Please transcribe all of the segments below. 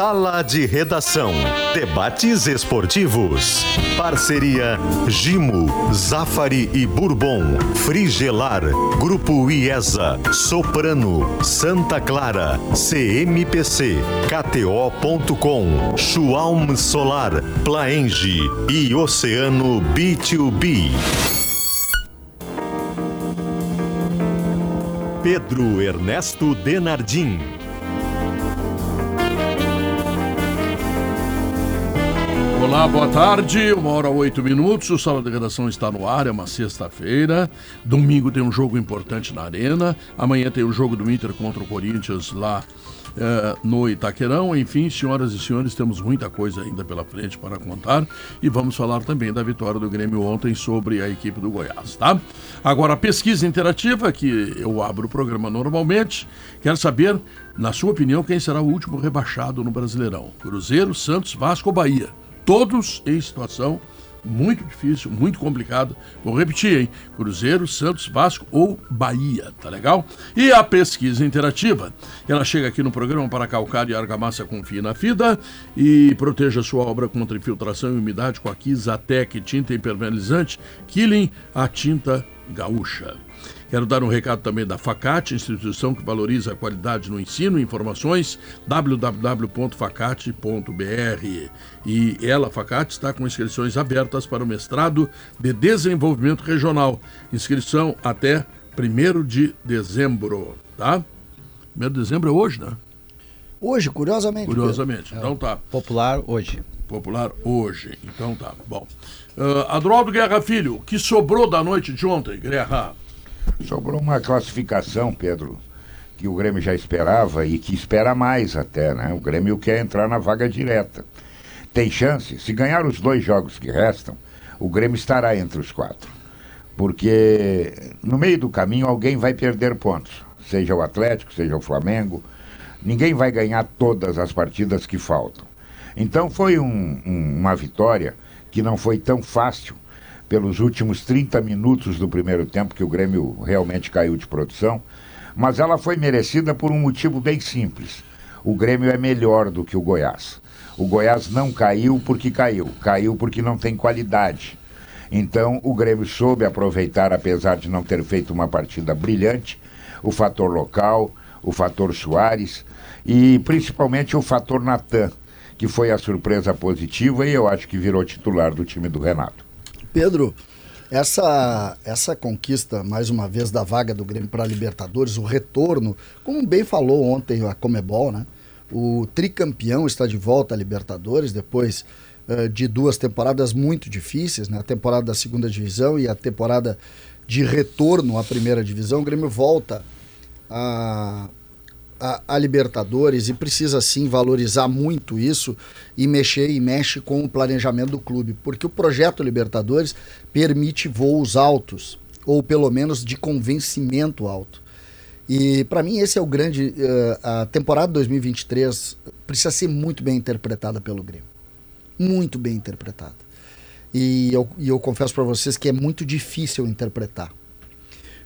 Sala de Redação. Debates esportivos. Parceria Gimo, Zafari e Bourbon. Frigelar. Grupo IESA. Soprano. Santa Clara. CMPC. KTO.com. Schwalm Solar. Plaenge. E Oceano B2B. Pedro Ernesto Denardim. Olá, boa tarde. Uma hora oito minutos. O Sala de Redação está no ar. É uma sexta-feira. Domingo tem um jogo importante na Arena. Amanhã tem o jogo do Inter contra o Corinthians lá é, no Itaquerão. Enfim, senhoras e senhores, temos muita coisa ainda pela frente para contar e vamos falar também da vitória do Grêmio ontem sobre a equipe do Goiás, tá? Agora, a pesquisa interativa, que eu abro o programa normalmente, quero saber, na sua opinião, quem será o último rebaixado no Brasileirão? Cruzeiro, Santos, Vasco ou Bahia? Todos em situação muito difícil, muito complicado. Vou repetir, hein? Cruzeiro, Santos, Vasco ou Bahia, tá legal? E a pesquisa interativa. Ela chega aqui no programa para calcar e argamassa confie na FIDA e proteja sua obra contra infiltração e umidade com a Kizatec tinta impermeabilizante Killing, a tinta gaúcha. Quero dar um recado também da Facate, instituição que valoriza a qualidade no ensino. Informações www.facate.br. E ela, Facate, está com inscrições abertas para o mestrado de desenvolvimento regional. Inscrição até 1 de dezembro, tá? 1 de dezembro é hoje, né? Hoje, curiosamente. Curiosamente. Então tá. Popular hoje. Popular hoje. Então tá. Bom. Uh, Adroaldo Guerra Filho, o que sobrou da noite de ontem, Guerra? Sobrou uma classificação, Pedro, que o Grêmio já esperava e que espera mais até, né? O Grêmio quer entrar na vaga direta. Tem chance, se ganhar os dois jogos que restam, o Grêmio estará entre os quatro. Porque no meio do caminho alguém vai perder pontos, seja o Atlético, seja o Flamengo. Ninguém vai ganhar todas as partidas que faltam. Então foi um, um, uma vitória que não foi tão fácil pelos últimos 30 minutos do primeiro tempo, que o Grêmio realmente caiu de produção, mas ela foi merecida por um motivo bem simples. O Grêmio é melhor do que o Goiás. O Goiás não caiu porque caiu, caiu porque não tem qualidade. Então o Grêmio soube aproveitar, apesar de não ter feito uma partida brilhante, o fator local, o fator Soares e principalmente o fator Natan, que foi a surpresa positiva e eu acho que virou titular do time do Renato. Pedro, essa, essa conquista, mais uma vez, da vaga do Grêmio para a Libertadores, o retorno, como bem falou ontem a Comebol, né? O tricampeão está de volta à Libertadores depois uh, de duas temporadas muito difíceis, né? A temporada da segunda divisão e a temporada de retorno à primeira divisão. O Grêmio volta a a, a, Libertadores e precisa sim valorizar muito isso e mexer e mexe com o planejamento do clube, porque o projeto Libertadores permite voos altos ou pelo menos de convencimento alto. E para mim esse é o grande uh, a temporada 2023 precisa ser muito bem interpretada pelo Grêmio. Muito bem interpretada. E eu, e eu confesso para vocês que é muito difícil interpretar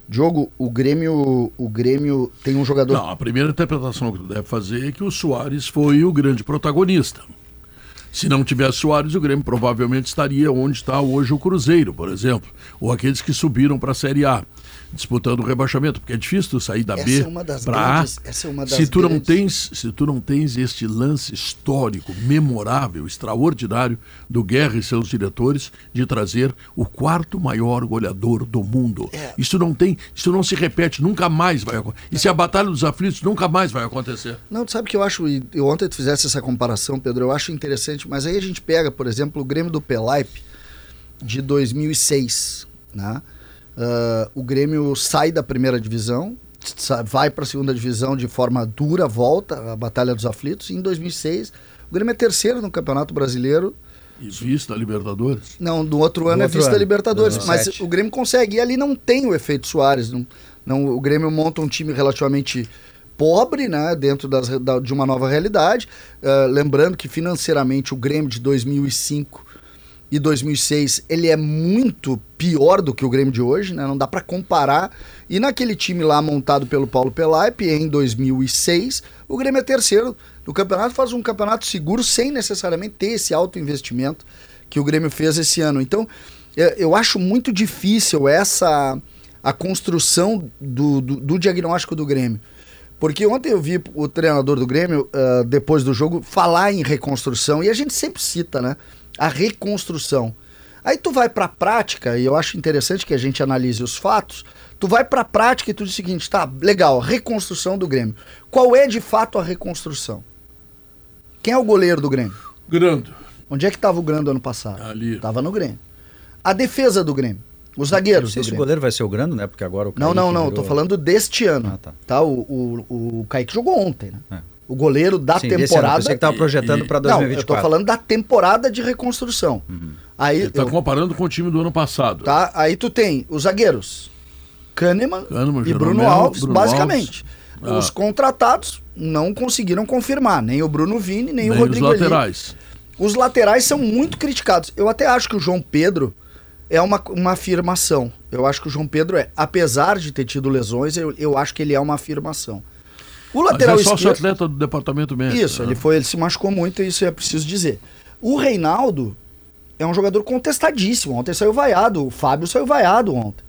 Diogo, o Grêmio, o Grêmio tem um jogador. Não, a primeira interpretação que tu deve fazer é que o Soares foi o grande protagonista. Se não tivesse Soares, o Grêmio provavelmente estaria onde está hoje o Cruzeiro, por exemplo, ou aqueles que subiram para a Série A disputando o rebaixamento, porque é difícil tu sair da essa B é para A. Essa é uma das se tu grandes... não tens, se tu não tens este lance histórico, memorável, extraordinário do Guerra e seus diretores de trazer o quarto maior goleador do mundo. É. Isso não tem, isso não se repete, nunca mais vai acontecer. E se a batalha dos aflitos nunca mais vai acontecer. Não, tu sabe que eu acho, e ontem tu fizesse essa comparação, Pedro, eu acho interessante, mas aí a gente pega, por exemplo, o Grêmio do Pelaipe de 2006, né? Uh, o Grêmio sai da primeira divisão, vai para a segunda divisão de forma dura, volta a Batalha dos Aflitos. E em 2006, o Grêmio é terceiro no Campeonato Brasileiro. E vista Libertadores? Não, no outro ano no é outro vista ano, Libertadores. Mas o Grêmio consegue. E ali não tem o efeito Soares. Não, não, o Grêmio monta um time relativamente pobre, né, dentro das, da, de uma nova realidade. Uh, lembrando que financeiramente o Grêmio de 2005 e 2006 ele é muito pior do que o Grêmio de hoje, né? Não dá para comparar. E naquele time lá montado pelo Paulo Pelaipe em 2006, o Grêmio é terceiro no campeonato, faz um campeonato seguro sem necessariamente ter esse alto investimento que o Grêmio fez esse ano. Então, é, eu acho muito difícil essa a construção do, do, do diagnóstico do Grêmio. Porque ontem eu vi o treinador do Grêmio, uh, depois do jogo, falar em reconstrução, e a gente sempre cita, né? A reconstrução. Aí tu vai pra prática, e eu acho interessante que a gente analise os fatos, tu vai pra prática e tu diz o seguinte, tá, legal, reconstrução do Grêmio. Qual é de fato a reconstrução? Quem é o goleiro do Grêmio? Grando. Onde é que estava o Grando ano passado? Ali. Tava no Grêmio. A defesa do Grêmio. Os zagueiros. Não sei do se o goleiro vai ser o Grando, né? Porque agora o Não, Kaique não, não. virou- Tô falando deste ano. Ah, tá. tá. O, o, o Kaique jogou ontem, né? É. O goleiro da Sim, ano. temporada. Pensei que tava projetando E- para Não, eu 2024. tô falando da temporada de reconstrução. Aí, Ele tá eu- comparando com o time do ano passado. tá, aí tu tem os zagueiros. Kahneman, Kahneman, e Bruno Alves, Bruno basicamente. Alves. Ah. Os contratados não conseguiram confirmar, nem o Bruno Vini, nem, o Nem os Rodrigo Eli. laterais. Os laterais são muito criticados. Eu até acho que o João Pedro é uma, uma afirmação. Eu acho que o João Pedro é, apesar de ter tido lesões, eu, eu acho que ele é uma afirmação. O Mas lateral é sócio esquerdo. atleta do departamento médico. Isso, né? ele foi, ele se machucou muito, isso é preciso dizer. O Reinaldo é um jogador contestadíssimo. Ontem saiu vaiado, o Fábio saiu vaiado ontem.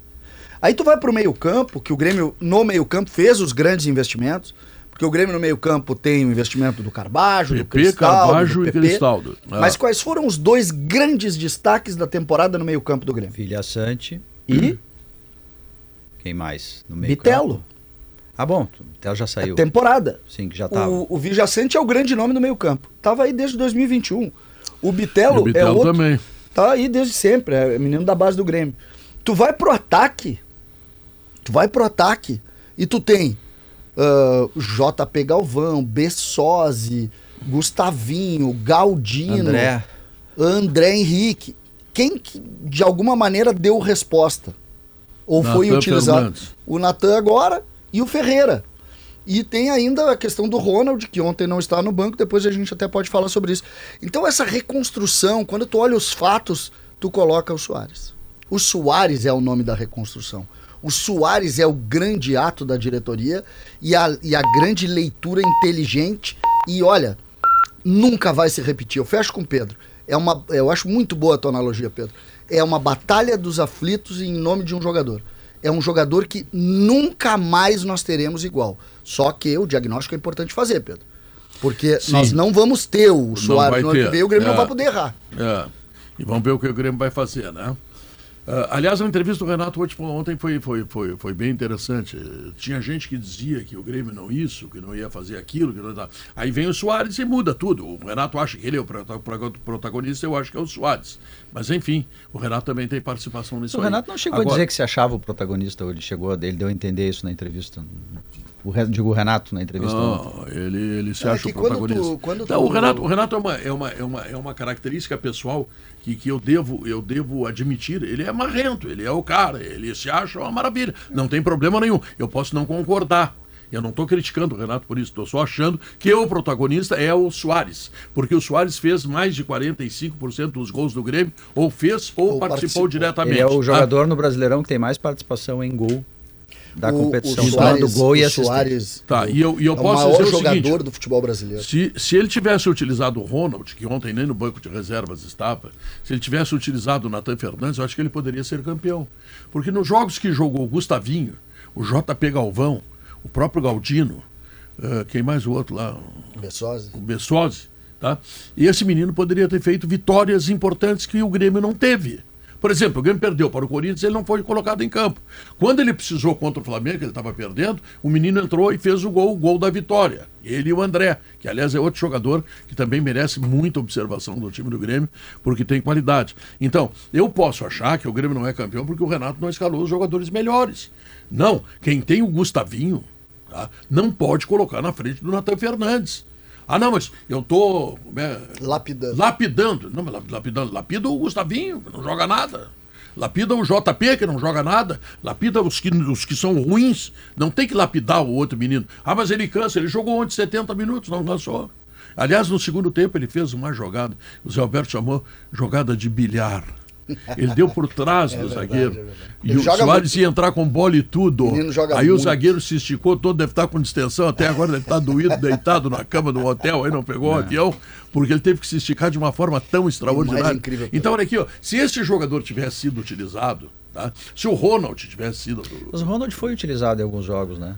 Aí tu vai pro meio-campo, que o Grêmio no meio-campo fez os grandes investimentos, porque o Grêmio no meio-campo tem o investimento do Carbajo, do PP, Cristaldo, Carvalho do e PP. Cristaldo. Ah. Mas quais foram os dois grandes destaques da temporada no meio-campo do Grêmio? Vilha Sante E Quem mais? No meio Bitelo. Ah, bom. O Bitelo já saiu. A temporada. Sim, que já tava. O, o Vijaçante é o grande nome do meio-campo. Tava aí desde 2021. O Bitelo, o Bitelo é outro. também. Tá aí desde sempre, é menino da base do Grêmio. Tu vai pro ataque, tu vai pro ataque e tu tem ah, JP Galvão, Bessosi, Gustavinho, Galdino, André. André Henrique. Quem que de alguma maneira deu resposta? Ou foi Natan utilizado? Fernandes. O Natan agora e o Ferreira. E tem ainda a questão do Ronald, que ontem não está no banco, depois a gente até pode falar sobre isso. Então essa reconstrução, quando tu olha os fatos, tu coloca o Soares. O Soares é o nome da reconstrução. O Soares é o grande ato da diretoria e a, e a grande leitura inteligente. E olha, nunca vai se repetir. Eu fecho com o Pedro. É uma, eu acho muito boa a tua analogia, Pedro. É uma batalha dos aflitos em nome de um jogador. É um jogador que nunca mais nós teremos igual. Só que o diagnóstico é importante fazer, Pedro. Porque Sim. nós não vamos ter o Soares vai no ano que vem, o Grêmio não É. vai poder errar. É. E vamos ver o que o Grêmio vai fazer, né? Ah, aliás, a entrevista do Renato hoje- ontem foi, foi, foi, foi bem interessante. Tinha gente que dizia que o Grêmio não isso, que não ia fazer aquilo. Que não... Aí vem o Soares e muda tudo. O Renato acha que ele é o prota- pro- protagonista, eu acho que é o Soares. Mas enfim, o Renato também tem participação nisso O aí. Renato não chegou Agora- a dizer que se achava o protagonista, ou ele chegou, ele deu a entender isso na entrevista. O, digo o Renato na entrevista. ontem. Não, ele, ele se É acha que o quando protagonista. tu- quando Não, o tu- Renato, o Renato é, uma, é, uma, é, uma, é uma característica pessoal que, que eu, devo, eu devo admitir. Ele é marrento, ele é o cara, ele se acha uma maravilha. Não tem problema nenhum. Eu posso não concordar. Eu não estou criticando o Renato por isso, estou só achando que o protagonista é o Soares. Porque o Soares fez mais de 45% dos gols do Grêmio, ou fez ou, Ou participou, participou. diretamente. Ele é o Ah, jogador no Brasileirão que tem mais participação em gol da O- competição, o Soares, gol e o assistência. Soares Tá, e eu, e eu é o posso maior dizer o jogador seguinte, do futebol brasileiro. Se, se ele tivesse utilizado o Ronald, que ontem nem no banco de reservas estava, se ele tivesse utilizado o Natan Fernandes, eu acho que ele poderia ser campeão. Porque nos jogos que jogou o Gustavinho, o JP Galvão, o próprio Galdino, eh, quem mais o outro lá? Bessosi. o Bessosi, tá? E esse menino poderia ter feito vitórias importantes que o Grêmio não teve. Por exemplo, o Grêmio perdeu para o Corinthians, ele não foi colocado em campo. Quando ele precisou contra o Flamengo, que ele estava perdendo, o menino entrou e fez o gol, o gol da vitória. Ele e o André, que aliás é outro jogador que também merece muita observação do time do Grêmio, porque tem qualidade. Então, eu posso achar que o Grêmio não é campeão porque o Renato não escalou os jogadores melhores. Não, quem tem o Gustavinho, tá, não pode colocar na frente do Natan Fernandes. Ah, não, mas eu tô né, Lapidando. lapidando. Não, mas lap- lapidando. Lapida o Gustavinho, que não joga nada. Lapida o JP, que não joga nada. Lapida os que, os que são ruins. Não tem que lapidar o outro menino. Ah, mas ele cansa. Ele jogou ontem 70 minutos, não cansou. Aliás, no segundo tempo ele fez uma jogada. O Zé Alberto chamou jogada de bilhar. Ele deu por trás do verdade, zagueiro. é. E Ele o Soares muito. ia entrar com bola e tudo. O aí o muito. zagueiro se esticou todo, deve estar com distensão, até agora deve estar doído, deitado na cama do hotel, aí não pegou o avião, porque ele teve que se esticar de uma forma tão extraordinária. incrível Então, olha aqui, ó, se esse jogador tivesse sido utilizado, tá? se o Ronald tivesse sido. Mas o Ronald foi utilizado em alguns jogos, né?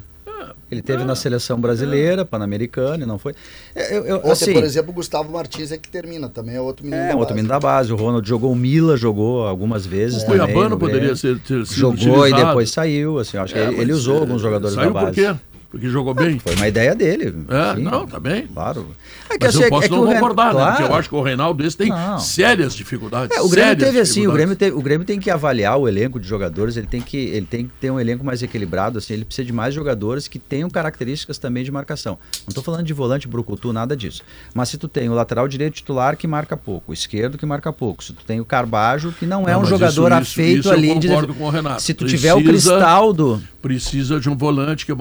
Ele teve na seleção brasileira, pan-americana, e não foi. Eu, eu, Ontem, assim, por exemplo, o Gustavo Martins é que termina, também é outro menino é, da outro base. menino da base. O Ronald jogou o Mila, jogou algumas É. vezes. O também Cuiabano no poderia ser, ter sido Jogou utilizado. e depois saiu. Assim, acho que É, ele, ele mas, usou é, alguns jogadores Saiu da base. por quê? Porque jogou bem. Foi uma ideia dele. É, sim, não, tá bem. Claro. É Mas assim, eu é- posso é que não o Ren- concordar, né? Porque Claro. eu acho que o Reinaldo esse tem Não. sérias dificuldades. É, o Grêmio teve assim, o Grêmio, teve- o Grêmio tem que avaliar o elenco de jogadores, ele tem que, ele tem que ter um elenco mais equilibrado, assim, ele precisa de mais jogadores que tenham características também de marcação. Não estou falando de volante brucutu, nada disso. Mas se tu tem o lateral direito titular que marca pouco, o esquerdo que marca pouco, se tu tem o Carbajo que não é Não, um mas jogador isso- isso- afeito isso eu ali de concordo com o Renato. Se tu tiver o Precisa- Cristaldo, Precisa de um volante que é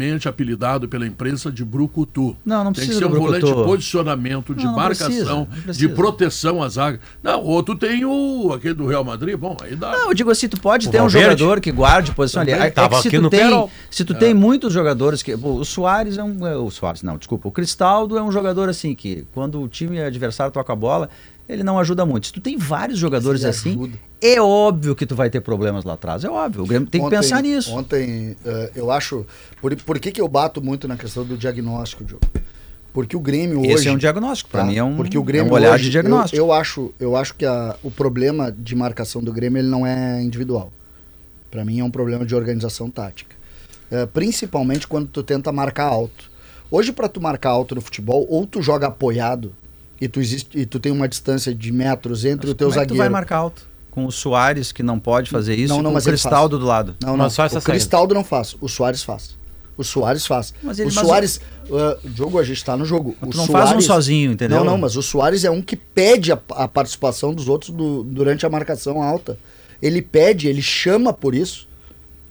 maldosamente apelidado pela imprensa de brucutu. Não, não Tem que precisa ser um volante de posicionamento, de Não, não marcação, precisa, não de precisa. proteção à zaga. Não, outro tem o aquele do Real Madrid, bom, aí dá. Não, eu digo assim, tu pode O ter um Valverde? jogador que guarde posição ali. Também É, é tava que se aqui tu no tem, Perol. se tu tem muitos jogadores que, o Soares é um, é, o Soares não, desculpa, o Cristaldo é um jogador assim que quando o time adversário toca a bola, ele não ajuda muito. Se tu tem vários jogadores assim, ajuda. é óbvio que tu vai ter problemas lá atrás, é óbvio. O Grêmio tem que Ontem- pensar nisso. Ontem, eh, eu acho. Por, por que, que eu bato muito na questão do diagnóstico, Diogo? Porque o Grêmio hoje. Esse é um diagnóstico, para tá? mim é um, Porque o é Grêmio um olhar hoje, de diagnóstico. Eu, eu acho, eu acho que a- o problema de marcação do Grêmio ele não é individual. Para mim é um problema de organização tática. Eh, principalmente quando tu tenta marcar alto. Hoje para tu marcar alto no futebol, ou tu joga apoiado e tu existe e tu tem uma distância de metros entre o teu Como é que tu vai zagueiro. marcar alto? Com o Soares, que não pode fazer isso, Não, não, com mas o Cristaldo do lado. Não, não. Mas só essa o saída. Cristaldo não faz. O Soares faz. O Soares faz. Mas ele- o mas Soares. ah, jogo, a gente tá no jogo. Mas o tu não faz um sozinho, entendeu? Não, não, mas o Soares é um que pede a, a participação dos outros do- durante a marcação alta. Ele pede, ele chama por isso.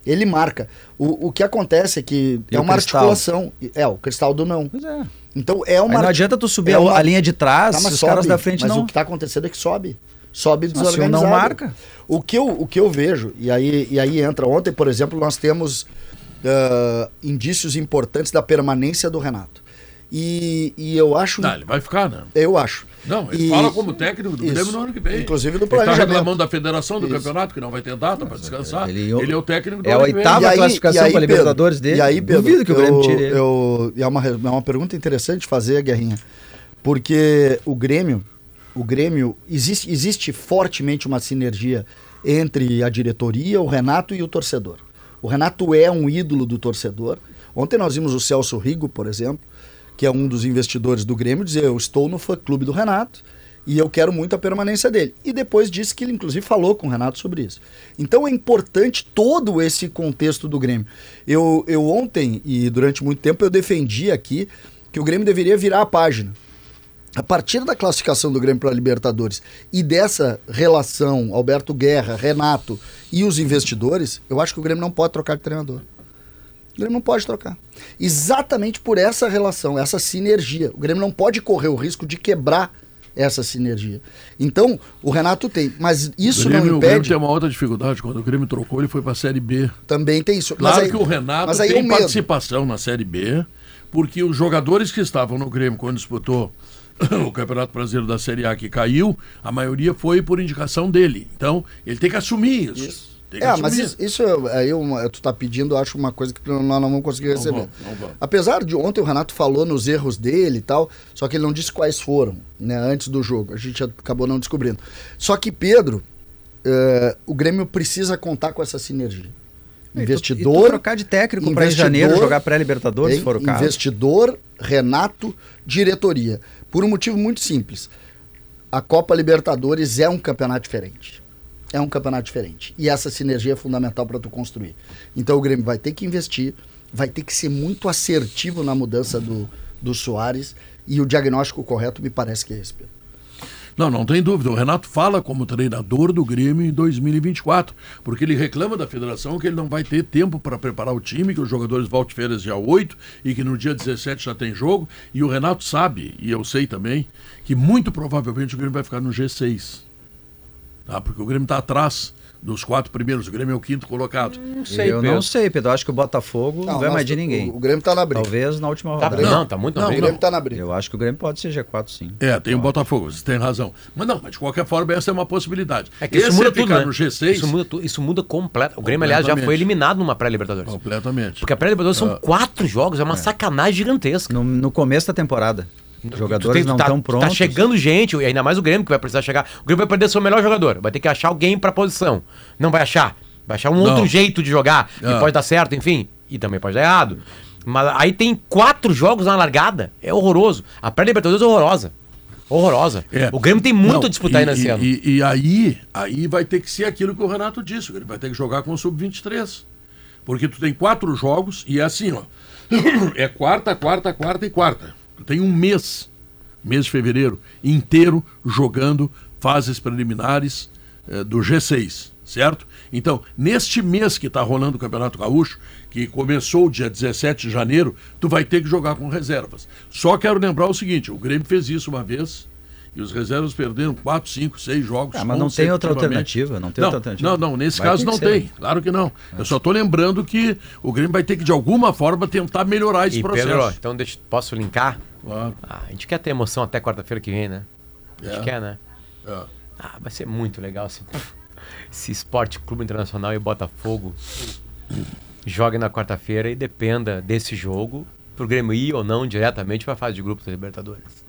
Ele marca. O, o que acontece é que E é uma Cristaldo? articulação. É, o Cristaldo não. Pois é. Então é uma. Aí não adianta tu subir é a- uma- a linha de trás, Tá, mas os caras sobe, da frente mas não. o que está acontecendo é que sobe. Sobe Mas desorganizado. não marca? O que eu, o que eu vejo, e aí, e aí entra, ontem, por exemplo, nós temos ah, indícios importantes da permanência do Renato. E, e eu acho. Não, ele vai ficar, né? Eu acho. Não, ele E- fala como técnico do. Grêmio no ano que vem. Inclusive do Ele está planejamento. reclamando da federação do Isso. campeonato, que não vai ter data para descansar. ele- Ele, é o técnico do é a ano que vem. oitava- classificação Pedro, Libertadores dele. E aí, Pedro, Duvido que o Grêmio eu- tire ele. eu- é, uma, é uma pergunta interessante de fazer, Guerrinha. Porque o Grêmio, o Grêmio, existe, existe fortemente uma sinergia entre a diretoria, o Renato e o torcedor. O Renato é um ídolo do torcedor. Ontem nós vimos o Celso Rigo, por exemplo, que é um dos investidores do Grêmio, dizer: Eu estou no fã-clube do Renato e eu quero muito a permanência dele. E depois disse que ele, inclusive, falou com o Renato sobre isso. Então é importante todo esse contexto do Grêmio. Eu, eu ontem e durante muito tempo eu defendi aqui que o Grêmio deveria virar a página. A partir da classificação do Grêmio para a Libertadores e dessa relação Alberto Guerra, Renato e os investidores, eu acho que o Grêmio não pode trocar de treinador. O Grêmio não pode trocar. Exatamente por essa relação, essa sinergia. O Grêmio não pode correr o risco de quebrar essa sinergia. Então, o Renato tem, mas isso Grêmio, não o Grêmio impede. tem uma outra dificuldade. Quando o Grêmio trocou, ele foi para a Série B. Também tem isso. Claro aí, que o Renato tem medo. participação na Série B, porque os jogadores que estavam no Grêmio quando disputou o Campeonato Brasileiro da Série A que caiu, a maioria foi por indicação dele. Então, ele tem que assumir isso. Tem que É, assumir. mas isso, isso é- aí uma- tu tá pedindo, eu acho uma coisa que nós não vamos conseguir receber. vamos, não vamos. Apesar de ontem o Renato falou nos erros dele e tal, só que ele não disse quais foram, né, antes do jogo. A gente acabou não descobrindo. Só que Pedro, eh, o Grêmio precisa contar com essa sinergia. E tu- Investidor, e tu trocar de técnico para em investidor, janeiro jogar pré-libertadores, se for o caso. Investidor, Renato, diretoria. Por um motivo muito simples. A Copa Libertadores é um campeonato diferente. É um campeonato diferente. E essa sinergia é fundamental para tu construir. Então o Grêmio vai ter que investir, vai ter que ser muito assertivo na mudança do, do Soares. E o diagnóstico correto me parece que é esse, Pedro. Não, não tem dúvida. O Renato fala como treinador do Grêmio em 2024, porque ele reclama da federação que ele não vai ter tempo para preparar o time, que os jogadores voltam de férias dia 8 e que no dia 17 já tem jogo. E o Renato sabe, e eu sei também, que muito provavelmente o Grêmio vai ficar no G6. Tá? Porque o Grêmio está atrás dos quatro primeiros. O Grêmio é o quinto colocado. Não sei, eu Pedro. não sei, Pedro. Eu acho que o Botafogo não, não vai mais de ninguém. O, o Grêmio está na briga. Talvez na última tá, rodada. Não, tá muito na não, briga. O Grêmio está na briga. Eu acho que o Grêmio pode ser G4, sim. É, tem o Botafogo, você tem razão. Mas não, mas de qualquer forma, essa é uma possibilidade. É que isso muda tudo, né? no G6. Isso muda, isso muda completo. O Grêmio, aliás, já foi eliminado numa pré-Libertadores. Completamente. Porque a pré-Libertadores são uh, quatro jogos, é uma é. sacanagem gigantesca. No, no começo da temporada. Jogadores não estão tá, prontos. Tá chegando gente, e ainda mais o Grêmio que vai precisar chegar. O Grêmio vai perder seu melhor jogador. Vai ter que achar alguém para posição. Não vai achar. Vai achar um não. outro jeito de jogar. Que ah. pode dar certo, enfim. E também pode dar errado. Mas aí tem quatro jogos na largada. É horroroso. A pré-Libertadores é horrorosa. Horrorosa. É. O Grêmio tem muito não, a disputar e, aí nesse e, ano. E, e, aí, aí vai ter que ser aquilo que o Renato disse. Ele vai ter que jogar com o Sub-23. Porque tu tem quatro jogos e é assim, ó. É quarta, quarta, quarta e quarta. Tem um mês, mês de fevereiro, inteiro jogando fases preliminares eh, do G6, certo? Então, neste mês que está rolando o Campeonato Gaúcho, que começou dia 17 de janeiro, tu vai ter que jogar com reservas. Só quero lembrar o seguinte: o Grêmio fez isso uma vez e os reservas perderam 4, 5, 6 jogos. Ah, mas não tem outra alternativa? Não tem não, outra alternativa. Não, não, nesse vai caso não tem. Claro que não. É. Eu só estou lembrando que o Grêmio vai ter que, de alguma forma, tentar melhorar esse e processo. Pedro, então deixa, posso linkar? Claro. Ah, a gente quer ter emoção até quarta-feira que vem, né? A gente é. quer, né? É. Ah, vai ser muito legal esse, esse Esporte Clube Internacional e Botafogo jogue na quarta-feira e dependa desse jogo pro Grêmio ir ou não diretamente para a fase de grupos da Libertadores.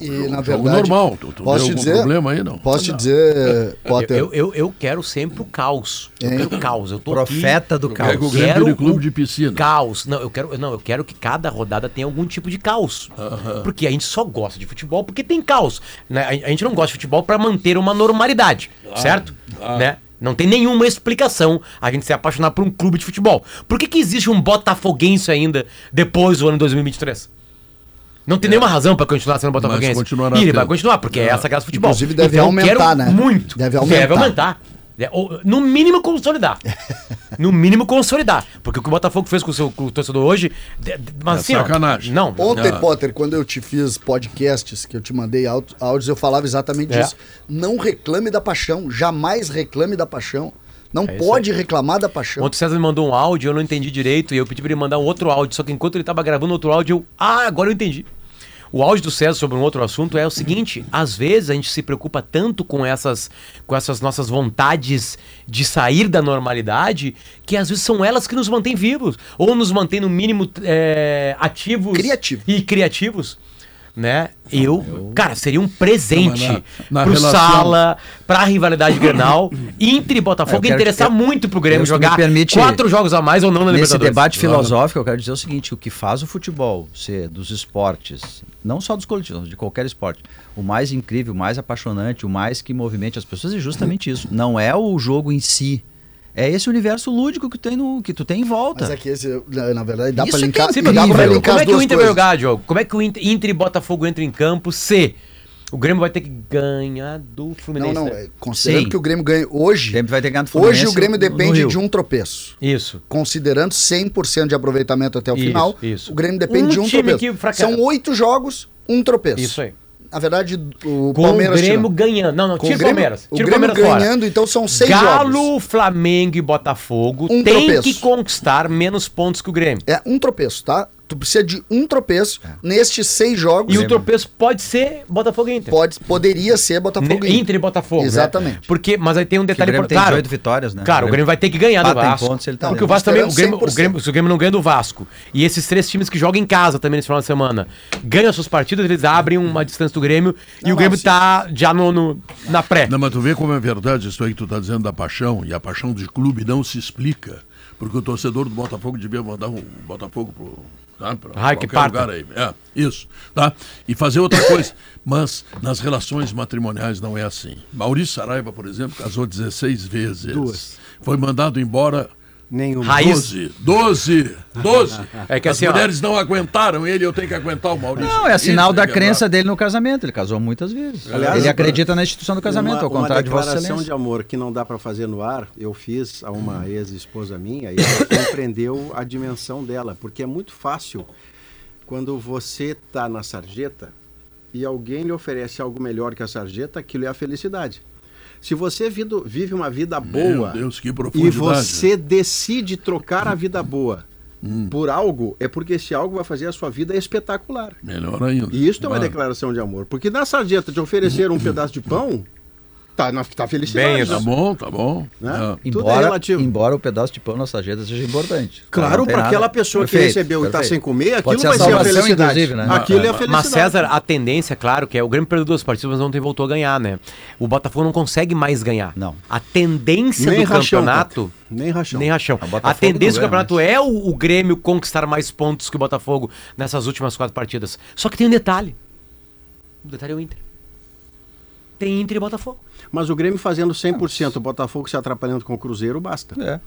E, jogo, na verdade, normal. Tu, tu posso te dizer, problema aí, não? Posso te dizer, Potter. Eu, eu, eu, quero sempre o caos. Eu hein? quero caos. Eu tô Profeta aqui, do caos. Eu quero o clube de piscina. Caos. Não, eu quero, não, eu quero que cada rodada tenha algum tipo de caos. Uh -huh. Porque a gente só gosta de futebol porque tem caos. Né? A, gente não gosta de futebol para manter uma normalidade, claro, certo? Claro. Né? Não tem nenhuma explicação a gente se apaixonar por um clube de futebol. Por que, que existe um botafoguense ainda depois do ano 2023? Não tem é. nenhuma razão para continuar sendo Botafoguense. E ele vai continuar, porque é, essa casa de futebol. Inclusive deve então, aumentar, né? Muito. Deve aumentar. Deve aumentar. É, no mínimo consolidar. no mínimo consolidar. Porque o que o Botafogo fez com o seu com o torcedor hoje. Mas, é assim, sacanagem. Ó, não. Ontem, não. Potter, quando eu te fiz podcasts, que eu te mandei áudios, eu falava exatamente é. Não reclame da paixão. Jamais reclame da paixão. Não é pode reclamar da paixão. Ontem o César me mandou um áudio, eu não entendi direito, e eu pedi para ele mandar um outro áudio. Só que enquanto ele estava gravando outro áudio, eu. Ah, agora eu entendi. O áudio do César sobre um outro assunto é o seguinte: às vezes a gente se preocupa tanto com essas, com essas nossas vontades de sair da normalidade que às vezes são elas que nos mantêm vivos ou nos mantêm no mínimo é, ativos Criativo. e criativos né? Eu, eu, cara, seria um presente não, na, na pro relação... Sala, pra rivalidade Grenal, Inter e Botafogo, interessar que, muito pro Grêmio jogar permite, quatro jogos a mais ou não na Nesse Libertadores. debate filosófico, eu quero dizer o seguinte, o que faz o futebol ser dos esportes, não só dos coletivos, de qualquer esporte, o mais incrível, o mais apaixonante, o mais que movimente as pessoas é justamente isso. Não é o jogo em si, é esse universo lúdico que, tem no, que tu tem em volta. Mas é que esse, na verdade, dá Isso pra linkar, é incrível, dá pra linkar Como é que o Inter vai jogar, Diogo? Como é que o Inter, Inter e Botafogo entram em campo se o Grêmio vai ter que ganhar do Fluminense? Não, não. É, considerando Sim. que o Grêmio ganha hoje... O Grêmio vai ter que ganhar do Fluminense Hoje o Grêmio depende de um tropeço. Isso. Considerando 100% de aproveitamento até o isso, final, isso. o Grêmio depende um de um tropeço. São oito jogos, um tropeço. Isso aí na verdade, o com Palmeiras. o Grêmio ganhando. Não, não, tira o Palmeiras. Tira o Grêmio, o Grêmio ganhando, fora. então são seis Galo, jogos. Flamengo e Botafogo um tem tropeço. que conquistar menos pontos que o Grêmio. É um tropeço, tá? Tu precisa de um tropeço é. nestes seis jogos. E o tropeço pode ser Botafogo e Inter. Pode, poderia ser Botafogo e Inter. Inter e Botafogo. Né? Exatamente. Né? Porque, mas aí tem um detalhe importante. Claro, tem vitórias, né? Cara, o Grêmio vai ter que ganhar do Vasco. Pontos, ele tá porque o Vasco também. O Grêmio, o, Grêmio, se o Grêmio não ganha do Vasco. E esses três times que jogam em casa também nesse final de semana ganham suas partidas, eles abrem uma distância do Grêmio não, e o Grêmio não, tá já no, no, na pré. Não, mas tu vê como é verdade isso aí que tu tá dizendo da paixão. E a paixão de clube não se explica. Porque o torcedor do Botafogo devia mandar o Botafogo pro tá? Pra Ai, que lugar aí. É, isso, tá? E fazer outra coisa. Mas nas relações matrimoniais não é assim. Maurício Saraiva, por exemplo, casou 16 vezes. Duas. Foi mandado embora Nenhuma. Raiz. 12, 12, 12. É que As assim, mulheres ó... não aguentaram ele, eu tenho que aguentar o Maurício. Não, é sinal Isso da é crença dele no casamento. Ele casou muitas vezes. Aliás, ele acredita na instituição do casamento, uma, ao contrário de Vossa Excelência. Uma de amor que não dá para fazer no ar, eu fiz a uma ex-esposa minha e ela compreendeu a dimensão dela, porque é muito fácil quando você está na sarjeta e alguém lhe oferece algo melhor que a sarjeta, aquilo é a felicidade. Se você vive uma vida boa Deus, e você decide trocar a vida boa Hum. por algo, é porque esse algo vai fazer a sua vida espetacular. Melhor ainda. E isso é uma Claro. declaração de amor. Porque na sarjeta te oferecer um pedaço de pão, tá, na, tá felicidade. Bem, Tá bom, tá bom. Né? Ah. Tudo é Embora, relativo. embora o pedaço de pão na sarjeta seja importante. Claro, Não para aquela pessoa que Perfeito, recebeu e está perfeito. sem comer, aquilo ser a vai ser a felicidade. inclusive, né? Aquilo é a Mas, felicidade. Mas César, a tendência, claro, que é o Grêmio perdeu duas partidas, mas ontem voltou a ganhar, né? O Botafogo não consegue mais ganhar. Não. A tendência Nem do rachão, campeonato. Nem rachão. Nem rachão. Botafogo A tendência do não campeonato é o, o Grêmio conquistar mais pontos que o Botafogo nessas últimas quatro partidas. Só que tem um detalhe. O detalhe é o Inter. Tem Inter e Botafogo. Mas o Grêmio fazendo 100%, o Botafogo se atrapalhando com o Cruzeiro, basta. É.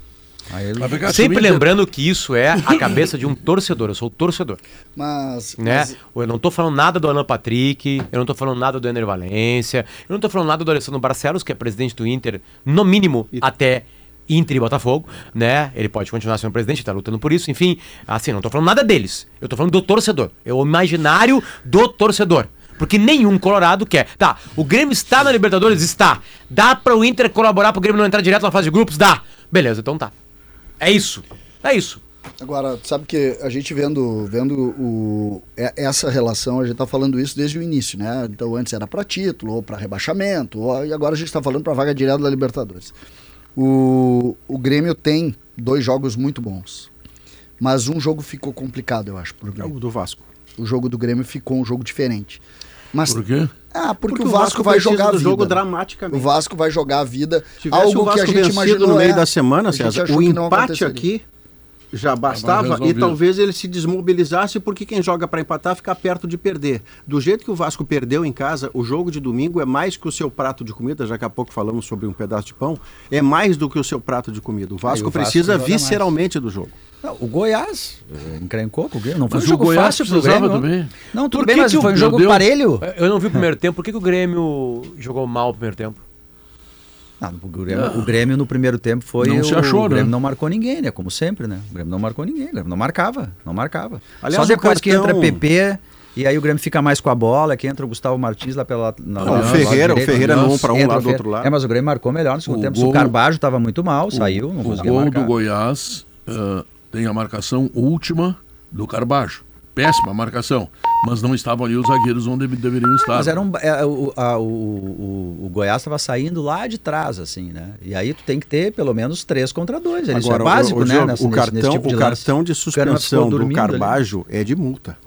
Ele... Sempre lembrando que isso é a cabeça de um torcedor. Eu sou torcedor. Mas, né? mas Eu não tô falando nada do Alan Patrick, eu não tô falando nada do Ener Valência, eu não tô falando nada do Alessandro Barcelos, que é presidente do Inter, no mínimo, até Inter e Botafogo, né? Ele pode continuar sendo presidente, tá lutando por isso, enfim, assim, não tô falando nada deles. Eu tô falando do torcedor. É o imaginário do torcedor. Porque nenhum colorado quer. Tá, o Grêmio está na Libertadores? Está. Dá para o Inter colaborar pro Grêmio não entrar direto na fase de grupos? Dá. Beleza, então tá. É isso. É isso. Agora, sabe que a gente vendo, vendo o, é- essa relação, a gente tá falando isso desde o início, né? Então antes era para título, ou para rebaixamento, ou- e agora a gente está falando para vaga direta da Libertadores. O, o Grêmio tem dois jogos muito bons, mas um jogo ficou complicado, eu acho, pro É Grêmio. o do Vasco. O jogo do Grêmio ficou um jogo diferente. Mas, Por quê? Ah, porque, o Vasco, vai precisa jogar a vida. jogo dramaticamente. O Vasco vai jogar a vida. Se tivesse algo o Vasco que a gente imaginou no meio é, da semana, César, o empate aqui já bastava e talvez ele se desmobilizasse porque quem joga para empatar fica perto de perder. Do jeito que o Vasco perdeu em casa, o jogo de domingo é mais que o seu prato de comida, já que há pouco falamos sobre um pedaço de pão, é mais do que o seu prato de comida. O Vasco, o Vasco precisa joga mais. visceralmente do jogo. Não, o Goiás eh, encrencou com o Grêmio. Não foi Mas um o jogo Goiás fácil pro precisava Grêmio. também. Não, tudo Por bem, que mas que o- foi um jogo Deus. parelho. Eu não vi o primeiro tempo. Por que, que o Grêmio jogou mal o primeiro tempo? Ah, o, Grêmio, o Grêmio no primeiro tempo foi. Não o, se achou, o Grêmio né? não marcou ninguém, né? Como sempre, né? O Grêmio não marcou ninguém. O Grêmio não marcava. Não marcava. Aliás, Só depois o que cartão- entra PP. E aí o Grêmio fica mais com a bola, que entra o Gustavo Martins lá pela. Na, Não, o lado Ferreira, o direito, Ferreira aliás, num pra um, entra lá o do Ferreira. outro lado. É, mas o Grêmio marcou melhor no segundo O tempo. gol- O Carbajo estava muito mal, saiu, não o gol marcar. do Goiás ah, tem a marcação última do Carbajo. Péssima marcação. Mas não estavam ali os zagueiros onde deveriam estar. Mas era um, é, o, a- o, o, o Goiás estava saindo lá de trás, assim, né? E aí tu tem que ter pelo menos três contra dois. Isso é básico, o, o, né? O cartão, nesse tipo de cartão de suspensão do dormindo ali. Carbajo é de multa.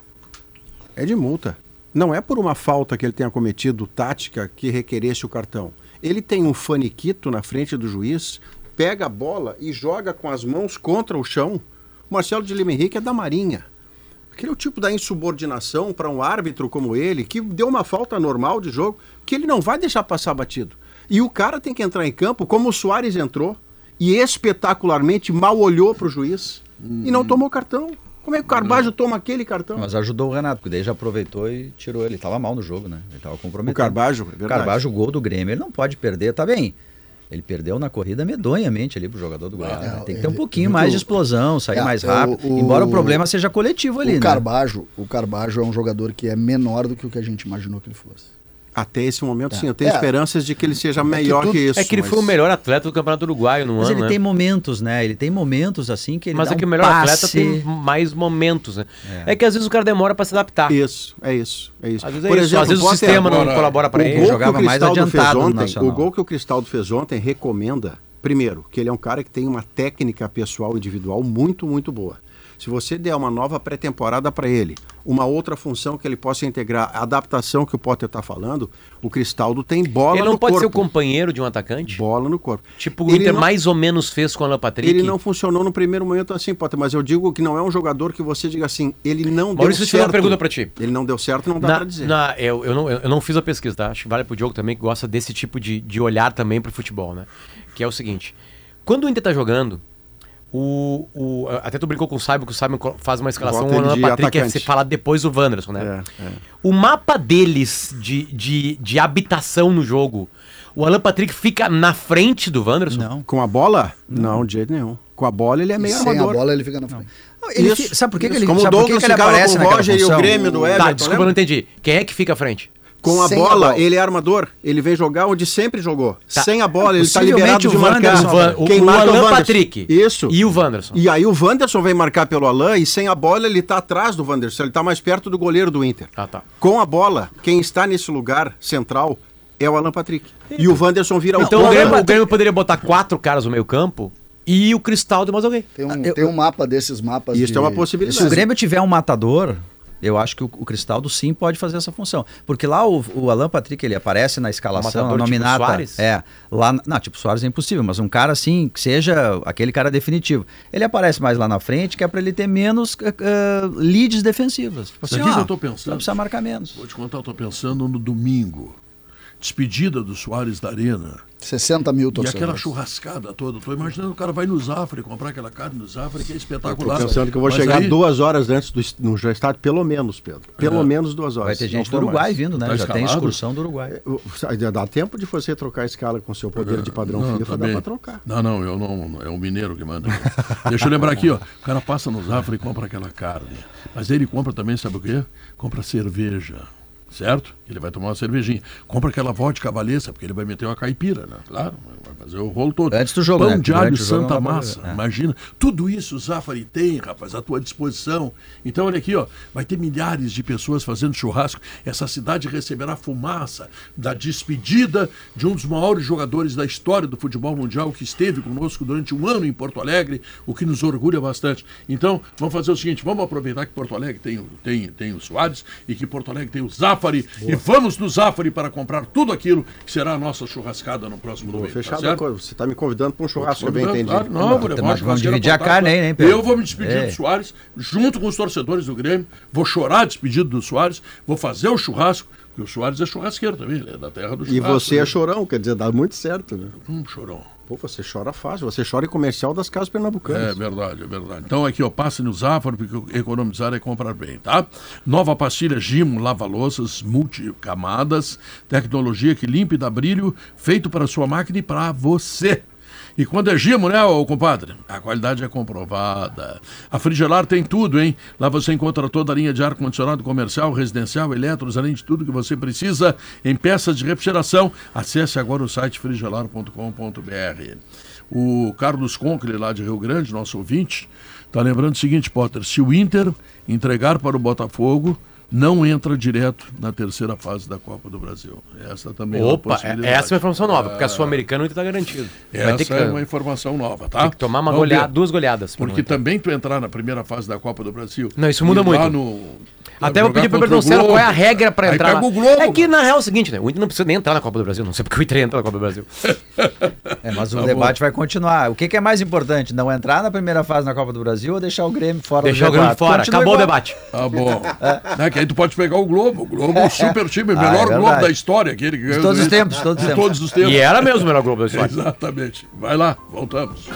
É de multa. Não é por uma falta que ele tenha cometido tática que requeresse o cartão. Ele tem um faniquito na frente do juiz, pega a bola e joga com as mãos contra o chão. O Marcelo de Lima Henrique é da Marinha. Aquele é o tipo da insubordinação para um árbitro como ele, que deu uma falta normal de jogo, que ele não vai deixar passar batido. E o cara tem que entrar em campo como o Soares entrou e espetacularmente mal olhou para o juiz e não tomou cartão. Como é que o Carbajo toma aquele cartão? Mas ajudou o Renato, porque daí já aproveitou e tirou ele. Tava mal no jogo, né? Ele tava comprometido. O Carbajo, é O verdade. Carbajo, o gol do Grêmio, ele não pode perder, tá bem. Ele perdeu na corrida medonhamente ali pro jogador do Goiás. né? Tem que ter um ele- pouquinho muito- mais de explosão, sair É, mais é, rápido. o- embora o problema seja coletivo ali, o né? Carbajo, o Carbajo é um jogador que é menor do que o que a gente imaginou que ele fosse. Até esse momento, sim. Eu tenho É. esperanças de que ele seja melhor tudo- que isso. é que ele mas- foi o melhor atleta do Campeonato Uruguaio no Mas ano, ele né? tem momentos, né? Ele tem momentos assim que ele Mas dá é que um o melhor atleta passe. tem mais momentos, né? É. que às vezes o cara demora pra se adaptar. Isso, é isso, é isso. Às vezes, é isso. às vezes o sistema não agora, colabora pra o ele. jogava que o mais adiantado ontem, Nacional. O gol que o Cristaldo fez ontem recomenda, primeiro, que ele é um cara que tem uma técnica pessoal individual muito, muito boa. Se você der uma nova pré-temporada para ele, uma outra função que ele possa integrar, a adaptação que o Potter está falando, o Cristaldo tem bola Ele não no pode corpo. ser o companheiro de um atacante? Bola no corpo. Tipo o Ele Inter não- mais ou menos fez com o Alan Patrick. Ele não funcionou no primeiro momento assim, Potter, mas eu digo que não é um jogador que você diga assim, ele não Maurício, deu certo. uma pergunta pra ti. Ele não deu certo, não dá pra dizer. na- eu, eu, não, eu não fiz a pesquisa, tá? Acho que vale pro Diogo também, que gosta desse tipo de, de olhar também pro futebol, né? Que é o seguinte: quando o Inter tá jogando, o, o, até tu brincou com o Simon, que o Simon faz uma escalação, o Alan Patrick é atacante. se falar depois do Wanderson, né? É, é. O mapa deles de, de, de habitação no jogo, o Alan Patrick fica na frente do Wanderson? Não. Com a bola? Não, de jeito nenhum. Com a bola ele é meio Sem a bola ele fica na frente. Ele Isso, sabe por que, que ele Como o sabe por que Douglas que ele aparece com o Roger e o? Grêmio do Everton, Tá, desculpa, eu não lembra? entendi. Quem é que fica à frente? Com a Sem bola, a bola. ele é armador. Ele vem jogar onde sempre jogou. Tá. Sem a bola, ele está liberado de o marcar. Van- o, Quem o marca é o Alan Wanderson. Patrick. Isso. E o Wanderson. E aí o Wanderson vem marcar pelo Alain e sem a bola ele está atrás do Wanderson. Ele está mais perto do goleiro do Inter. Ah, tá. Com a bola, quem está nesse lugar central é o Alan Patrick. E o Wanderson vira Então o o Alan Grêmio, o Grêmio poderia botar quatro caras no meio campo e o Cristal de mais alguém. Tem um, Eu- tem um mapa desses mapas. Isso de- é uma possibilidade. Se o Grêmio tiver um matador, eu acho que o, o Cristaldo sim pode fazer essa função. Porque lá o, o Alan Patrick, ele aparece na escalação, matador na tipo. Soares? É. Lá, não, tipo Soares é impossível, mas um cara assim, que seja aquele cara definitivo. Ele aparece mais lá na frente, que é pra ele ter menos eh, leads defensivas. Tipo Sabe que que eu tô pensando? Vai precisar marcar menos. Vou te contar, eu tô pensando no domingo. Despedida do Soares da Arena. 60 mil E torcedores. aquela churrascada toda. Tô imaginando o cara vai no Zafre comprar aquela carne no Zafre, que é espetacular. pensando que eu vou Mas chegar aí- duas horas antes do no estádio, pelo menos, Pedro. Pelo É. menos duas horas. Vai ter gente do Uruguai mais. vindo, né? Tá Já tem escalado? excursão do Uruguai. Dá tempo de você trocar a escala com seu poder de padrão Não, FIFA, tá dá pra trocar. Não, não, eu não. É o mineiro que manda. Deixa eu lembrar aqui, ó. O cara passa no Zafra e compra aquela carne. Mas ele compra também, sabe o quê? Compra cerveja. Certo? Ele vai tomar uma cervejinha. Compra aquela vodka valesa, porque ele vai meter uma caipira, né? Claro, vai fazer o rolo todo. Antes do jogo, Pão né? de alho jogo Santa Massa. é. Imagina. Tudo isso o Zafari tem, rapaz, à tua disposição. Então, olha aqui, ó. Vai ter milhares de pessoas fazendo churrasco. Essa cidade receberá fumaça da despedida de um dos maiores jogadores da história do futebol mundial que esteve conosco durante um ano em Porto Alegre, o que nos orgulha bastante. Então, vamos fazer o seguinte: vamos aproveitar que Porto Alegre tem, o- tem, tem o Soares e que Porto Alegre tem o Zafari e vamos no Zafari para comprar tudo aquilo que será a nossa churrascada no próximo domingo. tá Fechado a certo? coisa. Você está me convidando para um churrasco, eu bem entendi. claro. Não, vou levar Mas uma vamos dividir a portátil. carne aí, né, Pedro? Eu vou me despedir É. do Soares, junto com os torcedores do Grêmio. Vou chorar a despedida do Soares. Vou fazer o churrasco, porque o Soares é churrasqueiro também, ele é da terra do E churrasco. você é né? chorão, quer dizer, dá muito certo, né? Hum, chorão. Pô, você chora fácil, você chora em comercial das casas pernambucanas. É verdade, é verdade. Então aqui, ó, passe no Zafari, porque economizar é comprar bem, tá? Nova pastilha Gimo lava-louças multicamadas, tecnologia que limpa e dá brilho, feito para sua máquina e para você. E quando é Gimo, né, ô compadre? A qualidade é comprovada. A Frigelar tem tudo, hein? Lá você encontra toda a linha de ar-condicionado comercial, residencial, eletros, além de tudo que você precisa em peças de refrigeração. Acesse agora o site frigelar.com.br. O Carlos Conkle, lá de Rio Grande, nosso ouvinte, está lembrando o seguinte, Potter: se o Inter entregar para o Botafogo, não entra direto na terceira fase da Copa do Brasil. Essa também é uma Opa, possibilidade. essa é uma informação nova, porque a Sul-Americana está garantido. Vai ter Essa que, é uma informação nova, tá? tem que tomar uma goleada, duas goleadas. por Porque momento. também tu entrar na primeira fase da Copa do Brasil. Não, isso muda lá muito. no- Até eu jogar pedi pro contra o Bertoncelo qual é a Globo. regra pra Aí entrar. pega lá. o Globo, é que na real é o seguinte, né? O Inter não precisa nem entrar na Copa do Brasil. Não sei porque o Inter entra na Copa do Brasil. É, mas o Tá debate vai continuar. O que, que é mais importante? Não entrar na primeira fase na Copa do Brasil ou deixar o Grêmio fora Deixar do o Grêmio G4? fora. Continua Acabou o igual. debate. Tá bom. Né, que aí tu pode pegar o Globo. O Globo é um super time, o Ah, é melhor Globo verdade. da história. Aquele que ganhou todos do os tempos, todos os De tempos. todos os tempos. E era mesmo o melhor Globo da história. Exatamente. Vai lá, voltamos.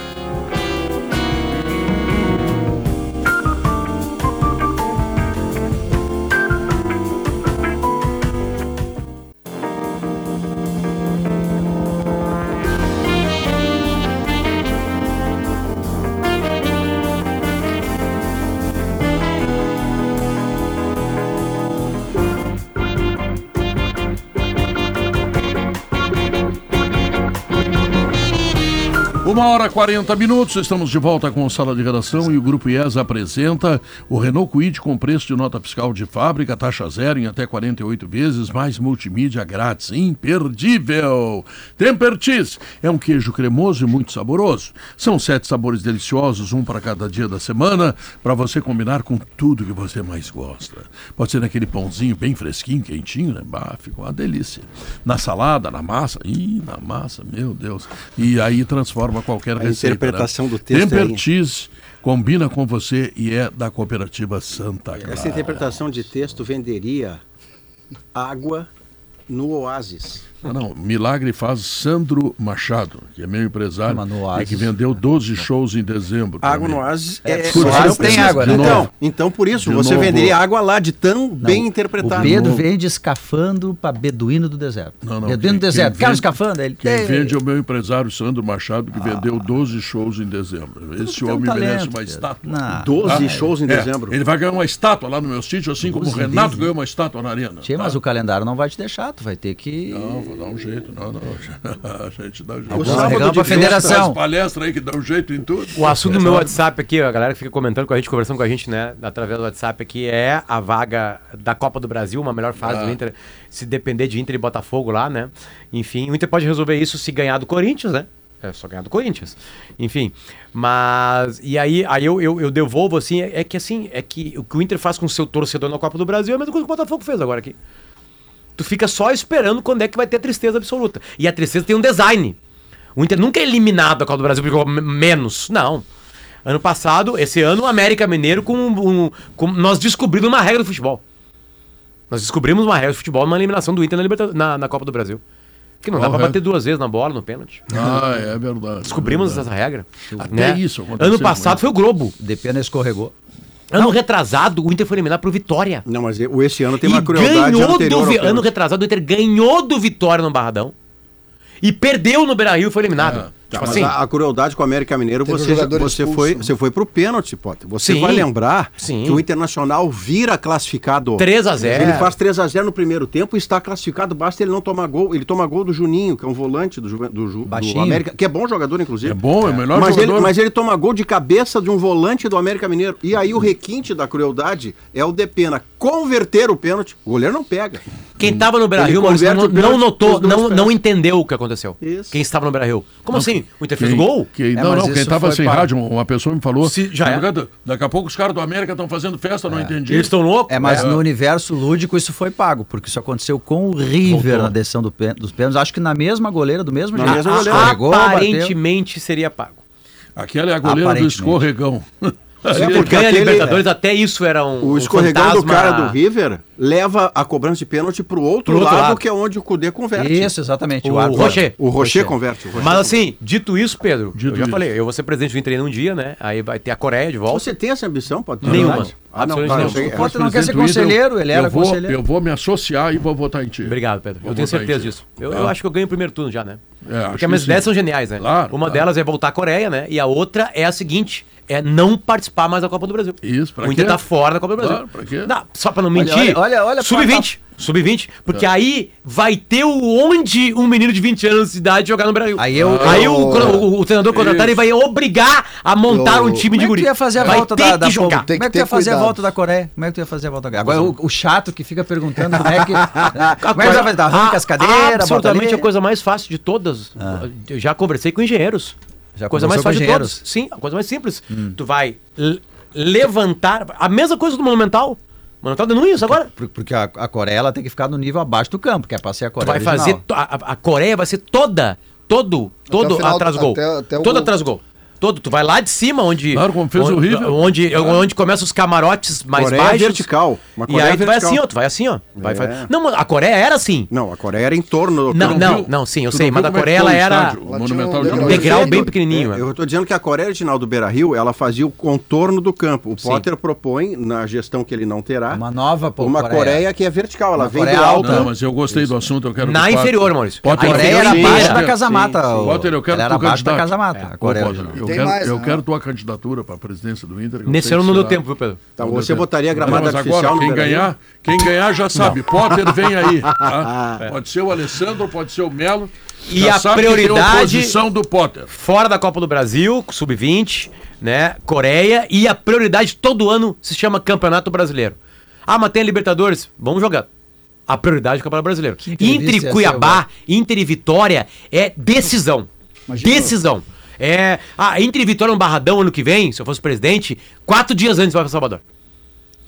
Uma hora e 40 minutos, estamos de volta com sala de redação e o Grupo IES apresenta o Renault Kwid com preço de nota fiscal de fábrica, taxa zero em até 48 vezes, mais multimídia grátis, imperdível. Temper Cheese é um queijo cremoso e muito saboroso. São sete sabores deliciosos, um para cada dia da semana, para você combinar com tudo que você mais gosta. Pode ser naquele pãozinho bem fresquinho, quentinho, né? Bah, ficou uma delícia. Na salada, na massa, ih, na massa, meu Deus. E aí transforma qualquer receita. interpretação né? do texto Temper. Cheese combina com você e é da cooperativa Santa Clara. Essa interpretação de texto venderia água no Oasis. Não, não. Milagre faz Sandro Machado, que é meu empresário Ah, e que vendeu 12 shows em dezembro. Água também. no Oasis É, é, Oasis tem água, né? Então, então por isso, De você novo. venderia água lá de tão Não, bem O interpretado. Pedro novo. vende escafando para beduíno do deserto. Não, não, beduíno quem- do deserto. um vende- escafando? Ele Quem tem. vende é o meu empresário Sandro Machado, que vendeu 12 shows em dezembro. Esse um homem talento, merece uma Pedro. estátua. Não. 12 Ah, shows em É, dezembro. Ele vai ganhar uma estátua lá no meu sítio, assim como o 12 Renato ganhou uma estátua na arena. Tchê, mas tá? o calendário não vai te deixar, tu vai ter que. Não, vou dar um jeito. Não, não. A gente dá um jeito. O sábado de federação. Faz palestra aí que dá um jeito em tudo. O assunto do meu WhatsApp aqui, a galera que fica comentando com a gente, conversando com a gente, né, através do WhatsApp aqui, é a vaga da Copa do Brasil, uma melhor fase Ah. do Inter, se depender de Inter e Botafogo lá, né? Enfim, o Inter pode resolver isso se ganhar do Corinthians, né? É só ganhar do Corinthians. Enfim, mas. E aí, aí eu, eu, eu devolvo assim: é, é que assim, é que o que o Inter faz com o seu torcedor na Copa do Brasil é a mesma coisa que o Botafogo fez agora aqui. Tu fica só esperando quando é que vai ter tristeza absoluta. E a tristeza tem um design. O Inter nunca é eliminado da Copa do Brasil porque jogou menos. Não. Ano passado, esse ano, o América Mineiro com, um, com- Nós descobrimos uma regra do futebol. Nós descobrimos uma regra do futebol numa eliminação do Inter na, Liberta- na, na Copa do Brasil. Que não dá pra Qual bater duas vezes na bola, no pênalti. Ah, é verdade. Descobrimos é verdade. essa regra. Até né? isso aconteceu, Ano passado foi o Globo. Depena escorregou. Ano retrasado, o Inter foi eliminado pro Vitória. Não, mas esse ano tem E uma crueldade ganhou anterior do ano retrasado, o Inter ganhou do Vitória no Barradão. E perdeu no Beira-Rio e foi eliminado. Ah, Tá, tipo mas assim, a, a crueldade com o América Mineiro, você, você, expulso, foi, você foi pro pênalti, Potter. Você Sim. vai lembrar Sim. que o Internacional vira classificado. 3 a 0. Ele faz 3 a 0 no primeiro tempo e está classificado, basta ele não tomar gol. Ele toma gol do Juninho, que é um volante do, do, do. América, que é bom jogador, inclusive. É bom, é o melhor mas, jogador. ele, mas ele toma gol de cabeça de um volante do América Mineiro. E aí o requinte da crueldade é o Depena converter o pênalti. O goleiro não pega. Quem tava no Beira-Rio, Ele Maurício, não, não notou, não, não entendeu o que aconteceu. Isso. Quem estava no Beira-Rio. Como assim? O Inter fez Quem- o gol? quem- É, não, não, quem isso tava foi sem para- rádio, uma pessoa me falou. Se- já é. "Daqui- Daqui a pouco os caras do América estão fazendo festa, não entendi. Eles estão loucos? É, mas É. no universo lúdico isso foi pago, porque isso aconteceu com o River Voltou. na decisão do pên- dos pênaltis. Acho que na mesma goleira, do mesmo jeito. Ah, goleira. Escorregou, bateu. Aparentemente seria pago. Aquela é a goleira do Aparentemente. escorregão. Ele porque ganha a aquele- Libertadores, até isso era um. O um escorregão do fantasma- cara do River leva a cobrança de pênalti pro outro, Pro outro lado, lado. que é onde o Cudê converte. Isso, exatamente. O árbitro- Rocher. O Rocher converte. o Rocher Mas converte. assim, dito isso, Pedro, Dito eu já isso. falei, eu vou ser presidente do Inter em um dia, né? Aí vai ter a Coreia de volta. Você tem essa ambição? Pode Nenhuma. Ah, não, Absolutamente eu nenhuma. sei- O Potter não Mas, quer ser conselheiro, ele era eu vou, conselheiro. Eu vou me associar e vou votar em ti. Obrigado, Pedro. Vou eu tenho certeza disso. Eu, eu acho que eu ganho o primeiro turno já, né? É, Porque que as minhas ideias são geniais, né? Claro, Uma claro. delas é voltar à Coreia, né? E a outra é a seguinte: é não participar mais da Copa do Brasil. Isso, pra O Inter quê? tá fora da Copa do Brasil. Claro, pra quê? Não, só pra não Olha, mentir. olha, olha, olha, Sub-20. Sub-20. Porque aí vai ter o onde um menino de 20 anos de idade jogar no Brasil. Aí eu- aí eu- o, o, o treinador contratar ele vai obrigar a montar Eu- um time de Como é guri. que tu ia fazer a vai volta ter da, que da jogar. Tem Como é que que tu ia fazer a cuidado. volta da Coreia? Como é que tu ia fazer a volta da Coreia? Agora, o, o chato que fica perguntando como é que. como é que vai fazer? Arranca as cadeiras, Absolutamente a coisa mais fácil de todas. Eu já conversei com engenheiros. Já coisa mais fácil de todas. Sim, a coisa mais simples. Tu vai levantar. A mesma coisa do Monumental. Monumental de Nunes agora. Por- Porque a, a Coreia ela tem que ficar no nível abaixo do campo, que é pra ser a Tu Coreia. vai fazer. original. to- A, a Coreia vai ser toda. Todo. Todo atrás gol. até- até o todo gol. atrás gol. Todo. Tu vai lá de cima, onde. Claro, como fez onde, o River. Onde, onde começam os camarotes mais Coreia baixos. vertical. Uma E Coreia aí tu vai vertical. assim, ó. Tu vai assim, ó. Vai, É. fa- Não, mas a Coreia era assim. Não, a Coreia era em torno do Não, não não, viu? não, sim, eu Tu sei, mas a é Coreia ela era Monumental um de degrau Nunes? degrau bem pequenininho. é, é. Eu tô dizendo que a Coreia original do Beira Rio, ela fazia o contorno do campo. O Sim. Potter propõe, na gestão que ele não terá, Uma nova pô, uma Coreia. que é vertical. Ela Uma vem Coreia alto. alta. Não, mas eu gostei do assunto, eu quero Na inferior, Maurício. Potter, A Coreia era abaixo da Casa Mata. Potter, eu quero era abaixo da candidato. Casa Tem quero, mais, eu né? quero tua candidatura para a presidência do Inter. Nesse ano não deu tempo, viu, Pedro? Tá, Não você botaria Não, gramado mas agora, quem ganhar, quem ganhar já sabe. Potter vem aí. tá? Pode ser o Alessandro, pode ser o Melo. E Já a prioridade- do Potter. Fora da Copa do Brasil, sub-20, né? Coreia e a prioridade todo ano se chama Campeonato Brasileiro. Ah, mas tem a Libertadores, vamos jogar. A prioridade é o Campeonato Brasileiro. entrevista Inter ia e Cuiabá, Inter e Vitória é decisão. Imagina- Decisão. É, ah, Inter e Vitória no Barradão ano que vem, se eu fosse presidente, quatro dias antes vai para Salvador.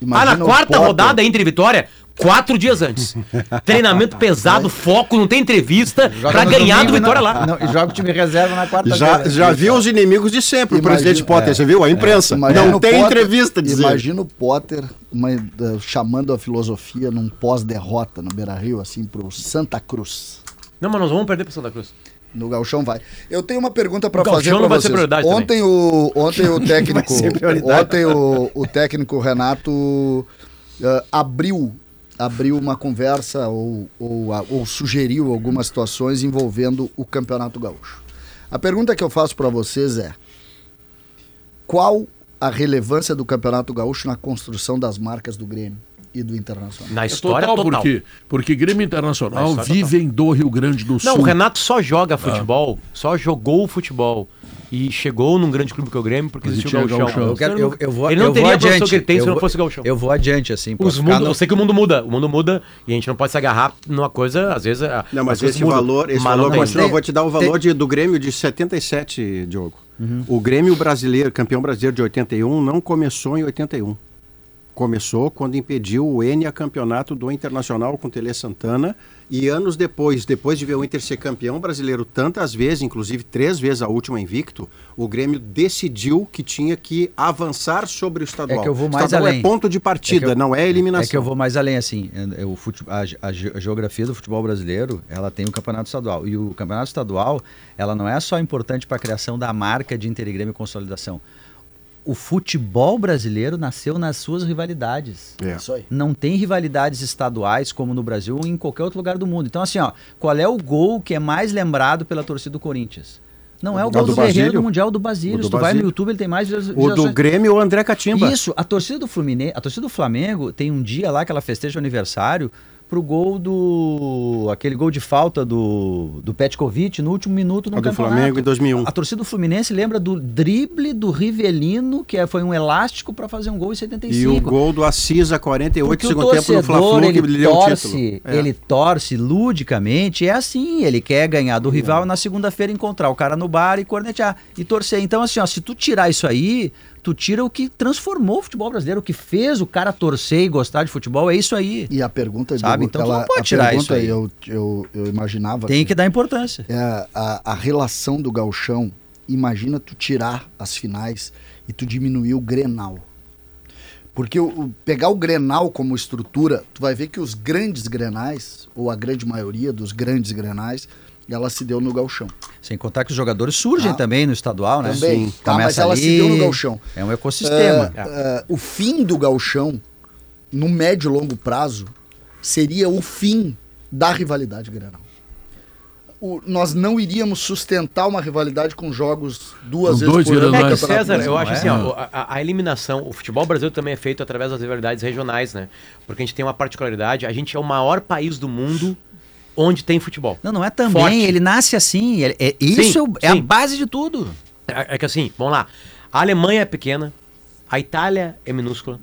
Imagina ah, na o quarta Potter- rodada, Inter e Vitória, quatro dias antes. Treinamento pesado, foco, não tem entrevista pra no ganhar do domingo, Vitória não- lá. não, e joga o time reserva na quarta-feira. Já, já viu os inimigos de sempre, o Imagina- presidente Potter, você viu? A imprensa. Imagina não o tem Potter- entrevista dizendo. Imagina o Potter uma- da- chamando a filosofia num pós-derrota no Beira-Rio, assim, pro Santa Cruz. Não, mas nós vamos perder pro Santa Cruz. No Galchão vai. Eu tenho uma pergunta para fazer para vocês. Ontem o ontem o técnico ontem o, o técnico Renato eh, abriu abriu uma conversa ou, ou, ou sugeriu algumas situações envolvendo o Campeonato Gaúcho. A pergunta que eu faço para vocês é: qual a relevância do Campeonato Gaúcho na construção das marcas do Grêmio e do Internacional? Na É história total, total. por quê? Porque Grêmio Internacional vivem do Rio Grande do Sul. Não, o Renato só joga futebol, só jogou futebol. E chegou num grande clube que é o Grêmio porque Porque existiu o Gauchão. Gauchão. Eu, quero, eu, eu vou, Ele não eu teria vou adiante. que ele tem se eu não vou- fosse o Gauchão. Eu vou adiante, assim. Os mundo, no- Eu sei que o mundo muda, o mundo muda e a gente não pode se agarrar numa coisa, às vezes. a- Não, mas às vezes esse muda, valor, esse valor tem. continua. Eu vou te dar o valor Tem- de- do Grêmio de 77, Diogo. Uhum. O Grêmio brasileiro, campeão brasileiro de 81, não começou em 81. Começou quando impediu o Enia campeonato do Internacional com o Tele Santana. E anos depois, depois de ver o Inter ser campeão brasileiro tantas vezes, inclusive três vezes a última invicto, o Grêmio decidiu que tinha que avançar sobre o estadual. É que eu vou mais estadual além. é ponto de partida, É eu- não é eliminação. É que eu vou mais além, assim. é- é o fute- a, a ge- a geografia do futebol brasileiro, ela tem o campeonato estadual. E o campeonato estadual, ela não é só importante para a criação da marca de Inter e Grêmio e consolidação. O futebol brasileiro nasceu nas suas rivalidades. É. Isso aí. Não tem rivalidades estaduais como no Brasil ou em qualquer outro lugar do mundo. Então, assim, ó, qual é o gol que é mais lembrado pela torcida do Corinthians? Não é o O gol do do, Guerreiro Basílio? do Mundial do Basílio. Se tu vai no Basílio. YouTube, ele tem mais O do visualizações. Grêmio, o André Catimba. Isso, a torcida do Fluminense, a torcida do Flamengo tem um dia lá que ela festeja o aniversário pro gol do aquele gol de falta do do Petkovic no último minuto no A do campeonato. Flamengo em 2001. A torcida do Fluminense lembra do drible do Rivelino, que é- foi um elástico para fazer um gol em 75. E o gol do Assis a 48 Porque o segundo tempo no torcedor, Fla-Flu que ele lhe deu o torce, título. É. ele torce ludicamente, é assim, ele quer ganhar do rival e na segunda-feira encontrar o cara no bar e cornetear e torcer. Então assim, ó, se tu tirar isso aí, tu tira o que transformou o futebol brasileiro, o que fez o cara torcer e gostar de futebol, é isso aí. E a pergunta Sabe? Diego, Então ela, não pode a tirar pergunta isso aí. Eu, eu, eu imaginava Tem que dar importância. é a, a relação do galchão. Imagina tu tirar as finais e tu diminuir o Grenal. Porque o, o- pegar o Grenal como estrutura, tu vai ver que os grandes Grenais, ou a grande maioria dos grandes Grenais, ela se deu no galchão. Sem contar que os jogadores surgem Ah, também no estadual, né? também. Tá, mas Começa ela se deu no gauchão. É um ecossistema. É, é, o fim do galchão, no médio e longo prazo, seria o fim da rivalidade Grenal. O- nós não iríamos sustentar uma rivalidade com jogos duas Com vezes dois por ano. no É que, Mas- César, eu acho é? assim, ó, a, a eliminação, o futebol brasileiro também é feito através das rivalidades regionais, né? Porque a gente tem uma particularidade, a gente é o maior país do mundo onde tem futebol. Não, não é também, Forte. ele nasce assim. ele- é, isso Sim, é é, a base de tudo. É, é que assim, vamos lá, a Alemanha é pequena, a Itália é minúscula,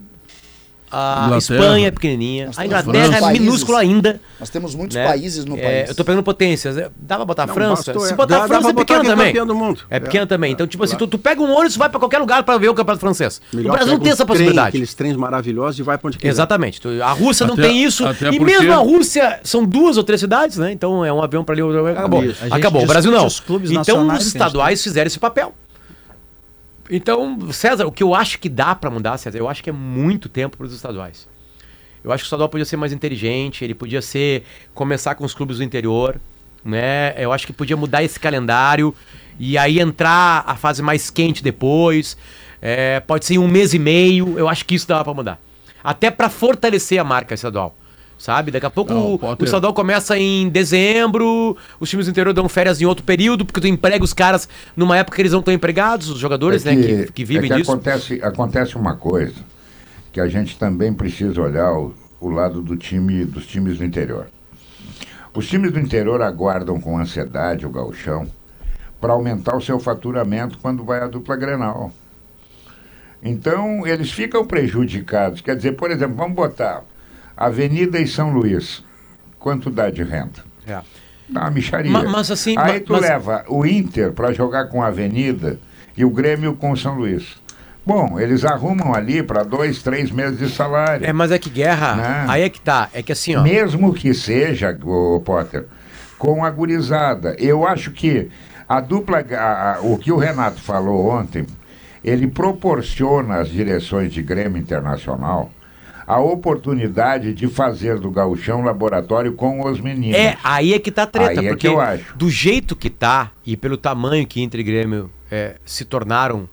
a Inglaterra. Espanha é pequenininha, Nós a Inglaterra é países. minúscula ainda. Nós temos muitos né? países no É, país. Eu tô pegando potências. é, Dá pra botar a Não, França? bastou, Se é. botar Dá- a França é pequena que é também. campeão do mundo. É É. pequena também. Então, tipo assim, tu, tu pega um ônibus e vai pra qualquer lugar pra ver o campeonato francês. Melhor o Brasil não tem essa trem, possibilidade. Aqueles trens maravilhosos e vai pra onde quiser. Exatamente. Tu- A Rússia não Até- tem isso. E porque- mesmo a Rússia são duas ou três cidades, né? Então é um avião pra ali, acabou. Acabou. O Brasil não. Então os gente estaduais fizeram esse papel. Então, César, o que eu acho que dá pra mudar, César, eu acho que é muito tempo para os estaduais. Eu acho que o estadual podia ser mais inteligente, ele podia ser começar com os clubes do interior, né? Eu acho que podia mudar esse calendário e aí entrar a fase mais quente depois. É, pode ser em um mês e meio. Eu acho que isso dava pra mudar. Até pra fortalecer a marca estadual. Sabe? Daqui a pouco Não, o, o estadual começa em dezembro, os times do interior dão férias em outro período, porque tu emprega os caras numa época que eles não estão empregados, os jogadores, né, que, que vivem é que disso. Acontece, acontece uma coisa que a gente também precisa olhar o, o lado do time, dos times do interior. Os times do interior aguardam com ansiedade o gauchão para aumentar o seu faturamento quando vai a dupla Grenal. Então, eles ficam prejudicados. Quer dizer, por exemplo, vamos botar Avenida e São Luís. Quanto dá de renda? É. Dá uma micharia. Ma- mas assim, Aí tu mas- leva o Inter para jogar com a Avenida e o Grêmio com o São Luís. Bom, eles arrumam ali para dois, três meses de salário. É, mas é que guerra, Né? aí é que tá. É que assim, ó. Mesmo que seja, o Potter, com a gurizada. Eu acho que a dupla, a- a- o que o Renato falou ontem, ele proporciona às direções de Grêmio Internacional a oportunidade de fazer do gauchão laboratório com os meninos. É, aí é que tá a treta, Aí é porque que eu acho. do jeito que tá e pelo tamanho que Inter e Grêmio é, se tornaram,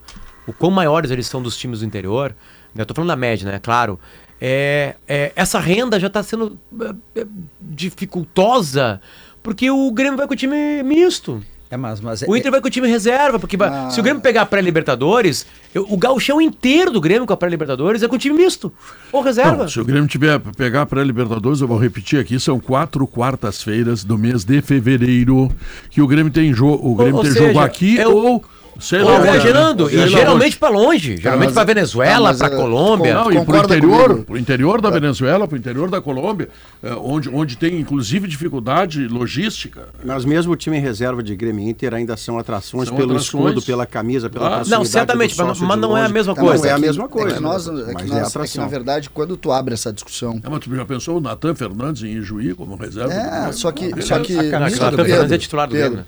o quão maiores eles são dos times do interior, né, eu tô falando da média, né, claro, é, é, essa renda já tá sendo é, é, dificultosa porque o Grêmio vai com o time misto. É, mas, mas O Inter vai com o time reserva, porque vai- se o Grêmio pegar a pré-Libertadores, o gauchão inteiro do Grêmio com a pré-Libertadores é com o time misto. Ou reserva. Não, se o Grêmio tiver pegar para Libertadores, eu vou repetir aqui, são quatro quartas-feiras do mês de fevereiro que o Grêmio tem jogo, o Grêmio ou tem seja, jogo aqui é o- ou sei lá, onde, né? viajando, Sei e geralmente pra longe. Geralmente pra Venezuela, tá, eh, Colômbia. Não, e pro Concorda interior, pro interior da Venezuela, pro interior da Colômbia, eh, onde, onde tem inclusive dificuldade logística. Mas mesmo o time em reserva de Grêmio Inter ainda são atrações São pelo atrações. escudo, pela camisa, pela Ah, não, certamente, mas- mas não é a mesma Não, coisa. é a mesma É coisa. que, nós, é que mas é nós- é que, na verdade, quando tu abre essa discussão. É, mas tu já pensou o Natan Fernandes em Ijuí como reserva? É, só que. Ele Só é- que Não, do Fernandes é titular do Grêmio.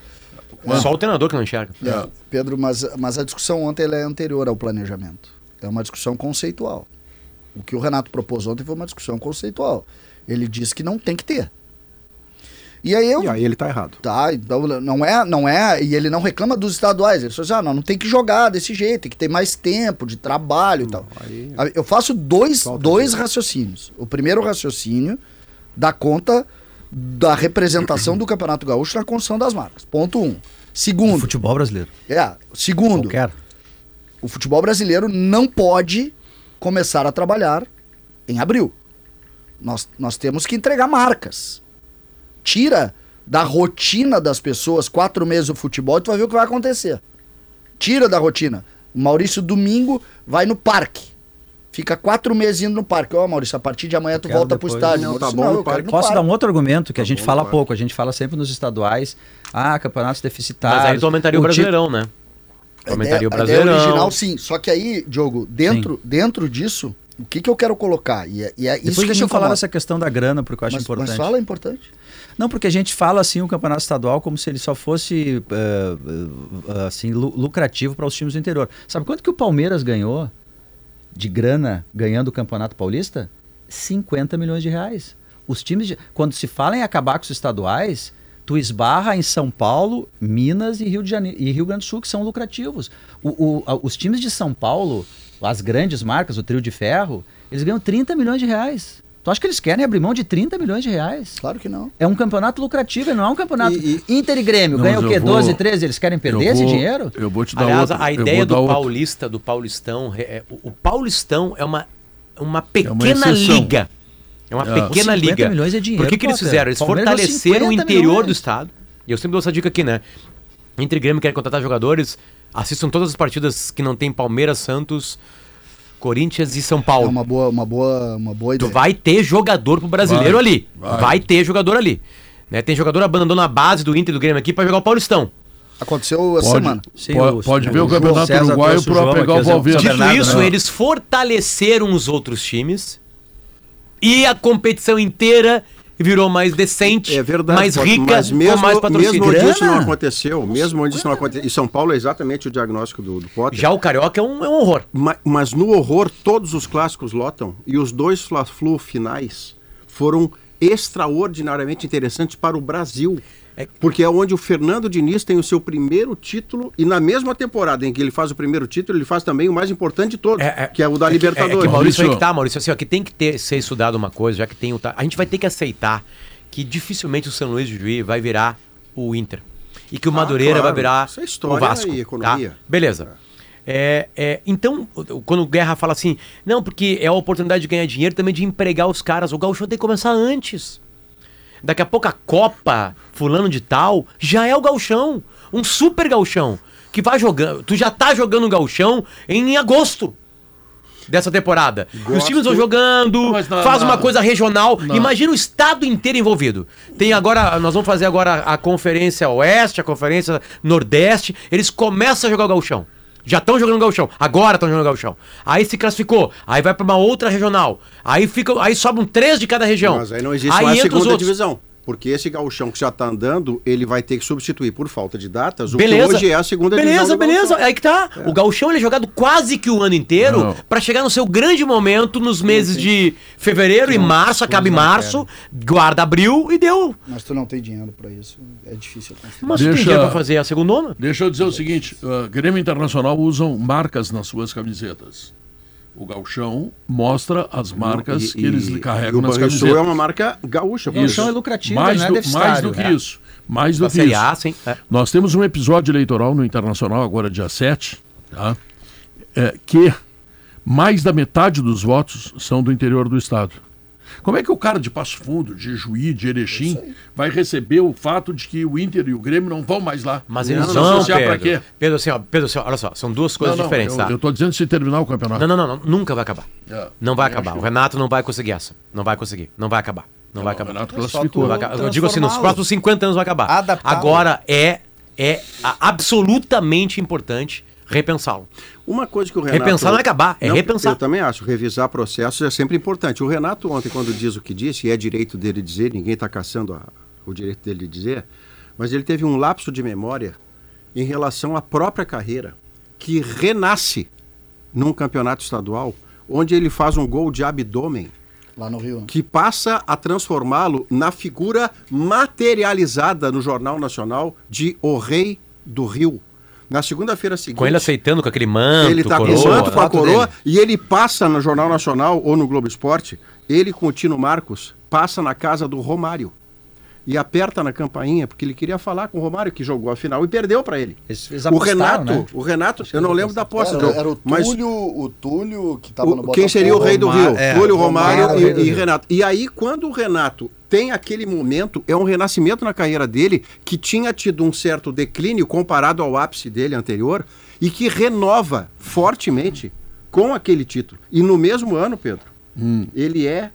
Né? Só o treinador que não enxerga. É, Pedro, mas, mas a discussão ontem ela é anterior ao planejamento. É uma discussão conceitual. O que o Renato propôs ontem foi uma discussão conceitual. Ele disse que não tem que ter. E aí eu. E aí ele tá errado. Tá, então não é, não é, e ele não reclama dos estaduais. Ele só diz, ah, não, não tem que jogar desse jeito, tem que ter mais tempo de trabalho e tal. aí- Eu faço dois, Falta dois raciocínios. O primeiro raciocínio dá conta da representação do Campeonato Gaúcho na construção das marcas. Ponto um. do Segundo, futebol brasileiro. é, segundo, Qualquer. o futebol brasileiro não pode começar a trabalhar em abril. Nós, nós temos que entregar marcas. Tira da rotina das pessoas quatro meses o futebol e tu vai ver o que vai acontecer. Tira da rotina. O Maurício domingo vai no parque. Fica quatro meses indo no parque. Ó, Maurício, a partir de amanhã tu volta pro depois. estádio. Não, tá bom parque. no Posso parque. dar um outro argumento que a gente bom, fala pouco, a gente fala sempre nos estaduais, ah, campeonatos deficitários. Mas aí tu aumentaria o ti- Brasileirão, né? Aumentaria o A ideia Brasileirão. original, sim. Só que aí, Diogo, dentro, dentro disso, o que, que eu quero colocar? E é, e é isso Depois que deixa eu falar dessa questão da grana, porque eu acho mas, importante. mas fala, é importante. Não, porque a gente fala assim o campeonato estadual como se ele só fosse eh, eh, assim lu- lucrativo para os times do interior. Sabe quanto que o Palmeiras ganhou de grana ganhando o Campeonato Paulista? 50 milhões de reais. Os times de- quando se fala em acabar com os estaduais, tu esbarra em São Paulo, Minas e Rio de Janeiro e Rio Grande do Sul que são lucrativos. O- o- a- os times de São Paulo, as grandes marcas, o trio de ferro, eles ganham 30 milhões de reais. Tu acha que eles querem abrir mão de 30 milhões de reais? Claro que não. É um campeonato lucrativo, não é um campeonato. E- Inter e Grêmio Não, ganham o quê? vou- 12, 13? Eles querem perder Eu esse vou- dinheiro? Eu vou te dar Aliás, outro. a ideia do outro. paulista, do paulistão, é- é- o, paulistão é uma, uma pequena exceção. liga. É uma É. pequena Os 50 liga. milhões é dinheiro, Por que, que eles fizeram? Eles Palmeiras fortaleceram o 50 interior milhões. do estado. E eu sempre dou essa dica aqui, né? Inter e Grêmio querem contratar jogadores, assistam todas as partidas que não tem Palmeiras, Santos, Corinthians e São É Paulo. uma boa, uma boa, uma boa Tu ideia. vai ter jogador pro brasileiro Vai, ali. vai. Vai. ter jogador ali. Né? Tem jogador abandonando a base do Inter do Grêmio aqui pra jogar o Paulistão. Aconteceu essa Pode, semana. Sim, pode, o- pode o ver o João Campeonato César Uruguaio o para pegar o. Valverde. Dito Bernardo, isso, né? eles fortaleceram os outros times e a competição inteira virou mais decente, É verdade, mais rica, mas mesmo, com mais patrocínio. mesmo onde isso não aconteceu, mesmo onde isso não aconteceu, e São Paulo é exatamente o diagnóstico do, do Potter. Já o Carioca é um, é um horror. Ma- mas no horror, todos os clássicos lotam e os dois Fla-Flu finais foram extraordinariamente interessantes para o Brasil. É- Porque é onde o Fernando Diniz tem o seu primeiro título e na mesma temporada em que ele faz o primeiro título, ele faz também o mais importante de todos, que é o da É que, Libertadores. Maurício, Maurício- aí que tá, Maurício, assim, ó, que tem que ter, ser estudado uma coisa, já que tem o... ta- A gente vai ter que aceitar que dificilmente o São Luís de Juiz vai virar o Inter. E que o Ah, Madureira claro. vai virar Isso é história o Vasco. e economia. Tá? Beleza. É, é, então, quando o Guerra fala assim, não, porque é a oportunidade de ganhar dinheiro também de empregar os caras. O Gauchão tem que começar antes. Daqui a pouco a Copa, fulano de tal, já é o gauchão. Um super gauchão. Que vai jogando. Tu já tá jogando um gauchão em agosto dessa temporada. E os times vão jogando, na- faz na- uma coisa regional. na- Imagina o estado inteiro envolvido. Tem agora, nós vamos fazer agora a conferência oeste, a conferência nordeste. Eles começam a jogar o gauchão. Já estão jogando gauchão. Agora estão jogando gauchão. Aí se classificou. Aí vai para uma outra regional. Aí fica, aí sobram três de cada região. Mas aí não existe mais entra os segunda divisão. Porque esse gauchão que já está andando, ele vai ter que substituir por falta de datas o Beleza. que hoje é a segunda Beleza, beleza. Aí que tá. O gauchão ele é jogado quase que o ano inteiro pra chegar no seu grande momento nos meses de fevereiro e março, acaba em março, guarda abril e deu. Mas tu não tem dinheiro pra isso, é difícil. construir. Mas tu tem Deixa- dinheiro pra fazer a segunda Deixa eu dizer o seguinte: uh, Grêmio Internacional usam marcas nas suas camisetas. O Galchão mostra as marcas E- que eles e- carregam e o nas camisetas. é uma marca gaúcha. O Galchão é lucrativo, mais não é do, mais do que é. isso. Mais do Da que Série isso. A, sim. É. Nós temos um episódio eleitoral no Internacional, agora dia 7, tá? É, que mais da metade dos votos são do interior do estado. Como é que o cara de Passo Fundo, de Juí, de Erechim, vai receber o fato de que o Inter e o Grêmio não vão mais lá? Mas eles se vão, associar pra Pedro. quê? Pedro, assim, ó, Pedro, assim, ó, olha só, são duas coisas Não, não, diferentes, eu, tá? eu tô dizendo se terminar o campeonato. Não, não, não, não, nunca vai acabar. É. Não vai acabar. acho O que- Renato não vai conseguir essa. Não vai conseguir. Não vai acabar. Não vai O acabar. Renato É classificou. tu- Vai acabar. Eu digo assim, nos próximos 50 anos vai acabar. Adaptá-lo. Agora é, é absolutamente importante repensá-lo. Uma coisa que o Renato... Repensar não é acabar, é repensar. Eu também acho, revisar processos é sempre importante. O Renato ontem, quando diz o que disse, e é direito dele dizer, ninguém está caçando a- o direito dele de dizer, mas ele teve um lapso de memória em relação à própria carreira, que renasce num campeonato estadual, onde ele faz um gol de abdômen Lá no Rio. né? que passa a transformá-lo na figura materializada no Jornal Nacional de O Rei do Rio. Na segunda-feira seguinte. Com ele aceitando com aquele manto, Ele tá coroa. com o manto, com a coroa, dele. e ele passa no Jornal Nacional ou no Globo Esporte, ele com o Tino Marcos, passa na casa do Romário. E aperta na campainha, porque ele queria falar com o Romário, que jogou a final e perdeu para ele. Eles, eles O Renato, né? o Renato, eu não lembro da aposta, Era, era o mas Túlio, o Túlio que tava no o- quem seria o rei do Rio? é, Túlio, Romário, Romário, e, e. Renato. E aí, quando o Renato tem aquele momento, é um renascimento na carreira dele, que tinha tido um certo declínio comparado ao ápice dele anterior, e que renova fortemente com aquele título. E no mesmo ano, Pedro, ele é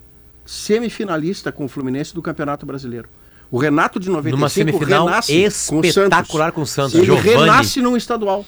semifinalista com o Fluminense do Campeonato Brasileiro. O Renato de 95 Numa semifinal renasce com o espetacular com o Santos. Ele Giovani. renasce num estadual.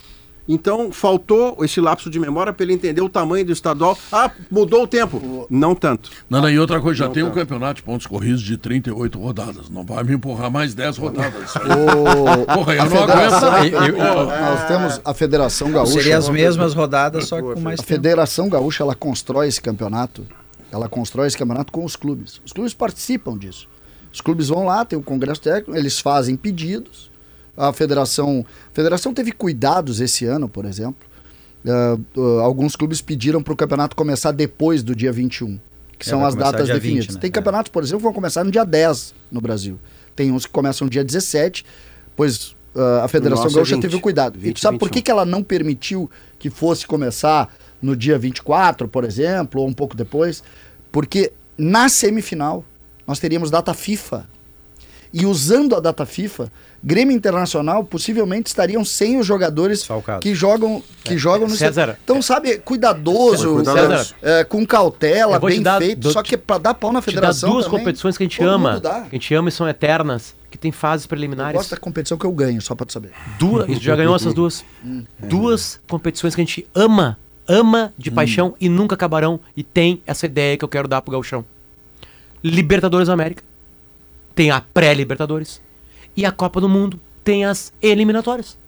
Então, faltou esse lapso de memória para ele entender o tamanho do estadual. Ah, mudou o tempo. Não tanto. Não, não, e outra coisa, já Não, tem um tá. campeonato de pontos corridos de 38 rodadas. Não vai me empurrar mais 10 rodadas. O- Porra, eu a não federação, aguento. Eu- eu- nós temos a Federação Gaúcha. Seriam as mesmas rodadas, só que com mais A tempo. Federação Gaúcha ela constrói esse campeonato. Ela constrói esse campeonato com os clubes. Os clubes participam disso. Os clubes vão lá, tem o congresso técnico, eles fazem pedidos. A federação, a federação teve cuidados esse ano, por exemplo. Ah, ah, alguns clubes pediram para o campeonato começar depois do dia 21, que É, são as datas definidas. 20, né? Tem É. campeonatos, por exemplo, que vão começar no dia 10 no Brasil. Tem uns que começam no dia 17, pois ah, a Federação Nossa, Gaúcha 20, teve o cuidado. e 20, tu sabe por que, 21. que ela não permitiu que fosse começar no dia 24, por exemplo, ou um pouco depois? Porque na semifinal nós teríamos data FIFA. E usando a data FIFA, Grêmio Internacional possivelmente estariam sem os jogadores que jogam que jogam no César, Então, sabe, cuidadoso, Cuidadoso. é, com cautela, te bem dar feito, do- só que para dar pau na Te federação duas também, competições que a gente ama. Que a gente ama e são eternas. Que tem fases Eu preliminares. gosto da competição que eu ganho, só para tu saber. Duas, já ganhou essas duas. Duas competições que a gente ama, ama de paixão e nunca acabarão. E tem essa ideia que eu quero dar pro Gauchão. Libertadores da América. Tem a pré-Libertadores. E a Copa do Mundo tem as eliminatórias.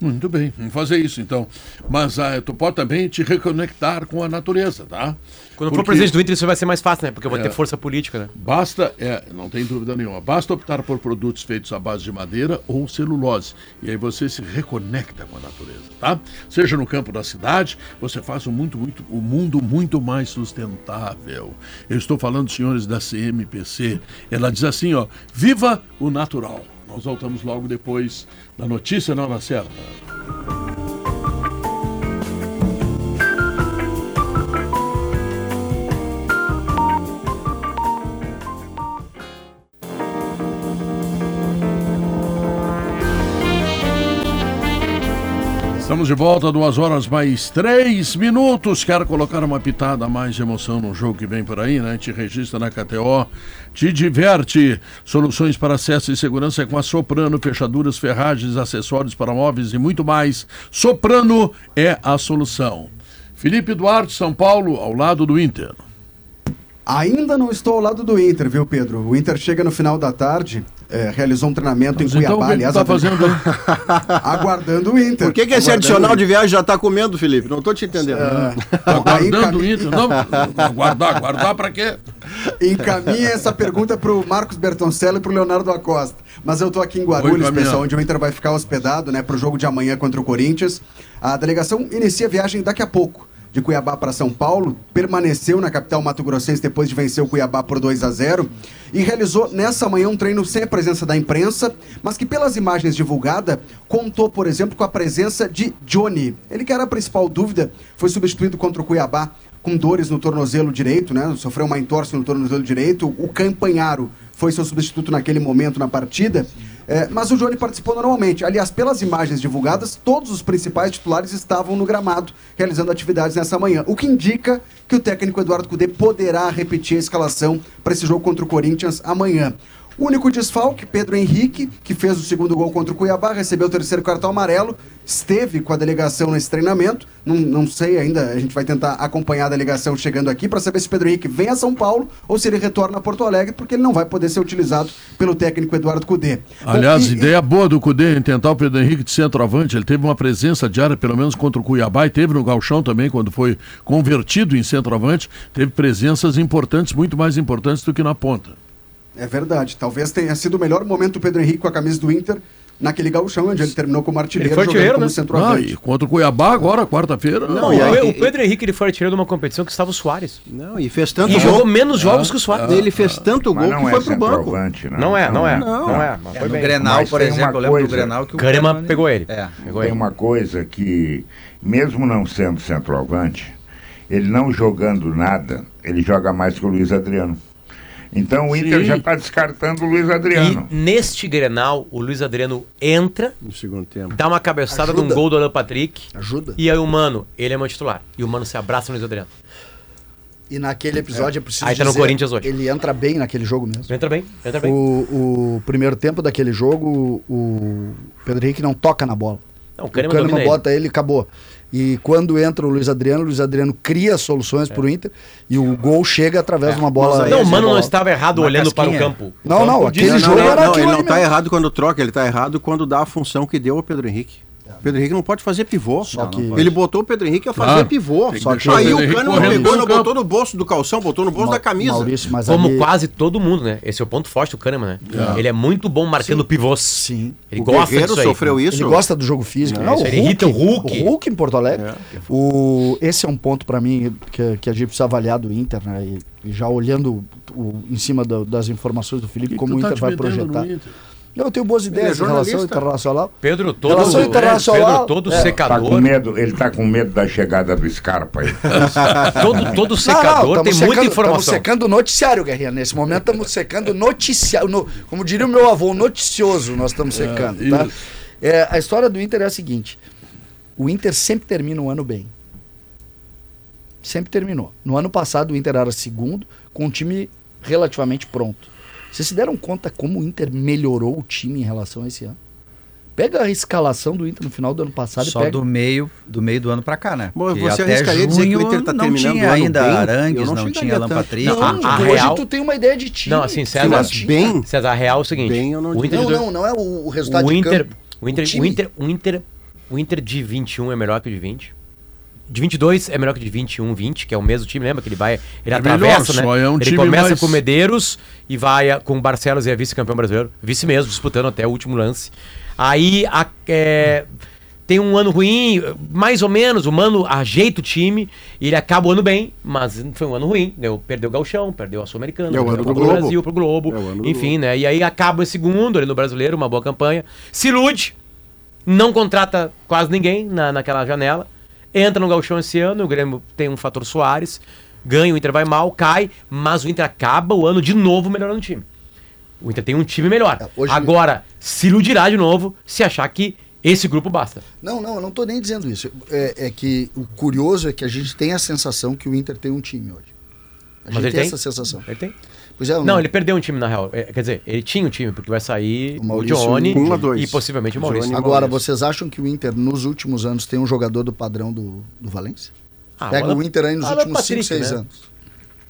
Muito bem, vamos fazer isso então. Mas ah, tu pode também te reconectar com a natureza, tá? Quando eu for Porque presidente do Inter, isso vai ser mais fácil, né? Porque eu vou É. ter força política, né? Basta, é, não tem dúvida nenhuma, basta optar por produtos feitos à base de madeira ou celulose. E aí você se reconecta com a natureza, tá? Seja no campo da cidade, você faz o, muito, muito, o mundo muito mais sustentável. Eu estou falando, senhores da CMPC. Ela diz assim, ó, viva o natural. Nós voltamos logo depois da notícia não na Serra. Estamos de volta, duas horas mais três minutos. Quero colocar uma pitada mais de emoção no jogo que vem por aí, né? Te registra na KTO, te diverte. Soluções para acesso e segurança com a Soprano, fechaduras, ferragens, acessórios para móveis e muito mais. Soprano é a solução. Felipe Duarte, São Paulo, ao lado do Inter. Ainda não estou ao lado do Inter, viu, Pedro? O Inter chega no final da tarde, é, realizou um treinamento Mas em então, o Cuiabá, que aliás, tá fazendo aí? aguardando o Inter. Por que, que esse adicional o de viagem já tá comendo, Felipe? Não tô te entendendo. Tá Aí Aguardando o Inter. Não, aguardar, aguardar pra quê? Encaminha essa pergunta pro Marcos Bertoncello e pro Leonardo Acosta. Mas eu tô aqui em Guarulhos, Oi, pessoal, onde o Inter vai ficar hospedado, né, pro jogo de amanhã contra o Corinthians. A delegação inicia a viagem daqui a pouco. De Cuiabá para São Paulo, permaneceu na capital mato-grossense depois de vencer o Cuiabá por 2 a 0 e realizou nessa manhã um treino sem a presença da imprensa, mas que pelas imagens divulgadas contou, por exemplo, com a presença de Johnny. Ele que era a principal dúvida, foi substituído contra o Cuiabá com dores no tornozelo direito, né? Sofreu uma entorse no tornozelo direito. O Campanharo foi seu substituto naquele momento na partida. É, mas o Johnny participou normalmente. Aliás, pelas imagens divulgadas, todos os principais titulares estavam no gramado, realizando atividades nessa manhã. O que indica que o técnico Eduardo Cudê poderá repetir a escalação para esse jogo contra o Corinthians amanhã. O único desfalque, Pedro Henrique, que fez o segundo gol contra o Cuiabá, recebeu o terceiro cartão amarelo, esteve com a delegação nesse treinamento. Não, não sei ainda, a gente vai tentar acompanhar a delegação chegando aqui para saber se Pedro Henrique vem a São Paulo ou se ele retorna a Porto Alegre, porque ele não vai poder ser utilizado pelo técnico Eduardo Cudê. Aliás, Bom, e- ideia boa do Cudê em tentar o Pedro Henrique de centroavante. Ele teve uma presença diária, pelo menos contra o Cuiabá, e teve no Galchão também, quando foi convertido em centroavante. Teve presenças importantes, muito mais importantes do que na ponta. É verdade. Talvez tenha sido o melhor momento do Pedro Henrique com a camisa do Inter naquele gauchão, onde ele terminou como artilheiro, Ele foi artilheiro, como né? Ah, centroavante. e contra o Cuiabá agora, quarta-feira. Não, aí- o, Pedro Henrique ele foi artilheiro de uma competição que estava o Soares. Não, e fez tanto E gol. jogou menos jogos que o Soares. Ele fez tanto gol não que é foi pro banco. não. Não é, não é. Não. Não é. mas É, foi no bem. Grenal, Mas por exemplo, uma eu lembro do coisa- Grenal que o Kahneman Kahneman- pegou ele. É. Pegou Tem ele. uma coisa que, mesmo não sendo centroavante, ele não jogando nada, ele joga mais que o Luiz Adriano. Então o Inter Sim. já está descartando o Luiz Adriano. E neste Grenal, o Luiz Adriano entra, No segundo tempo. dá uma cabeçada num Ajuda. gol do Alan Patrick. Ajuda. E aí o Mano, ele é meu titular. E o Mano se abraça no Luiz Adriano. E naquele episódio é preciso Aí tá no Corinthians hoje. Ele entra bem naquele jogo mesmo. Entra bem, entra bem. O, o primeiro tempo daquele jogo, o Pedro Henrique não toca na bola. Não, o O Kahneman Kahneman domina ele. bota ele e acabou. E quando entra o Luiz Adriano, o Luiz Adriano cria soluções pro Inter e o gol chega através de uma bola. Não, o Mano não estava errado Uma olhando para o casquinha. campo. O Não, não, campo aquele diz- jogo não, era não, aquilo ele não tá mesmo. errado quando troca, ele tá errado quando dá a função que deu ao Pedro Henrique. O Pedro Henrique não pode fazer pivô. Só que- Ele botou o Pedro Henrique a fazer Claro, pivô. tem que Só o aí o Kahneman correndo pegou, não botou no bolso do calção, botou no bolso Ma- da camisa. Maurício, mas Como ali- quase todo mundo, né? Esse é o ponto forte do Kahneman, né? Ele é muito bom marcando pivôs. Sim. Ele o gosta Guerreiro disso aí. sofreu isso. Ele gosta do jogo físico. Não, isso o irrita o Hulk. O Hulk em Porto Alegre. O, esse é um ponto pra mim que, que a gente precisa avaliar do Inter, né? E, já olhando o- em cima do- das informações do Felipe, Que como o tá Inter te vai projetar. Eu tenho boas ideias é em relação internacional. Pedro, todo, Relação é, internacional, Pedro, todo é. Tá secador, com medo, ele tá com medo da chegada do Scarpa aí. todo, todo Não, secador não, tem tamo muita secando- informação. Estamos secando o noticiário, Guerrinha. Nesse momento estamos secando noticiário. no- como diria o meu avô, noticioso nós estamos secando. tá? isso. É, a história do Inter é a seguinte: o Inter sempre termina um ano bem. Sempre terminou. No ano passado o Inter era segundo, com um time relativamente pronto. Vocês se deram conta como o Inter melhorou o time em relação a esse ano? Pega a escalação do Inter no final do ano passado Só e pega. do meio, do meio do ano pra cá, né? Bom, você até arriscaria dizer que o junho Inter tá não terminando tinha o ano ainda bem? Arangues, não não, tinha. Patrick. Não, Não, a- a hoje real- tu tem uma ideia de time. Não, assim, César, Mas bem, César, a real é o seguinte. Bem, eu não o Inter Não, de não, não é o, o resultado o de Inter, campo. o Inter, O o time. Inter, o Inter, o Inter de 21 é melhor que o de 20. De 22 é melhor que o de 21, 20, que é o mesmo time, lembra que ele vai, ele É atravessa, melhor, né? é um ele começa mais- com o Medeiros e vai a- com o Barcelos e é vice-campeão brasileiro, vice mesmo, disputando até o último lance. Aí a- é, tem um ano ruim, mais ou menos, o Mano ajeita o time e ele acaba o ano bem, mas foi um ano ruim, deu, perdeu o Galchão, perdeu a Sul-Americana, É o perdeu ano do Globo. Brasil pro Globo, É o enfim, né? E aí acaba o segundo ali no Brasileiro, uma boa campanha, se ilude, não contrata quase ninguém na, naquela janela. Entra no Galchão esse ano, o Grêmio tem um fator Soares, ganha, o Inter vai mal, cai, mas o Inter acaba o ano de novo melhorando o time. O Inter tem um time melhor. É, hoje- Agora, se iludirá de novo se achar que esse grupo basta. Não, não, eu não tô nem dizendo isso. É, é que o curioso é que a gente tem a sensação que o Inter tem um time hoje. A Mas gente ele tem, tem? essa sensação. Ele tem? Pois é, eu Não, ele perdeu um time na real. É, quer dizer, ele tinha um time, porque vai sair O o, Maurício Johnny um e possivelmente o Maurício. Agora, Maurício. vocês acham que o Inter, nos últimos anos, tem um jogador do padrão do, do Valência? Ah, Pega Alan- o Inter aí nos Alan últimos 5, Patrick, 6 né? anos.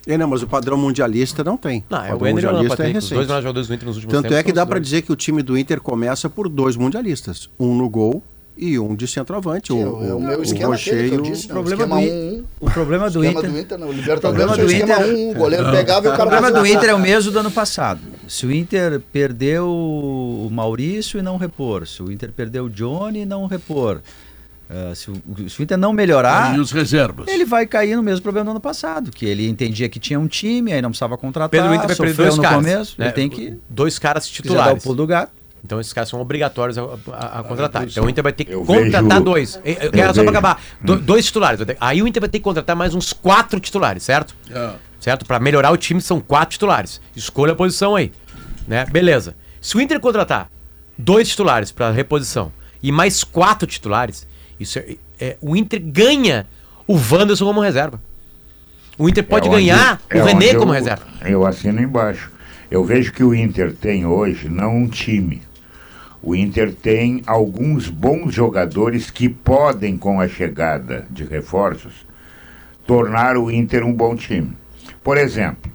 É, não, mas o padrão mundialista não tem. Não, é o o mundialista Patrick, os recente. dois melhores jogadores do Inter nos últimos Tanto tempos é que dá para dizer que o time do Inter começa por dois mundialistas. Um no gol e um de centroavante. É, O, o, o meu o esquema aquele que e eu o- disse, né? o o problema esquema do 1 O problema do Inter. no O problema o do esquema Inter- 1, o goleiro pegava e o O cara problema do Inter é o mesmo do ano passado. Se o Inter perdeu o Maurício e não repor, se o Inter perdeu o Johnny e não repor, ah, se, o, se o Inter não melhorar, E os reservas. ele vai cair no mesmo problema do ano passado, que ele entendia que tinha um time, aí não precisava contratar, Pedro, o Inter vai sofreu dois no começo. começo, né? ele tem que Dois caras quiser dar o titulares. pulo do gato. Então esses caras são obrigatórios a, a- a contratar. Então o Inter vai ter que Eu contratar vejo- dois. Eu, eu quero só pra acabar. Do- dois titulares. Aí o Inter vai ter que contratar mais uns quatro titulares, certo? É. Certo? Pra melhorar o time são quatro titulares. Escolha a posição aí. Né? Beleza. Se o Inter contratar dois titulares pra reposição e mais quatro titulares, isso é, é- o Inter ganha o Wanderson como reserva. O Inter pode É onde- ganhar é o René como eu- reserva. Eu assino embaixo. Eu vejo que o Inter tem hoje não um time. O Inter tem alguns bons jogadores que podem, com a chegada de reforços, tornar o Inter um bom time. Por exemplo,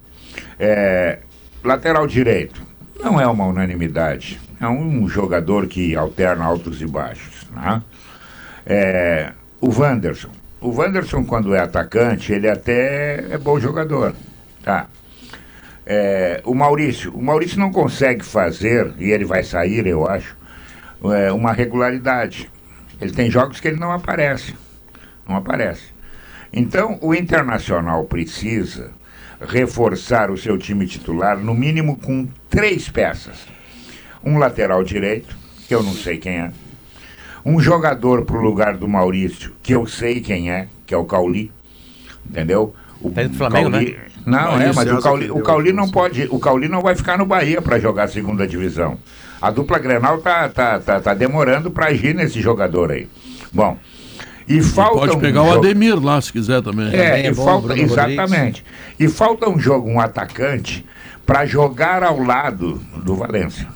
é, lateral direito não é uma unanimidade. É um jogador que alterna altos e baixos. Né? É, o Wanderson. O Wanderson, quando é atacante, ele até é bom jogador. Tá. É, o Maurício. O Maurício não consegue fazer, e ele vai sair, eu acho, é, uma regularidade. Ele tem jogos que ele não aparece. Não aparece. Então, o Internacional precisa reforçar o seu time titular, no mínimo com três peças. Um lateral direito, que eu não sei quem é. Um jogador para o lugar do Maurício, que eu sei quem é, que é o Cauli. Entendeu? O Tá indo pro Flamengo, Cauli- Não, é, mas o Cauli, o Cauli não pode. O Cauli não vai ficar no Bahia para jogar a segunda divisão. A dupla Grenal tá, tá, tá, tá demorando para agir nesse jogador aí. Bom. E falta Pode um pegar o jogo- Ademir lá, se quiser também. é, Também é e bom, falta, Bruno Rodrigues. exatamente. E falta um jogo, um atacante, para jogar ao lado do Valência.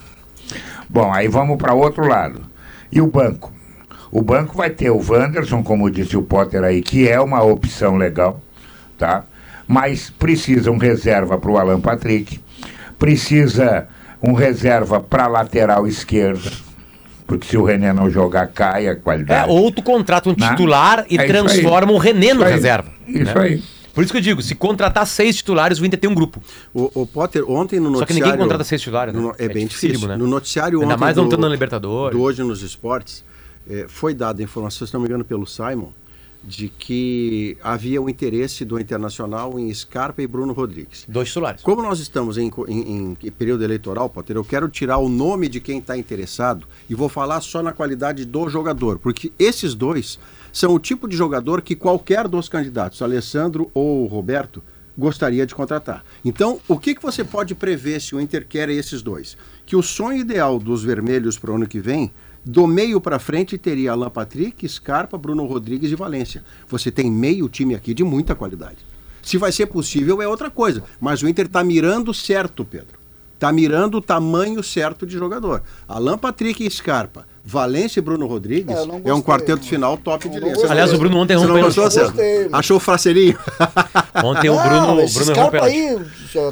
Bom, aí vamos para outro lado. E o banco? O banco vai ter o Wanderson, como disse o Potter aí, que é uma opção legal, tá? Mas precisa um reserva para o Alan Patrick, precisa um reserva para lateral esquerda, porque se o René não jogar, cai a É, qualidade. ou tu contrata um Né? titular e É transforma o René no Isso aí. reserva. Isso né? aí. Por isso que eu digo, se contratar seis titulares, o Inter tem um grupo. O, o Potter, ontem no Só que noticiário... ninguém contrata seis titulares, né? no- é, É bem dificílimo, difícil. né? No noticiário Ainda ontem mais não do- estando na Libertadores. do Hoje nos Esportes, eh, foi dada a informação, se não me engano, pelo Simon, de que havia o interesse do Internacional em Scarpa e Bruno Rodrigues. Dois titulares. Como nós estamos em, em- em período eleitoral, Potter, eu quero tirar o nome de quem está interessado e vou falar só na qualidade do jogador, porque esses dois são o tipo de jogador que qualquer dos candidatos, Alessandro ou Roberto, gostaria de contratar. Então, o que, que você pode prever se o Inter quer esses dois? Que o sonho ideal dos vermelhos para o ano que vem, do meio para frente, teria Alan Patrick, Scarpa, Bruno Rodrigues e Valência. Você tem meio time aqui de muita qualidade. Se vai ser possível é outra coisa. Mas o Inter está mirando certo, Pedro. Está mirando o tamanho certo de jogador. Alan Patrick e Scarpa, Valência e Bruno Rodrigues É, não é, um gostei, quarteto não. final top de não linha. gostei. Aliás, o Bruno ontem Você errou não um gostou? Gostei. Achou o fraceirinho? Ontem o Não, Bruno, o Bruno pênalti. aí,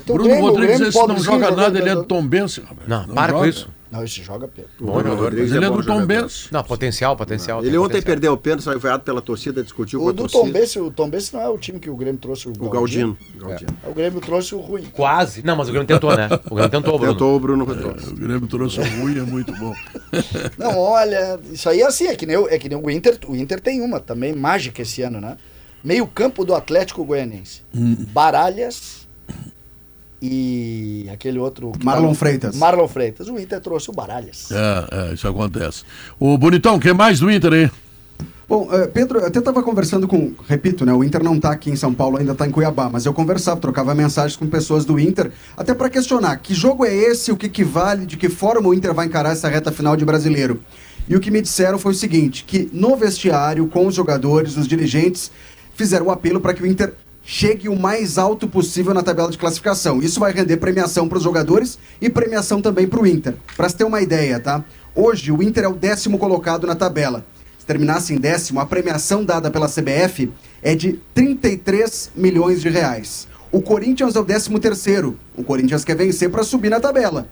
Bruno Grêmio, Rodrigues, Grêmio esse não joga jogando, nada, ele é do. Tom Benz. rapaz. Não, para com isso. Não, esse joga, Pedro. O Bruno Mas Rodrigues ele é bom do Tom. Benz. Não, potencial, potencial. Ele tem ontem potencial. perdeu o pênalti, saiu vaiado pela torcida, discutiu com O a do torcida. Tom Bense, o Tom Bense não é o time que o Grêmio trouxe o O Galdino. Galdino. Galdino. É, O Grêmio trouxe o ruim. Quase. Não, mas o Grêmio tentou, né? O Grêmio tentou, Bruno. Tentou o Bruno Rodrigues. O Grêmio trouxe o ruim, é muito bom. Não, olha, isso aí é assim, é que nem, o- é que nem o Inter. O Inter tem uma também mágica esse ano, né? Meio campo do Atlético Goianiense. Baralhas e aquele outro... Marlon tá Freitas. Marlon Freitas. O Inter trouxe o Baralhas. É, é, isso acontece. Ô, Bonitão, o que mais do Inter aí? Bom, eh, Pedro, eu até estava conversando com, repito, né, o Inter não está aqui em São Paulo, ainda está em Cuiabá, mas eu conversava, trocava mensagens com pessoas do Inter, até para questionar que jogo é esse, o que, que vale, de que forma o Inter vai encarar essa reta final de brasileiro. E o que me disseram foi o seguinte, que no vestiário, com os jogadores, os dirigentes, fizeram o apelo para que o Inter chegue o mais alto possível na tabela de classificação. Isso vai render premiação para os jogadores e premiação também para o Inter. Para se ter uma ideia, tá? Hoje o Inter é o décimo colocado na tabela. Se terminasse em décimo, a premiação dada pela CBF é de 33 milhões de reais. O Corinthians é o 13 terceiro. O Corinthians quer vencer para subir na tabela.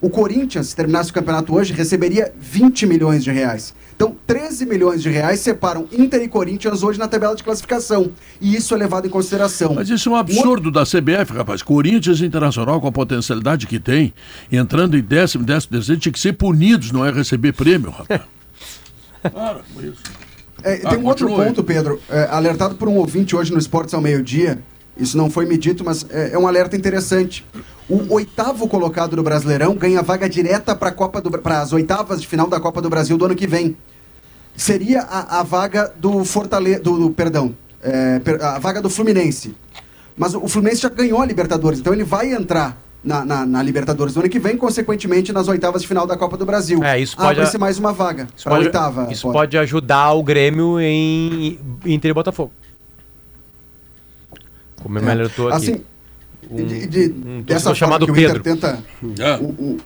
O Corinthians, se terminasse o campeonato hoje, receberia 20 milhões de reais. Então, 13 milhões de reais separam Inter e Corinthians hoje na tabela de classificação. E isso é levado em consideração. Mas isso é um absurdo da CBF, rapaz. Corinthians Internacional, com a potencialidade que tem, entrando em décimo, décimo terceiro, tinha que ser punidos, não é receber prêmio, rapaz. Para com isso. É, Ah, tem um outro ponto, Pedro, é, alertado por um ouvinte hoje no Esportes ao meio-dia. Isso não foi me dito, mas é, é um alerta interessante. O oitavo colocado do Brasileirão ganha vaga direta para Copa do para as oitavas de final da Copa do Brasil do ano que vem. Seria a, a vaga do Fortaleza, do, do- perdão, é, a vaga do Fluminense. Mas o, o Fluminense já ganhou a Libertadores, então ele vai entrar na, na- na Libertadores do ano que vem, consequentemente nas oitavas de final da Copa do Brasil. É, isso pode- Abre-se mais uma vaga Isso pode, oitava. isso pode ajudar o Grêmio em Inter e Botafogo. Como me alertou aqui. Assim, Um- de, de- um dessa chamado que o Pedro. Inter tenta, É. o, o-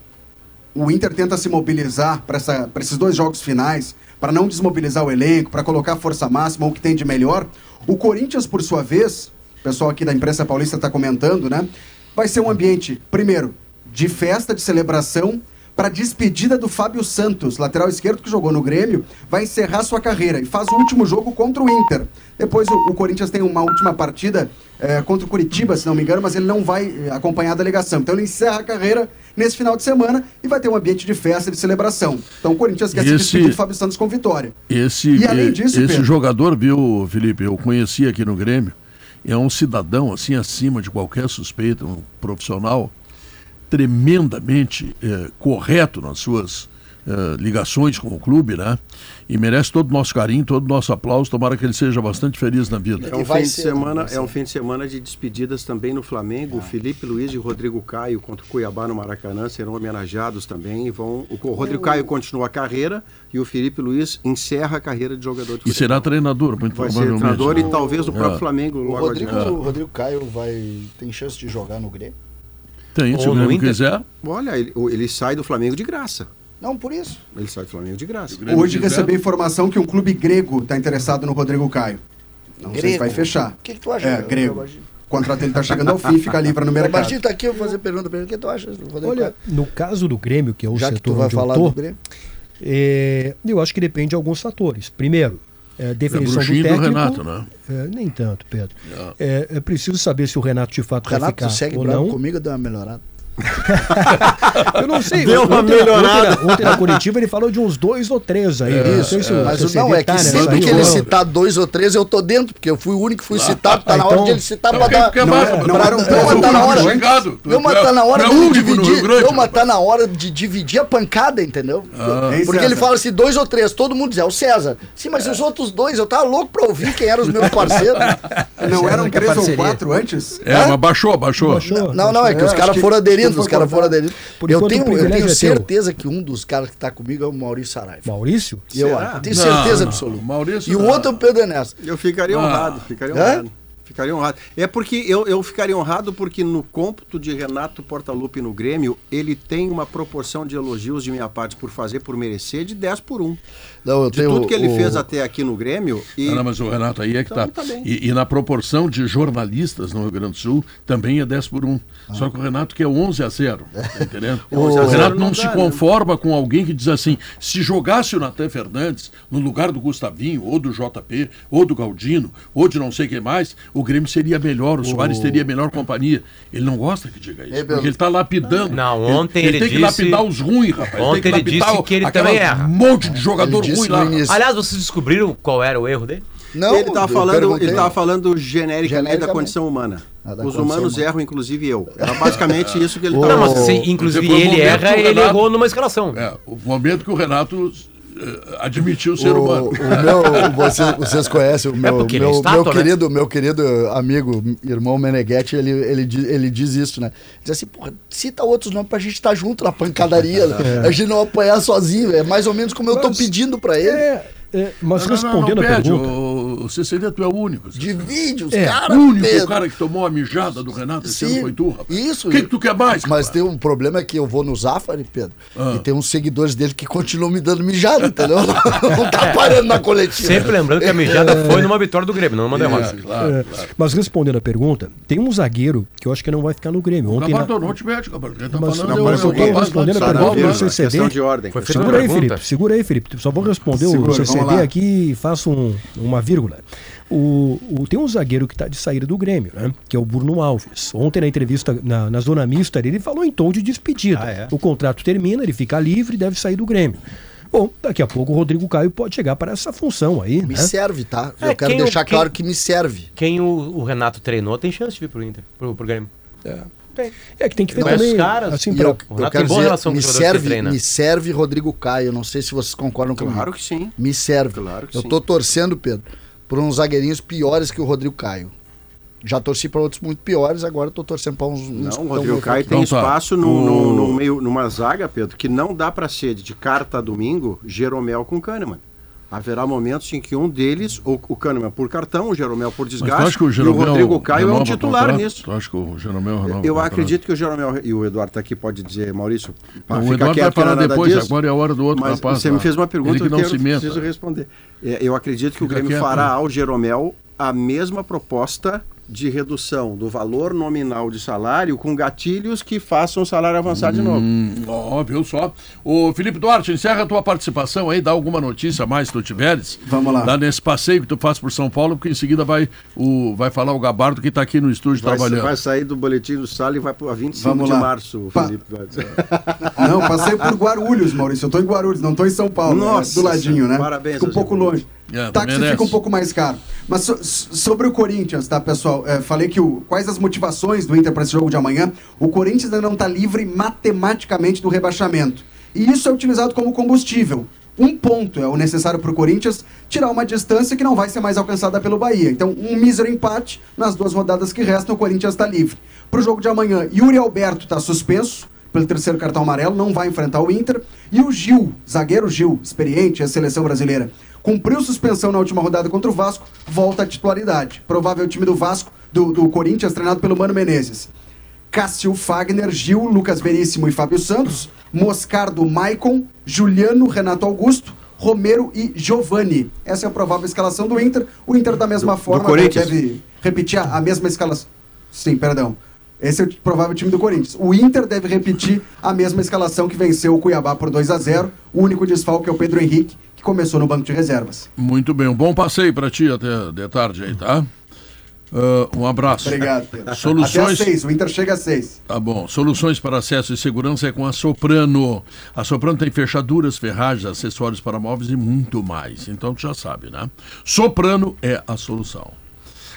o Inter tenta se mobilizar para esses dois jogos finais, para não desmobilizar o elenco, para colocar força máxima, o que tem de melhor. O Corinthians, por sua vez, o pessoal aqui da imprensa paulista está comentando, né? Vai ser um ambiente, primeiro, de festa, de celebração, para despedida do Fábio Santos, lateral esquerdo que jogou no Grêmio, vai encerrar sua carreira e faz o último jogo contra o Inter. Depois o, o Corinthians tem uma última partida eh, contra o Curitiba, se não me engano, mas ele não vai eh, acompanhar a delegação. Então ele encerra a carreira nesse final de semana e vai ter um ambiente de festa, de celebração. Então o Corinthians quer se Esse- despedir do Fábio Santos com vitória. Esse, E além disso, esse Pedro- jogador, viu, Felipe, eu conheci aqui no Grêmio, é um cidadão, assim, acima de qualquer suspeita, um profissional tremendamente eh, correto nas suas eh, ligações com o clube, né? E merece todo o nosso carinho, todo o nosso aplauso. Tomara que ele seja bastante feliz na vida. É um, E fim de ser, semana, é um ser. fim de semana de despedidas também no Flamengo. O Felipe Luiz e o Rodrigo Caio contra o Cuiabá no Maracanã serão homenageados também. e Vão, o, o Rodrigo Caio continua a carreira e o Felipe Luiz encerra a carreira de jogador de E futebol. será treinador, muito Vai ser provavelmente. treinador e né? talvez do próprio É. Flamengo O Rodrigo, o Rodrigo Caio vai, tem chance de jogar no Grêmio? Tem, se Ou o Grêmio Inter. quiser. Olha, ele, ele sai do Flamengo de graça. Não, por isso. Ele sai do Flamengo de graça. Grêmio Hoje quiser. recebi informação que um clube grego está interessado no Rodrigo Caio. Não sei se Grego? vai fechar. O que, que tu acha? É, grego. O contrato dele está chegando ao fim, fica livre no O mercado. Robertinho tá aqui, eu vou fazer pergunta pra ele. O que tu acha Olha, Caio? no caso do Grêmio, que é o Já que setor tu vai onde eu falar tô, do Grêmio. é, eu acho que depende de alguns fatores. Primeiro, é, definição do bruxinho do técnico. Renato, né? É, nem tanto, Pedro. É, é preciso saber se o Renato de fato O vai Renato ficar segue ou não. comigo, deu uma melhorada. Eu não sei. Deu uma ontem, melhorada. Ontem, na- ontem na coletiva ele falou de uns dois ou três aí. não sei se, Mas se o não, é que tá sempre que ele citar dois ou três, eu tô dentro, porque eu fui o único que fui citado, tá Ah, na então- hora de ele citar pra Porque- dar. é Não é- mas um é tá na hora. mas é- tá na hora é de dividir. Mas tá na hora de dividir a pancada, entendeu? Porque ele fala assim, dois ou três, todo mundo diz, é o César. Sim, mas e os outros dois, eu tava louco pra ouvir quem eram os meus parceiros. Não eram é três ou quatro antes? É, mas baixou, baixou. Não, não, é que É, os caras foram aderindo, que os caras cortado. aderindo. Por Eu tenho, eu tenho é certeza que um dos caras que tá comigo é o Maurício Saraiva. Maurício? Eu Será? acho, tenho Não, certeza não, absoluta. Maurício E o outro é o Pedro Ernesto. Eu ficaria Ah. honrado, ficaria honrado. Ficaria honrado. É porque eu, eu ficaria honrado porque no cômputo de Renato Portaluppi no Grêmio, ele tem uma proporção de elogios de minha parte por fazer, por merecer, de 10 por 1. Não, eu De tenho tudo que ele o- fez até aqui no Grêmio. E Não, não, mas o Renato aí é que Então, tá. tá e, e na proporção de jornalistas no Rio Grande do Sul, também é 10 por 1. Só que o Renato que é 11 a 0. Tá entendendo? o 11 a 0 Renato não, não se dá, né? conforma com alguém que diz assim: se jogasse o Natan Fernandes no lugar do Gustavinho, ou do JP, ou do Galdino, ou de não sei quem mais, o Grêmio seria melhor, o Soares teria melhor companhia. Ele não gosta que diga isso, Ei, porque ele está lapidando. Não, ontem ele tem que disse- lapidar os ruins, rapaz. Ontem tem que ele disse lapidar que ele também erra. monte de jogador Ele disse ruim no lá. início. Aliás, vocês descobriram qual era o erro dele? Não, ele estava falando, ele tava falando genericamente, da condição humana. Ah, da Os condição humanos humana. erram, inclusive eu. Era basicamente isso que ele estava se, inclusive ele erra, que o ele Renato- errou numa escalação. É, o momento que o Renato eh, admitiu o ser O, humano. o meu, vocês, vocês conhecem o meu, porque ele é meu, estátua, meu né? querido, meu querido amigo, irmão Meneghetti, ele, ele, diz, ele diz isso, né? Diz assim, porra, cita outros nomes pra gente estar junto na pancadaria, né? a gente não apanhar sozinho. É mais ou menos como eu tô Mas- pedindo pra ele. É, é, mas Não, não, não, respondendo não a pede, pergunta. o CCD, tu é o único. Divide os É, caras, o único Pedro. cara que tomou a mijada do Renato esse Sim, ano foi tu, rapaz. Isso. O que, que tu quer mais? Mas cara? tem um problema que eu vou no Zafari, Pedro, Ah. e tem uns seguidores dele que continuam me dando mijada, entendeu? Não tá parando na coletiva. Sempre lembrando que a mijada foi numa vitória do Grêmio, não numa derrota. É, claro, É, claro. Mas respondendo a pergunta, tem um zagueiro que eu acho que não vai ficar no Grêmio. Ontem na... Gabardo não te mete, Gabardo. Tá Mas falando não, é mas é eu Gabardo respondendo feita Segura aí, pergunta. Felipe. Segura aí, Felipe. Só vou responder Segura, o vamos Lá. aqui e faço um- uma vírgula. O, o- tem um zagueiro que está de saída do Grêmio, né? Que é o Bruno Alves. Ontem na entrevista na, na zona mista ele falou em tom de despedida. Ah, é? O contrato termina, ele fica livre e deve sair do Grêmio. Bom, daqui a pouco o Rodrigo Caio pode chegar para essa função aí, Me né? serve, tá? É, eu quero quem o- deixar quem- claro que me serve. Quem o, o Renato treinou tem chance de vir pro Inter, pro, pro Grêmio. É que tem que ver Conhece também, os caras? assim, pra- eu, eu quero tem boa dizer, relação com me serve, me serve Rodrigo Caio. Não sei se vocês concordam comigo. Claro que sim. Me serve. Claro que eu sim. tô torcendo, Pedro, por uns zagueirinhos piores que o Rodrigo Caio. Já torci para outros muito piores, agora eu tô torcendo para uns, uns Não, o Rodrigo muito Caio tem tá. espaço no, O- no- no meio, numa zaga, Pedro, que não dá para ser de carta a domingo, Jeromel com Kahneman. Haverá momentos em que um deles, ou o Kahneman por cartão, o Jeromel por desgaste, o e o Jeromel Rodrigo Caio é um titular nisso. Tu acha que o Jeromel renova Eu acredito que o Jeromel, e o Eduardo está aqui, pode dizer, Maurício, pá, O fica Eduardo vai quieto é falar nada depois, disso. agora é a hora do outro Mas rapaz. você lá. me fez uma pergunta Ele que eu preciso responder. É, eu acredito que o Fica Grêmio quieto, fará né? ao Jeromel a mesma proposta de redução do valor nominal de salário com gatilhos que façam o salário avançar de novo. Hum, ó, viu só. Ô, Felipe Duarte, encerra a tua participação aí, dá alguma notícia a mais se tu tiveres. Vamos lá. Dá nesse passeio que tu faz por São Paulo, porque em seguida vai, o, vai falar o Gabardo que tá aqui no estúdio Vai, trabalhando. vai sair do boletim do Sala e vai para 25 Vamos de lá. março, Pa- Felipe. Não, passei por Guarulhos, Maurício. Eu tô em Guarulhos, não tô em São Paulo. Nossa né? Do ladinho, né? parabéns, Fica um pouco longe. É, Táxi merece. fica um pouco mais caro. Mas so- sobre o Corinthians, tá, pessoal? É, falei que o, quais as motivações do Inter para esse jogo de amanhã. O Corinthians ainda não está livre matematicamente do rebaixamento. E isso é utilizado como combustível. Um ponto é o necessário para o Corinthians tirar uma distância que não vai ser mais alcançada pelo Bahia. Então, um mísero empate nas duas rodadas que restam, o Corinthians está livre. Para o jogo de amanhã, Yuri Alberto está suspenso pelo terceiro cartão amarelo, não vai enfrentar o Inter. E o Gil, zagueiro Gil, experiente, a seleção brasileira, cumpriu suspensão na última rodada contra o Vasco, volta à titularidade. Provável time do Vasco, do, do Corinthians, treinado pelo Mano Menezes. Cássio Fagner, Gil, Lucas Veríssimo e Fábio Santos, Moscardo Maicon, Juliano, Renato Augusto, Romero e Giovani. Essa é a provável escalação do Inter. O Inter, da mesma Do- do forma, Corinthians. deve repetir a, a mesma escalação. Sim, perdão. Esse é o provável time do Corinthians. O Inter deve repetir a mesma escalação que venceu o Cuiabá por 2 a 0 O único desfalque é o Pedro Henrique, que começou no banco de reservas. Muito bem, um bom passeio para ti até de tarde aí, tá? Ah, um abraço. Obrigado, Pedro. Soluções. Até às 6, o Inter chega às 6. Tá bom. Soluções para acesso e segurança é com a Soprano. A Soprano tem fechaduras, ferragens, acessórios para móveis e muito mais. Então tu já sabe, né? Soprano é a solução.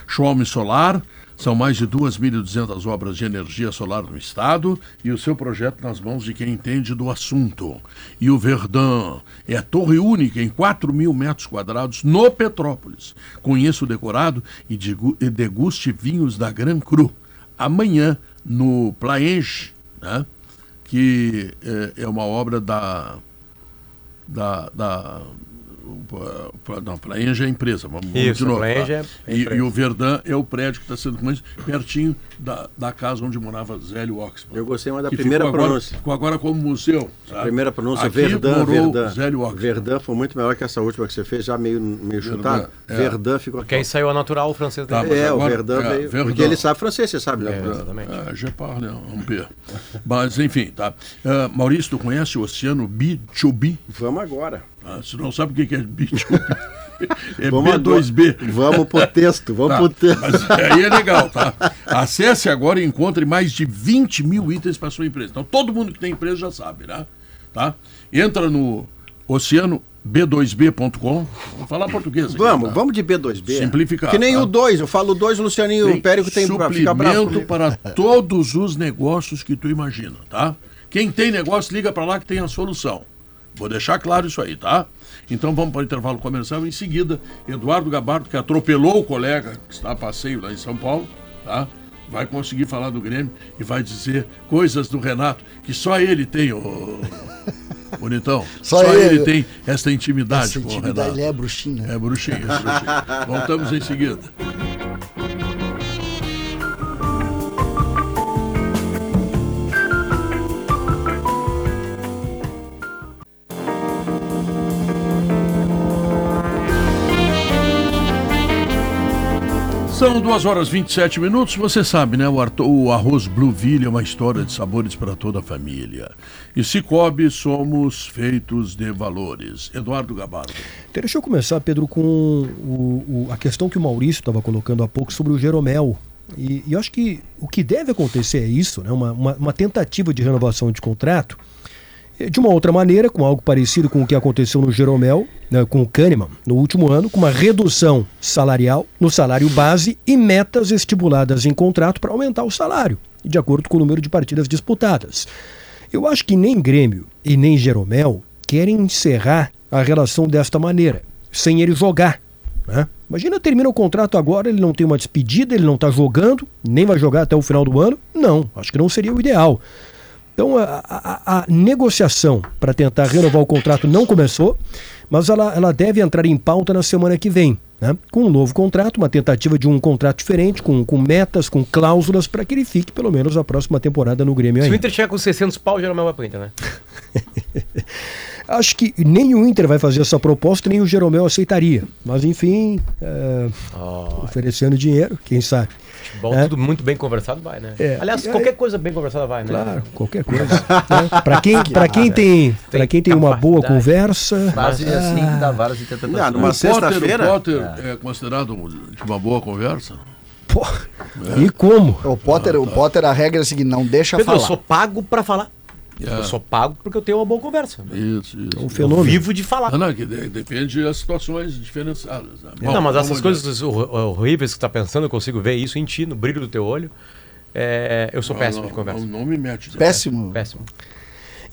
Xiaomi Solar, são mais de 2.200 obras de energia solar no estado e o seu projeto nas mãos de quem entende do assunto. E o Verdun é a torre única em 4 mil metros quadrados no Petrópolis. Conheça o decorado e deguste vinhos da Gran Cru. Amanhã, no Plaenge, né? que é, é uma obra da. da, da o- o- não, Plaenge é a empresa, vamos, vamos Isso, de novo. Tá? é a e, e o Verdun é o prédio que está sendo construído pertinho da, da casa onde morava Zélio Oxman. Eu gostei mais da primeira ficou agora- pronúncia. Ficou agora como museu. sabe? Primeira pronúncia, Aqui Verdun, morou Verdun. Zélio Oxman. Verdun foi muito melhor que essa última que você fez, já meio, meio chutado. é. Verdun ficou Porque aí saiu a natural o francês Tá, dele. É, o agora- Verdun é, veio. Verdun. Porque ele sabe francês, você sabe, né? É, exatamente. Ah, je parle un peu. Mas, enfim, tá. Ah, Maurício, tu conhece o oceano B2B? Vamos agora. Ah, você não sabe o que que é B2B? É Vamos B2B. agora. Vamos pro texto, vamos Tá, pro texto. Mas aí é legal, tá? Acesse agora e encontre mais de 20 mil itens para sua empresa. Então, todo mundo que tem empresa já sabe, né? Tá? Entra no oceano b2b.com. Vamos falar português aqui, Vamos, tá? vamos de B2B. Simplificar, Que nem tá? o 2, eu falo o 2, o Lucianinho, o Périco tem pra ficar bravo. suplemento para todos os negócios que tu imagina, tá? Quem tem negócio, liga para lá que tem a solução. Vou deixar claro isso aí, tá? Então vamos para o intervalo comercial. Em seguida, Eduardo Gabardo, que atropelou o colega que está a passeio lá em São Paulo, tá? Vai conseguir falar do Grêmio e vai dizer coisas do Renato que só ele tem, o, Bonitão. Só Só, ele, ele. tem essa intimidade Essa com o intimidade, Renato. ele é bruxinho? É bruxinho, é bruxinho. Voltamos em seguida. São 2 horas e 27 minutos. Você sabe, né? O, arto- o arroz Blueville é uma história de sabores para toda a família. E Cicobi somos feitos de valores. Eduardo Gabardo. Então, deixa eu começar, Pedro, com o- o- a questão que o Maurício estava colocando há pouco sobre o Jeromel. E, e eu acho que o que deve acontecer é isso, né? uma, uma, uma tentativa de renovação de contrato de uma outra maneira, com algo parecido com o que aconteceu no Jeromel, né, com o Kahneman, no último ano, com uma redução salarial no salário base e metas estipuladas em contrato para aumentar o salário, de acordo com o número de partidas disputadas. Eu acho que nem Grêmio e nem Jeromel querem encerrar a relação desta maneira, sem ele jogar. né? Imagina, termina o contrato agora, ele não tem uma despedida, ele não está jogando, nem vai jogar até o final do ano. Não, acho que não seria o ideal. Então a, a- a negociação para tentar renovar o contrato não começou, mas ela, ela deve entrar em pauta na semana que vem, né? com um novo contrato, uma tentativa de um contrato diferente, com, com metas, com cláusulas, para que ele fique pelo menos a próxima temporada no Grêmio Se o. Inter chegar com 600 pau, Jeromel vai pro Inter, né? Acho que nem o Inter vai fazer essa proposta, nem o Jeromel aceitaria. Mas enfim, é, oferecendo dinheiro, quem sabe. Bom, É. tudo muito bem conversado vai, né? É. Aliás, aí- qualquer coisa bem conversada vai, né? Claro, qualquer coisa. né? Para quem, pra quem, tem, pra quem tem uma boa conversa. Base assim dá várias interpretações. Ah, numa o Potter, sexta-feira? o Potter é considerado um- de uma boa conversa? Pô, E como? O Potter, o Potter, a regra é a seguinte, não deixa Pedro, eu falar. sou pago pra falar. É. Eu sou pago porque eu tenho uma boa conversa. Isso, isso. Um Eu fenômeno. vivo de falar. Não, não, que de- depende das situações diferenciadas. né? Bom, não, mas essas coisas hor- horríveis que você tá pensando, eu consigo ver isso em ti, no brilho do teu olho. É, eu sou Não, péssimo não, de conversa. Não, não me mete. Péssimo. Péssimo.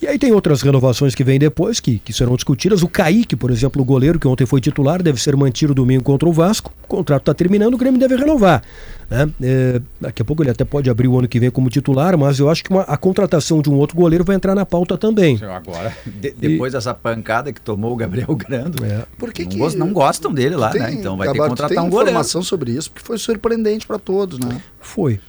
E aí tem outras renovações que vêm depois, que, que serão discutidas. O Kaique, por exemplo, o goleiro que ontem foi titular, deve ser mantido domingo contra o Vasco. O contrato está terminando, o Grêmio deve renovar. né? É, daqui a pouco ele até pode abrir o ano que vem como titular, mas eu acho que uma- a contratação de um outro goleiro vai entrar na pauta também. Agora, de- depois dessa pancada que tomou o Gabriel Grando, É. Por que não, que- gos- não gostam dele lá, Tem, né? Então vai ter que contratar tem um goleiro. informação sobre isso, porque foi surpreendente para todos, né? Foi.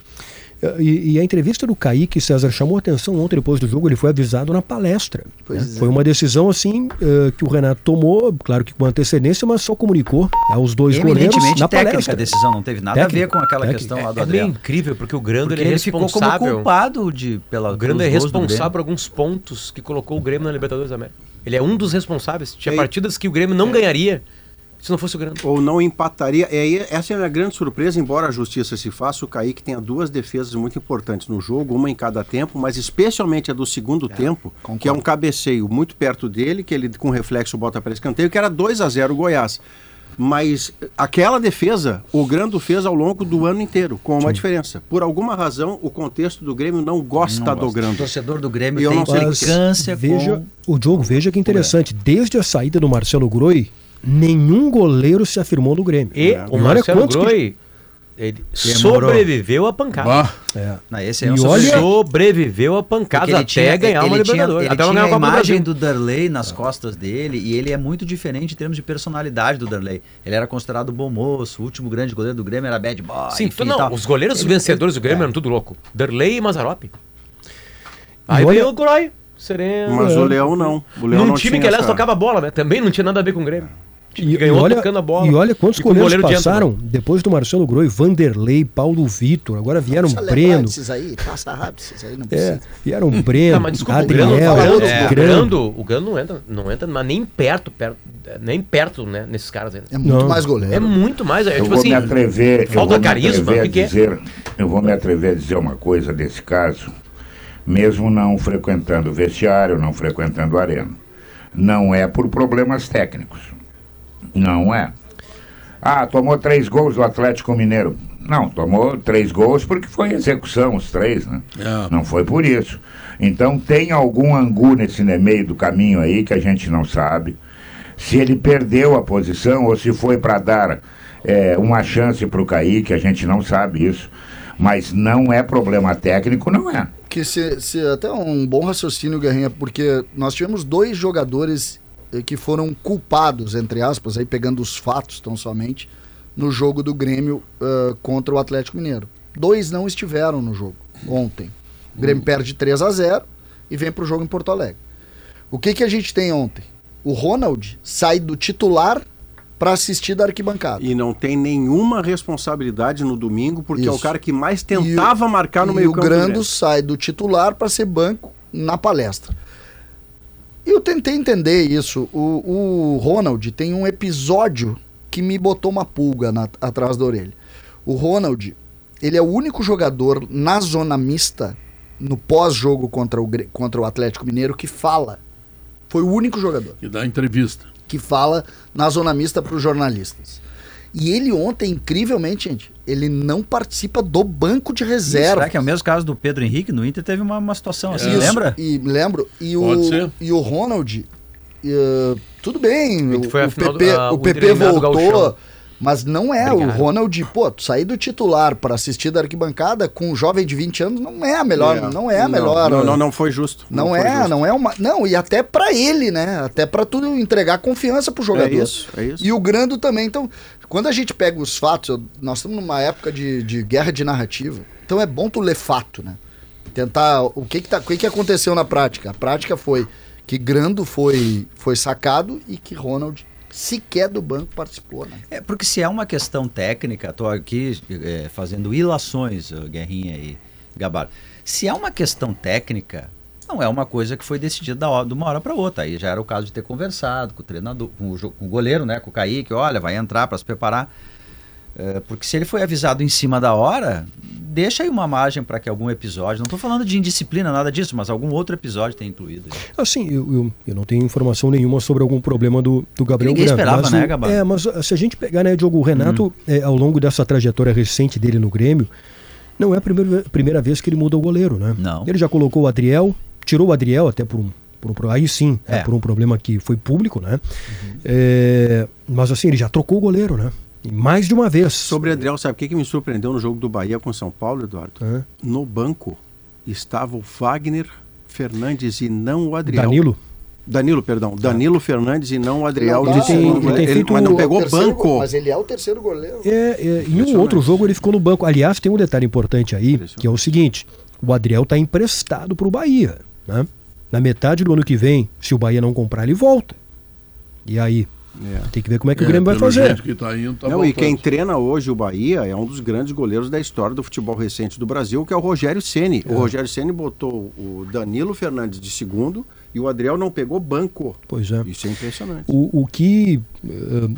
E, e a entrevista do Kaique, César, chamou atenção ontem depois do jogo, ele foi avisado na palestra. Pois né? é. Foi uma decisão assim eh, que o Renato tomou, claro que com antecedência, mas só comunicou aos dois goleiros na técnica palestra. a decisão, não teve nada a Técnica, ver com aquela técnica. questão lá do É Adriano. incrível, porque o Grando Porque ele é ele ficou como responsável. culpado de, pela, O Grando é responsável por alguns pontos que colocou o Grêmio na Libertadores da América. Ele é um dos responsáveis. Tinha E- partidas que o Grêmio não ganharia se não fosse o Grando. Ou não empataria. E aí, essa é a minha grande surpresa, embora a justiça se faça, o Kaique tenha duas defesas muito importantes no jogo, uma em cada tempo, mas especialmente a do segundo tempo, que é um cabeceio muito perto dele, que ele com reflexo bota para escanteio, que era 2 a 0 Goiás. Mas aquela defesa, o Grando fez ao longo do ano inteiro, com uma diferença. Por alguma razão, o contexto do Grêmio não gosta Não do gosto. O Grando. torcedor do Grêmio E eu tem não sei quê. implicância veja, com... o Diogo, veja que interessante. Desde a saída do Marcelo Groi, nenhum goleiro se afirmou no Grêmio. E É. o olha Marcelo quantos que- Groi, ele sobreviveu à pancada. É. Não, esse é um E olha- Sobreviveu a Porque pancada ele até tinha, ganhar uma Libertadores. ele até tinha ganhar a imagem do Darley nas costas dele e ele é muito diferente em termos de personalidade do Darley. Ele era considerado bom moço, o último grande goleiro do Grêmio era bad boy. Sim, enfim, não, os goleiros Ele- vencedores do Grêmio é. eram tudo louco. Darley e Mazarop. Aí olha- veio o Groi, sereno. Mas o Leão não. O Leão Num não time tinha que, aliás, essa- tocava bola, né? Também não tinha nada a ver com o Grêmio. E, ganhou e olha, tocando a bola. e olha quantos E goleiros goleiro de passaram depois do Marcelo Groi, Vanderlei, Paulo Vitor, agora vieram Breno, desses aí, passa rápido esses aí, não é, precisa. vieram Breno, Tá, mas desculpa, o Grando, Adriel, o Grando, é, o Grando. O Grando não entra, não entra mas nem perto, perto, nem perto, né, nesses caras ainda. É muito Não. mais goleiro. É muito mais, é Eu tipo vou assim, me atrever, eu falta vou me carisma, é? dizer, eu vou me atrever a dizer uma coisa desse caso, mesmo não frequentando o vestiário, não frequentando a arena. Não é por problemas técnicos. Não é. Ah, tomou três gols do Atlético Mineiro. Não, tomou três gols porque foi execução, os três, né? É. Não foi por isso. Então tem algum angu nesse ne- meio do caminho aí que a gente não sabe. Se ele perdeu a posição ou se foi para dar é, uma chance para o Kaique, a gente não sabe isso. Mas não é problema técnico, não é. que se, se até um bom raciocínio, Guerrinha, porque nós tivemos dois jogadores que foram culpados, entre aspas, aí pegando os fatos tão somente, no jogo do Grêmio uh, contra o Atlético Mineiro. Dois não estiveram no jogo ontem. O Grêmio perde 3 a 0 e vem para o jogo em Porto Alegre. O que, que a gente tem ontem? O Ronald sai do titular para assistir da arquibancada. E não tem nenhuma responsabilidade no domingo, porque é o Isso. cara que mais tentava marcar no e meio o Grando sai do titular para ser banco na palestra. Eu tentei entender isso. O, o Ronald tem um episódio que me botou uma pulga na- atrás da orelha. O Ronald, ele é o único jogador na zona mista, no pós-jogo contra o, contra o Atlético Mineiro, que fala. Foi o único jogador Que dá entrevista. que fala na zona mista para os jornalistas. E ele ontem, incrivelmente, gente, ele não participa do banco de reserva. Será que é o mesmo caso do Pedro Henrique? No Inter teve uma, uma situação assim, Isso, lembra? E lembro. E Pode o, ser. e o Ronald, eh, tudo bem, o, o PP, ah, o o PP eliminado do voltou, mas não é. Obrigado. O Ronald, pô, tu sair do titular para assistir da arquibancada com um jovem de 20 anos não é a melhor, É. não é a melhor. Não, não, não foi justo. Não, foi é, justo. não é uma. Não, e até pra ele, né? Até pra tu entregar confiança pro jogador. É isso, é isso. E o Grando também. Então, quando a gente pega os fatos, nós estamos numa época de, de guerra de narrativa. Então é bom tu ler fato, né? Tentar. O que que, tá, o que que aconteceu na prática? A prática foi que Grando foi, foi sacado e que Ronald sequer do banco participou, né? É, porque se é uma questão técnica, estou aqui é, fazendo ilações, Guerrinha e Gabar. Se é uma questão técnica, não é uma coisa que foi decidida de uma hora para outra. Aí já era o caso de ter conversado com o treinador, com o, com o goleiro, né, com o Kaique, olha, vai entrar para se preparar. É, porque se ele foi avisado em cima da hora, deixa aí uma margem para que algum episódio, não estou falando de indisciplina, nada disso, mas algum outro episódio tenha incluído. Assim, eu, eu, eu não tenho informação nenhuma sobre algum problema do, do Gabriel Ninguém Grando. esperava, né? Hum. É, mas uh, se a gente pegar, né, Diogo, o Renato, é, ao longo dessa trajetória recente dele no Grêmio, não é a primeira, primeira vez que ele muda o goleiro, né? Não. Ele já colocou o Adriel, tirou o Adriel até por um. Por um aí sim, é, É. Uhum. por um problema que foi público, né? É, mas assim, ele já trocou o goleiro, né? E mais de uma vez. Sobre Adriel, sabe o que, que me surpreendeu no jogo do Bahia com São Paulo, Eduardo? No banco estava o Wagner Fernandes e não o Adriel. Danilo. Danilo, perdão. Danilo Fernandes e não o Adriel. Não, de ele tem- ele tem feito mas não pegou terceiro banco. Mas ele é o terceiro goleiro. É, é, em um outro jogo ele ficou no banco. Aliás, tem um detalhe importante aí, que é o seguinte: o Adriel está emprestado para o Bahia. Né? Na metade do ano que vem, se o Bahia não comprar, ele volta. E aí? É. Tem que ver como é que o É, Grêmio vai fazer. que tá indo, tá não, e quem treina hoje o Bahia é um dos grandes goleiros da história do futebol recente do Brasil, que é o Rogério Ceni. É. O Rogério Ceni botou o Danilo Fernandes de segundo e o Adriel não pegou banco. Pois é. Isso é impressionante. O, o que eh,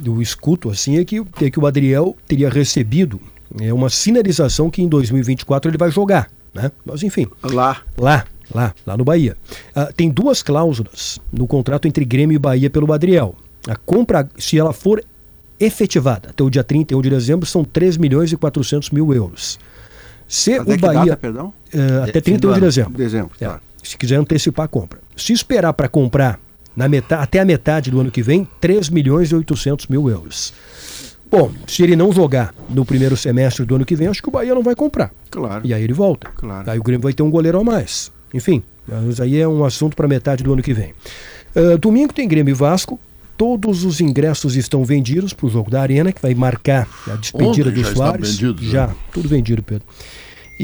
eu escuto assim é que, é que o Adriel teria recebido é, uma sinalização que em 2024 ele vai jogar. Né? Mas enfim, Lá, Lá, lá, lá no Bahia. Ah, tem duas cláusulas no contrato entre Grêmio e Bahia pelo Adriel. A compra, se ela for efetivada até o dia 31 de dezembro, são 3 milhões e 400 mil euros. Se até o Bahia. data, perdão? eh, até É, fim do 31 de ano. dezembro. Dezembro, É, tá. se quiser antecipar a compra. Se esperar para comprar na metade, até a metade do ano que vem, 3 milhões e 800 mil euros. Bom, se ele não jogar no primeiro semestre do ano que vem, acho que o Bahia não vai comprar. Claro. E aí ele volta. Claro. Aí o Grêmio vai ter um goleiro a mais. Enfim, mas aí é um assunto para metade do ano que vem. Ah, domingo tem Grêmio e Vasco. Todos os ingressos estão vendidos para o jogo da Arena, que vai marcar a despedida Ontem do já Soares. vendidos, né? já, tudo vendido, Pedro.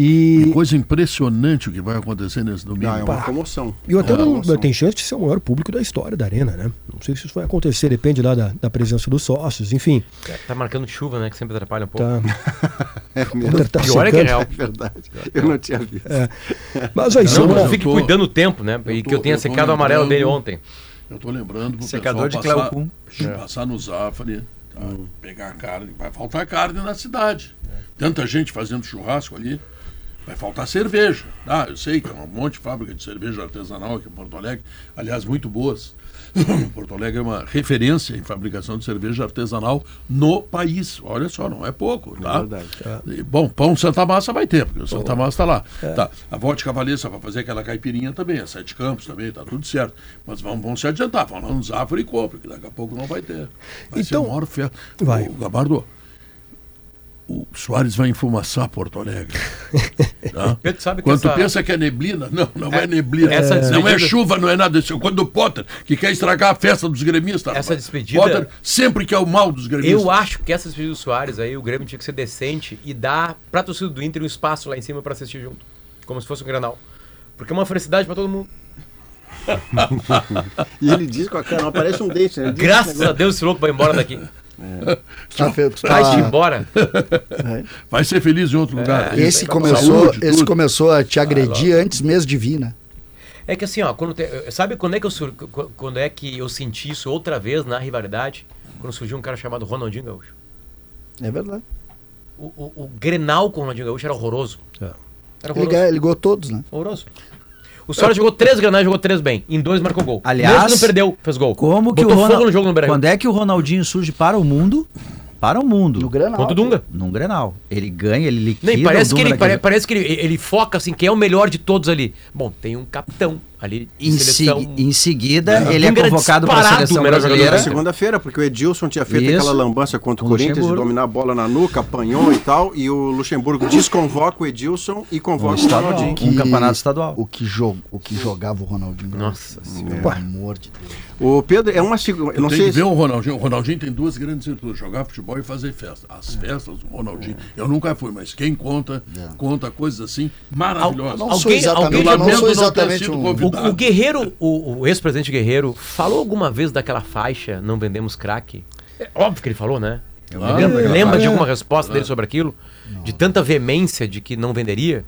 E Coisa impressionante o que vai acontecer nesse domingo. Ah, é uma Pá. comoção. E eu até É não, tem chance de ser o maior público da história da Arena, né? Não sei se isso vai acontecer, depende lá da, da presença dos sócios, enfim. Tá marcando chuva, né? Que sempre atrapalha um pouco. Tá, É o mesmo. Tá Pior é que é real. É verdade. Eu não tinha visto. Mas aí Não, mas Não eu fique tô- cuidando o tempo, né? eu e tô- que eu tenha eu tô secado o amarelo dele ontem. Eu tô lembrando pro Secador pessoal de passar, Cleocum. de passar no Zafari, tá? pegar carne. Vai faltar carne na cidade. Tanta gente fazendo churrasco ali. Vai faltar cerveja. Ah, eu sei que é um monte de fábrica de cerveja artesanal aqui em Porto Alegre. Aliás, muito boas. Porto Alegre é uma referência em fabricação de cerveja artesanal no país. Olha só, não é pouco, tá? verdade. E, Bom, pão Santa Massa vai ter, porque o Santa Massa está lá. Tá. A vodka Valessa vai fazer aquela caipirinha também, a Sete Campos também, tá tudo certo. Mas vamos, vamos se adiantar, vão lá no Zafra e compra, que daqui a pouco não vai ter. Vai Então- ser a maior festa. Vai. Ô, Gabardo, o Soares vai enfumaçar Porto Alegre. Tá? Pedro, sabe que Quando tu essa- pensa que é neblina, não, não é, neblina. essa não é despedida- chuva, não é nada disso. Quando o Potter, que quer estragar a festa dos gremistas. Essa despedida- Potter sempre quer o mal dos gremistas. Eu acho que essa despedida do Soares aí, o Grêmio tinha que ser decente e dar pra torcida do Inter um espaço lá em cima pra assistir junto. Como se fosse um granal. Porque é uma felicidade pra todo mundo. E ele diz com a cara, não parece um date, né? Graças a Deus esse louco vai embora daqui. Tá feito. Vai-te Tá- embora. Vai ser feliz em outro lugar. Esse Com começou, saúde, esse tudo. começou a te agredir antes mesmo de vir, né? É que assim, ó, quando te- sabe quando é que eu sur- qu- quando é que eu senti isso outra vez na rivalidade? Quando surgiu um cara chamado Ronaldinho Gaúcho. É verdade. O, o, o Grenal com o Ronaldinho Gaúcho era horroroso. É. Era horroroso. ele ligou todos, né? Horroroso. O Soares jogou três Grenais, jogou três bem. Em dois marcou gol. Aliás, Mesmo não perdeu, fez gol. Como que Botou o Ronald... no jogo no. Quando é que o Ronaldinho surge para o mundo? Para o mundo. No Granal. Contra o Dunga. Num Grenal. Ele ganha, ele liquida Nem, parece o que, ele, parece que ele, ele foca assim, quem é o melhor de todos ali. Bom, tem um capitão ali Em, seleção. segui- em seguida, ele é Dunga era convocado para a seleção o brasileira. da Segunda-feira, porque o Edilson tinha feito Isso. aquela lambança contra o o Corinthians de dominar a bola na nuca, apanhou e tal, e o Luxemburgo desconvoca o Edilson e convoca o. Ronaldinho. Um campeonato estadual. O que, jo o que jogava o Ronaldinho. Nossa senhora. Pelo amor de Deus. O Pedro é uma segunda. Eu não sei que se. ver o Ronaldinho. O Ronaldinho tem duas grandes virtudes: jogar futebol e fazer festa. As festas do Ronaldinho. Eu nunca fui, mas quem conta, conta coisas assim maravilhosas. Não Alguém- sou exatamente, alguém eu não sou não ter exatamente sido um... O, o Guerreiro, o, o ex-presidente Guerreiro, falou alguma vez daquela faixa Não vendemos crack? É óbvio que ele falou, né? Ah, lembra lembra de alguma resposta dele sobre aquilo? De tanta veemência de que não venderia?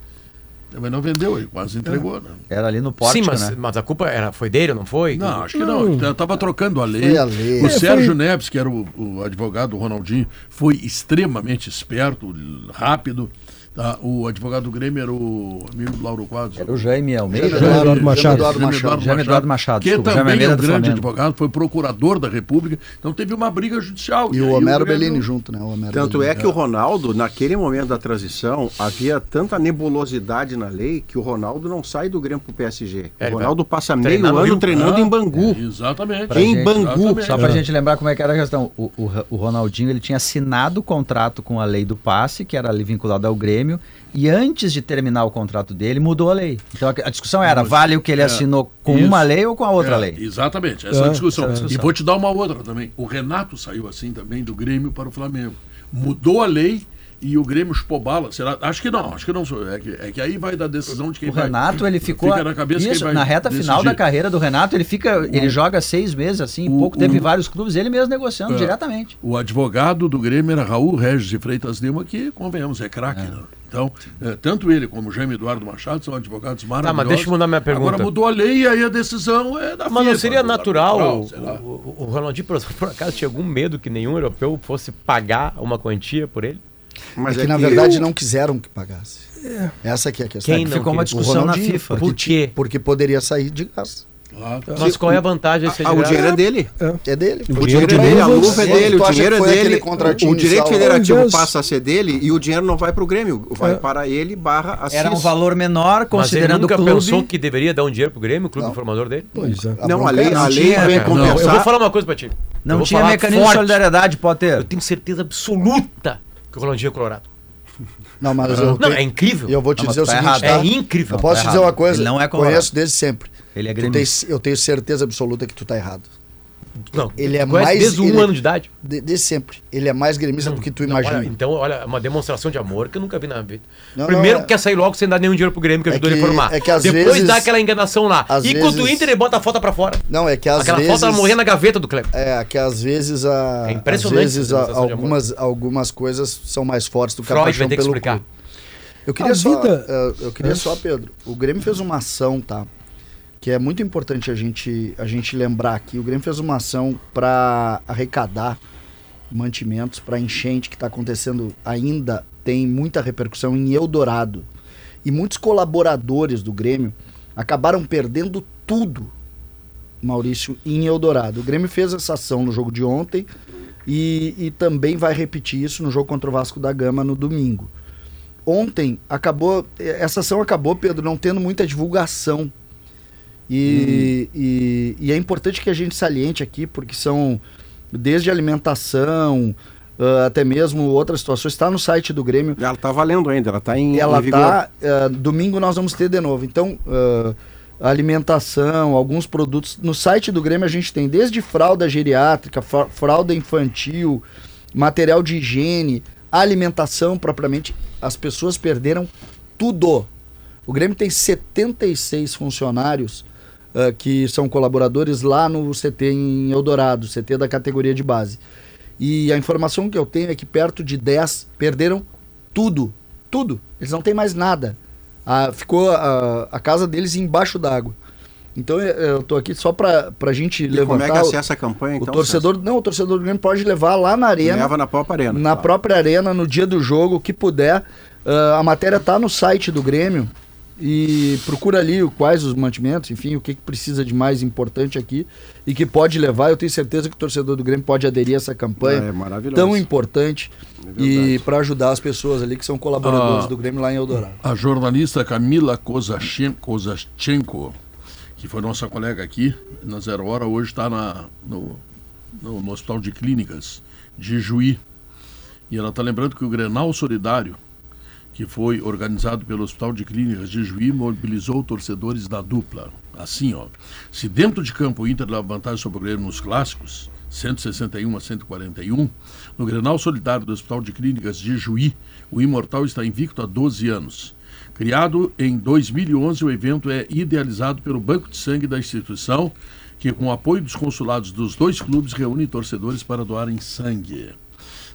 Mas não vendeu, ele quase entregou, né? Era ali no pórtico, Sim, mas, né? mas a culpa era, foi dele ou não foi? Não, acho que não. Ele tava trocando a lei. Foi a lei. O É, Sérgio foi- Neves, que era o, o advogado do Ronaldinho, foi extremamente esperto, rápido. Tá? O advogado do Grêmio era o amigo do Lauro Quadros. Era o Jaime Almeida. Jaime? Eduardo Machado. Eduardo Machado. Jaime Eduardo Machado, Que desculpa, Jaime também é um grande Flamengo. advogado, foi procurador da República. Então teve uma briga judicial. E aí o Homero Grêmio- Bellini junto, né? O Homero Tanto Bellini. é que o Ronaldo, naquele momento da transição, havia tanta nebulosidade na lei que o Ronaldo não sai do Grêmio pro PSG. É, o Ronaldo passa meio ano treinando Ah, em Bangu. é, exatamente. Pra Em gente- Bangu. Exatamente. Só pra gente lembrar como é que era a questão. O, o, o Ronaldinho ele tinha assinado o contrato com a lei do passe, que era ali vinculada ao Grêmio, e antes de terminar o contrato dele, mudou a lei. Então a, a discussão era, vale o que ele É, assinou com isso. uma lei ou com a outra É, lei? Exatamente, essa é a É, discussão. essa é a E vou te dar uma outra também. O Renato saiu assim também do Grêmio para o Flamengo. Mudou a lei e o Grêmio chupou bala. Será? Acho que não, acho que não. É que, é que aí vai dar decisão de quem O vai. Renato, ele ficou. Fica na cabeça quem isso, vai na reta final decidir. da carreira do Renato, ele fica. Ele joga seis meses assim, O- pouco. Teve o- vários clubes, ele mesmo negociando É. diretamente. O advogado do Grêmio era Raul Regis de Freitas Lima, que, convenhamos, é craque. né? Então, é, tanto ele como o Jaime Eduardo Machado são advogados maravilhosos. Tá, mas deixa eu mudar minha pergunta. Agora mudou a lei e aí a decisão é da Mas não seria natural arbitral, o, o, o Ronaldinho, por, por acaso, tinha algum medo que nenhum europeu fosse pagar uma quantia por ele? Mas É que, na que verdade não quiseram que pagasse. Essa que é a questão. Quem não Ficou uma? O discussão na FIFA. Por quê? porque poderia sair de graça. Claro. Mas qual é a vantagem de ser Ah, de o dinheiro é dele. É dele. O Foi dinheiro é de dele, a luvas. luva é dele, o dinheiro é dele. O direito federativo passa a ser dele e o dinheiro não vai pro Grêmio, vai É. para ele barra a Era um valor menor, Mas ele considerando nunca o clube. pensou que deveria dar um dinheiro pro Grêmio, o clube Não. formador dele? Pois é. Não, a lei, é a lei tinha, vem. Não, eu vou compensar. falar uma coisa pra ti. Eu Não tinha mecanismo forte. de solidariedade, Potter. Eu tenho certeza absoluta que o Ronaldinho é colorado. Não, mas eu, Não, tenho- é incrível. eu vou te Não, dizer o tá seguinte, errado. tá? É incrível. Eu posso Tá te dizer errado. uma coisa, Ele não é colorado. conheço desde sempre. Ele é Tu gremista. tens- eu tenho certeza absoluta que tu tá errado. Não, Ele é mais- desde um ele- ano de idade. De- desde sempre. Ele é mais gremista do que tu Não, imagina. olha, então, olha, é uma demonstração de amor que eu nunca vi na vida. Não, Primeiro não, é- quer sair logo sem dar nenhum dinheiro pro Grêmio que É ajudou ele a que- formar. é que às Depois vezes- dá aquela enganação lá. E quanto o Inter ele bota a foto pra fora. Não, é que às Aquela vezes... foto ela morrer na gaveta do Kleber. É, que às vezes a, É impressionante às vezes a- de algumas, algumas coisas são mais fortes do que a Freud paixão vai ter que explicar. clube. Eu queria A só, vida- eh, eu queria É. só, Pedro. O Grêmio fez uma ação, tá? Que é muito importante a gente a gente lembrar aqui. O Grêmio fez uma ação para arrecadar mantimentos para enchente que está acontecendo ainda tem muita repercussão em Eldorado. E muitos colaboradores do Grêmio acabaram perdendo tudo, Maurício, em Eldorado. O Grêmio fez essa ação no jogo de ontem e, e também vai repetir isso no jogo contra o Vasco da Gama no domingo. Ontem acabou, essa ação acabou, Pedro, não tendo muita divulgação. E, e, e é importante que a gente saliente aqui, porque são desde alimentação, ah, até mesmo outras situações. Está no site do Grêmio. Ela tá valendo ainda, ela tá em, Ela em vigor. tá. ah, domingo nós vamos ter de novo. Então, ah, alimentação, alguns produtos. No site do Grêmio a gente tem desde fralda geriátrica, fra- fralda infantil, material de higiene, alimentação propriamente. As pessoas perderam tudo. O Grêmio tem 76 funcionários ah, que são colaboradores lá no CT em Eldorado, CT da categoria de base. E a informação que eu tenho é que perto de 10 perderam tudo. Tudo. Eles não têm mais nada. Ah, ficou a, a casa deles embaixo d'água. Então eu, eu tô aqui só pra, pra gente E levantar. como é que o- acessa a campanha, o então? torcedor, não, o torcedor do Grêmio pode levar lá na arena, Leva na própria arena. na própria arena, no dia do jogo, o que puder. Ah, a matéria tá no site do Grêmio e procura ali quais os mantimentos, enfim, o que, que precisa de mais importante aqui e que pode levar. Eu tenho certeza que o torcedor do Grêmio pode aderir a essa campanha É maravilhoso. tão importante É e para ajudar as pessoas ali que são colaboradores Ah. do Grêmio lá em Eldorado. A jornalista Camila Kozachen- Kozachenko, que foi nossa colega aqui na Zero Hora, hoje está na, no, no, no Hospital de Clínicas de Juí. E ela está lembrando que o Grenal Solidário, que foi organizado pelo Hospital de Clínicas de Juí, mobilizou torcedores da dupla. Assim, ó, se dentro de campo o Inter leva vantagem sobre o Grêmio nos clássicos, 161 a 141, no Grenal Solidário do Hospital de Clínicas de Juí, o Imortal está invicto há 12 anos. Criado em 2011, o evento é idealizado pelo Banco de Sangue da instituição, que, com o apoio dos consulados dos dois clubes, reúne torcedores para doarem sangue.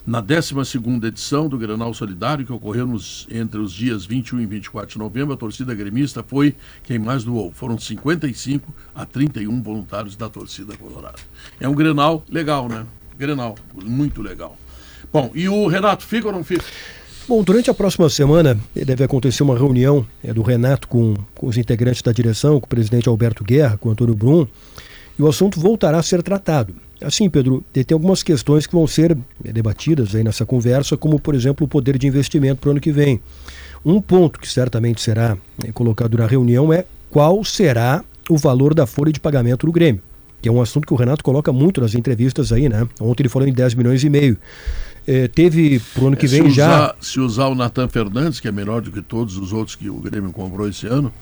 Na 12ª edição do Granal Solidário, que ocorreu nos- entre os dias 21 e 24 de novembro, a torcida gremista foi quem mais doou. Foram 55 a 31 voluntários da torcida colorada. É um Grenal legal, né? Grenal, muito legal. Bom, e o Renato fica ou não fica? Bom, durante a próxima semana deve acontecer uma reunião eh, do Renato com, com os integrantes da direção, com o presidente Alberto Guerra, com o Antônio Brum, e o assunto voltará a ser tratado. Assim, Pedro, tem algumas questões que vão ser eh, debatidas aí nessa conversa, como, por exemplo, o poder de investimento para o ano que vem. Um ponto que certamente será eh, colocado na reunião é qual será o valor da folha de pagamento do Grêmio, que é um assunto que o Renato coloca muito nas entrevistas aí, né? Ontem ele falou em 10 milhões e meio. Eh, teve pro ano que É, vem se já. Usar, se usar o Natan Fernandes, que é melhor do que todos os outros que o Grêmio comprou esse ano,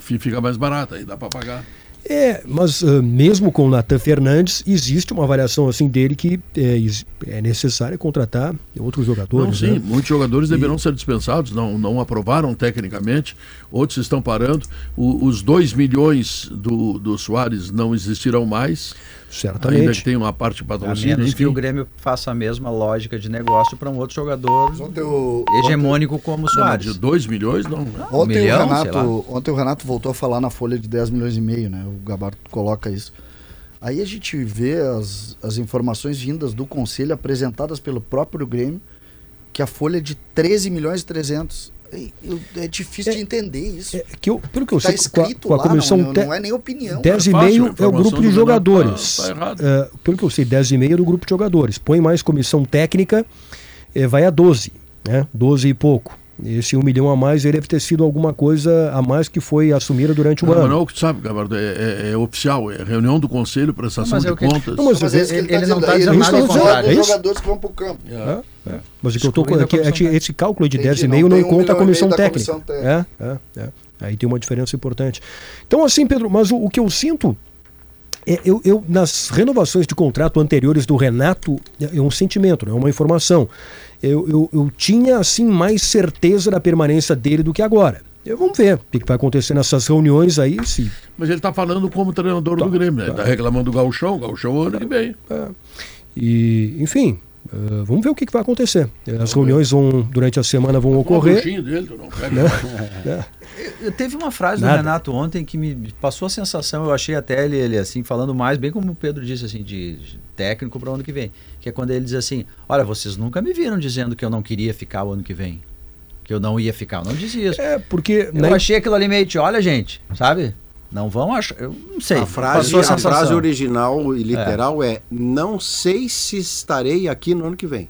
fi- fica mais barata, aí dá para pagar. É, mas ah, mesmo com o Natan Fernandes, existe uma avaliação assim dele que é, é necessário contratar outros Não, jogadores. sim, né? muitos jogadores deverão ser dispensados, não, não aprovaram tecnicamente, outros estão parando. O- os 2 milhões do, do Soares não existirão mais, Certamente. ainda que tem uma parte de A patrocínio, menos que o enfim. Grêmio faça a mesma lógica de negócio para um outro jogador Ontem o, hegemônico como o Não, Soares. de 2 milhões, não. Ontem, milhão, o. Renato, ontem o Renato voltou a falar na folha de 10 milhões e meio, né? O Gabarto coloca isso. Aí a gente vê as, as informações vindas do conselho apresentadas pelo próprio Grêmio, que a folha é de 13 milhões e 300. Eu- É difícil de entender isso. É, que eu, pelo que eu Tá sei, com a, com a lá, comissão não, te- não é nem opinião. 10 É e meio é o grupo de Renato jogadores. tá- tá. É, pelo que eu sei, 10 e meio é do grupo de jogadores. Põe mais comissão técnica, é, vai a 12, né? 12 e pouco. Esse um milhão a mais ele deve ter sido alguma coisa a mais que foi assumida durante o Não, ano. não é o que tu sabe, Gabardo, é, é- é oficial, é reunião do conselho, prestação Mas é de o que- contas. Não, mas Mas é Ele- ele, ele não tá tá dizendo. nada tá falando contrário, é isso? jogadores que vão pro campo. É, é. Mas o que eu Excluindo é que, é esse cálculo de Entendi, 10 e não meio não tem um conta a comissão técnica. comissão É, é, é. Aí tem uma diferença importante. Então, assim, Pedro, mas o, o que eu sinto é, eu, eu, nas renovações de contrato anteriores do Renato, é, é um sentimento, é uma informação. Eu, eu, eu tinha, assim, mais certeza da permanência dele do que agora. Eu, vamos ver o que, vai acontecer nessas reuniões aí, se Mas ele está falando como treinador do Grêmio, né? Ele está reclamando do Galchão, o Galchão ano que vem. E, enfim, eh, vamos ver o que, que vai acontecer. As reuniões vão, durante a semana vão ocorrer. dele, não pega. né? Eu- Teve uma frase Nada. do Renato ontem que me passou a sensação, eu achei até ele, ele assim, falando mais, bem como o Pedro disse, assim, de técnico para o ano que vem. Que é quando ele diz assim: Olha, vocês nunca me viram dizendo que eu não queria ficar o ano que vem. Que eu não ia ficar. Eu não dizia isso. É, porque. Eu né, achei aquilo ali meio de, olha, gente, sabe? Não vão achar. Eu não sei. A frase, a sensação. frase original e literal é. não sei se estarei aqui no ano que vem.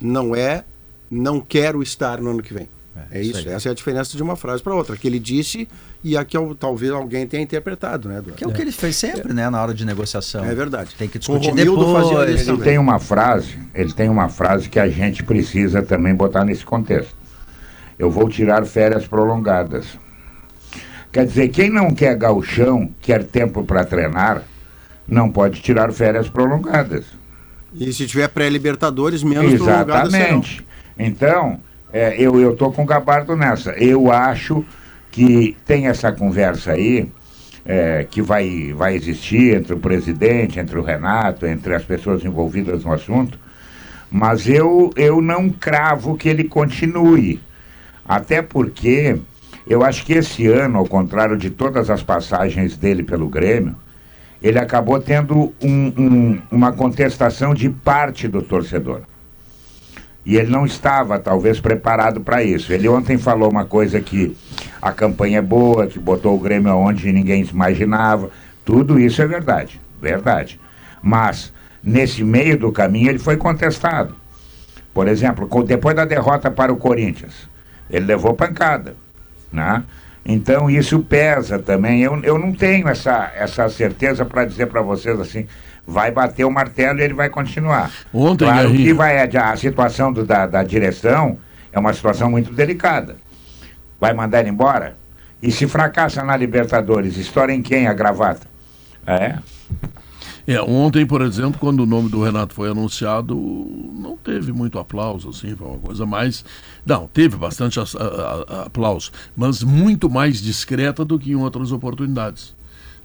Não é não quero estar no ano que vem. É, isso isso, aí. essa é a diferença de uma frase para outra. Que ele disse e aqui al- talvez alguém tenha interpretado, né, Eduardo? Que é o que ele fez sempre, né, na hora de negociação. É verdade. Tem que discutir depois. Ele também. tem uma frase, ele tem uma frase que a gente precisa também botar nesse contexto. Eu vou tirar férias prolongadas. Quer dizer, quem não quer gauchão, quer tempo para treinar, não pode tirar férias prolongadas. E se tiver pré-libertadores, menos. Exatamente. Então, é, eu, eu tô com o Gabardo nessa. Eu acho que tem essa conversa aí, é, que vai, vai existir entre o presidente, entre o Renato, entre as pessoas envolvidas no assunto, mas eu, eu não cravo que ele continue. Até porque eu acho que esse ano, ao contrário de todas as passagens dele pelo Grêmio, ele acabou tendo um- um- uma contestação de parte do torcedor. E ele não estava, talvez, preparado para isso. Ele ontem falou uma coisa que a campanha é boa, que botou o Grêmio aonde ninguém imaginava. Tudo isso é verdade, verdade. Mas, nesse meio do caminho, ele foi contestado. Por exemplo, depois da derrota para o Corinthians, ele levou pancada. Né? Então, isso pesa também. Eu, eu não tenho essa, essa certeza para dizer para vocês assim, vai bater o martelo e ele vai continuar. Ontem, claro que vai, a, a situação do- da, da direção é uma situação muito delicada. Vai mandar ele embora? E se fracassa na Libertadores, estoura em quem a gravata? É? É, ontem, por exemplo, quando o nome do Renato foi anunciado, não teve muito aplauso, assim, foi uma coisa mais. Não, teve bastante as- a- a- aplauso, mas muito mais discreta do que em outras oportunidades.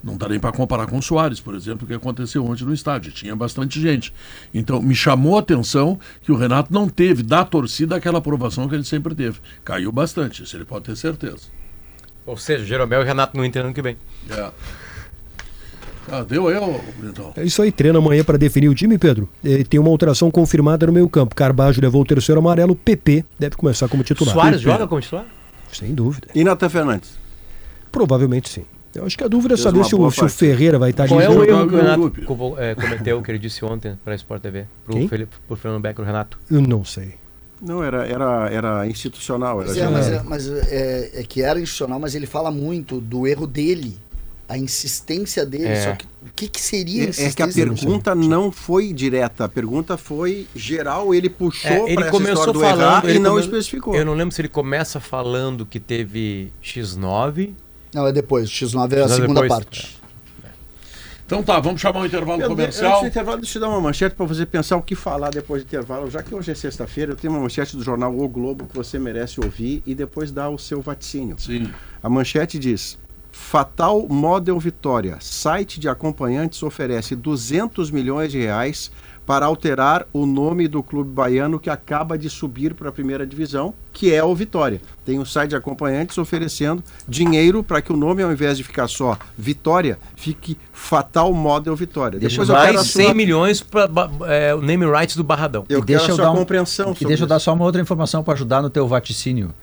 Não dá nem para comparar com o Soares, por exemplo, que aconteceu ontem no estádio. Tinha bastante gente. Então, me chamou a atenção que o Renato não teve da torcida aquela aprovação que ele sempre teve. Caiu bastante, isso ele pode ter certeza. Ou seja, Jeromel e Renato no Inter ano que vem. É. Ah, deu aí, ô, Brentão? É isso aí, treina amanhã para definir o time, Pedro. Eh, tem uma alteração confirmada no meio campo. Carbajo levou o terceiro amarelo, PP deve começar como titular. Soares PP. joga como titular? Sem dúvida. E Natan Fernandes? Provavelmente sim. Eu acho que a dúvida é saber se o, se o. Ferreira vai estar Qual é o erro que o Renato é, cometeu, que ele disse ontem para a Sport TV? Felipe, pro Fernando Becker, o Renato. Eu não sei. Não, era, era, era institucional. Era Mas, é, mas, é, mas é, é que era institucional, mas ele fala muito do erro dele. A insistência dele. É. Só que o que, que seria É, é que a pergunta não foi direta, a pergunta foi geral, ele puxou É, ele essa começou falando errar ele e não come- especificou. Eu não lembro se ele começa falando que teve X9. Não, é depois. X9 é a X9 segunda depois. parte. Então tá, vamos chamar um intervalo Eu, comercial. Antes do intervalo, deixa eu dar uma manchete para você pensar o que falar depois do intervalo. Já que hoje é sexta-feira, eu tenho uma manchete do jornal O Globo que você merece ouvir e depois dar o seu vaticínio. Sim. A manchete diz: Fatal Model Vitória, site de acompanhantes oferece 200 milhões de reais para alterar o nome do clube baiano que acaba de subir para a primeira divisão, que é o Vitória. Tem um site de acompanhantes oferecendo dinheiro para que o nome, ao invés de ficar só Vitória, fique Fatal Model Vitória. Deixa Depois eu eu quero a Mais 100 sua, milhões para o name rights do Barradão. eu E quero a sua dar um- compreensão E sobre deixa eu dar isso. só uma outra informação para ajudar no teu vaticínio.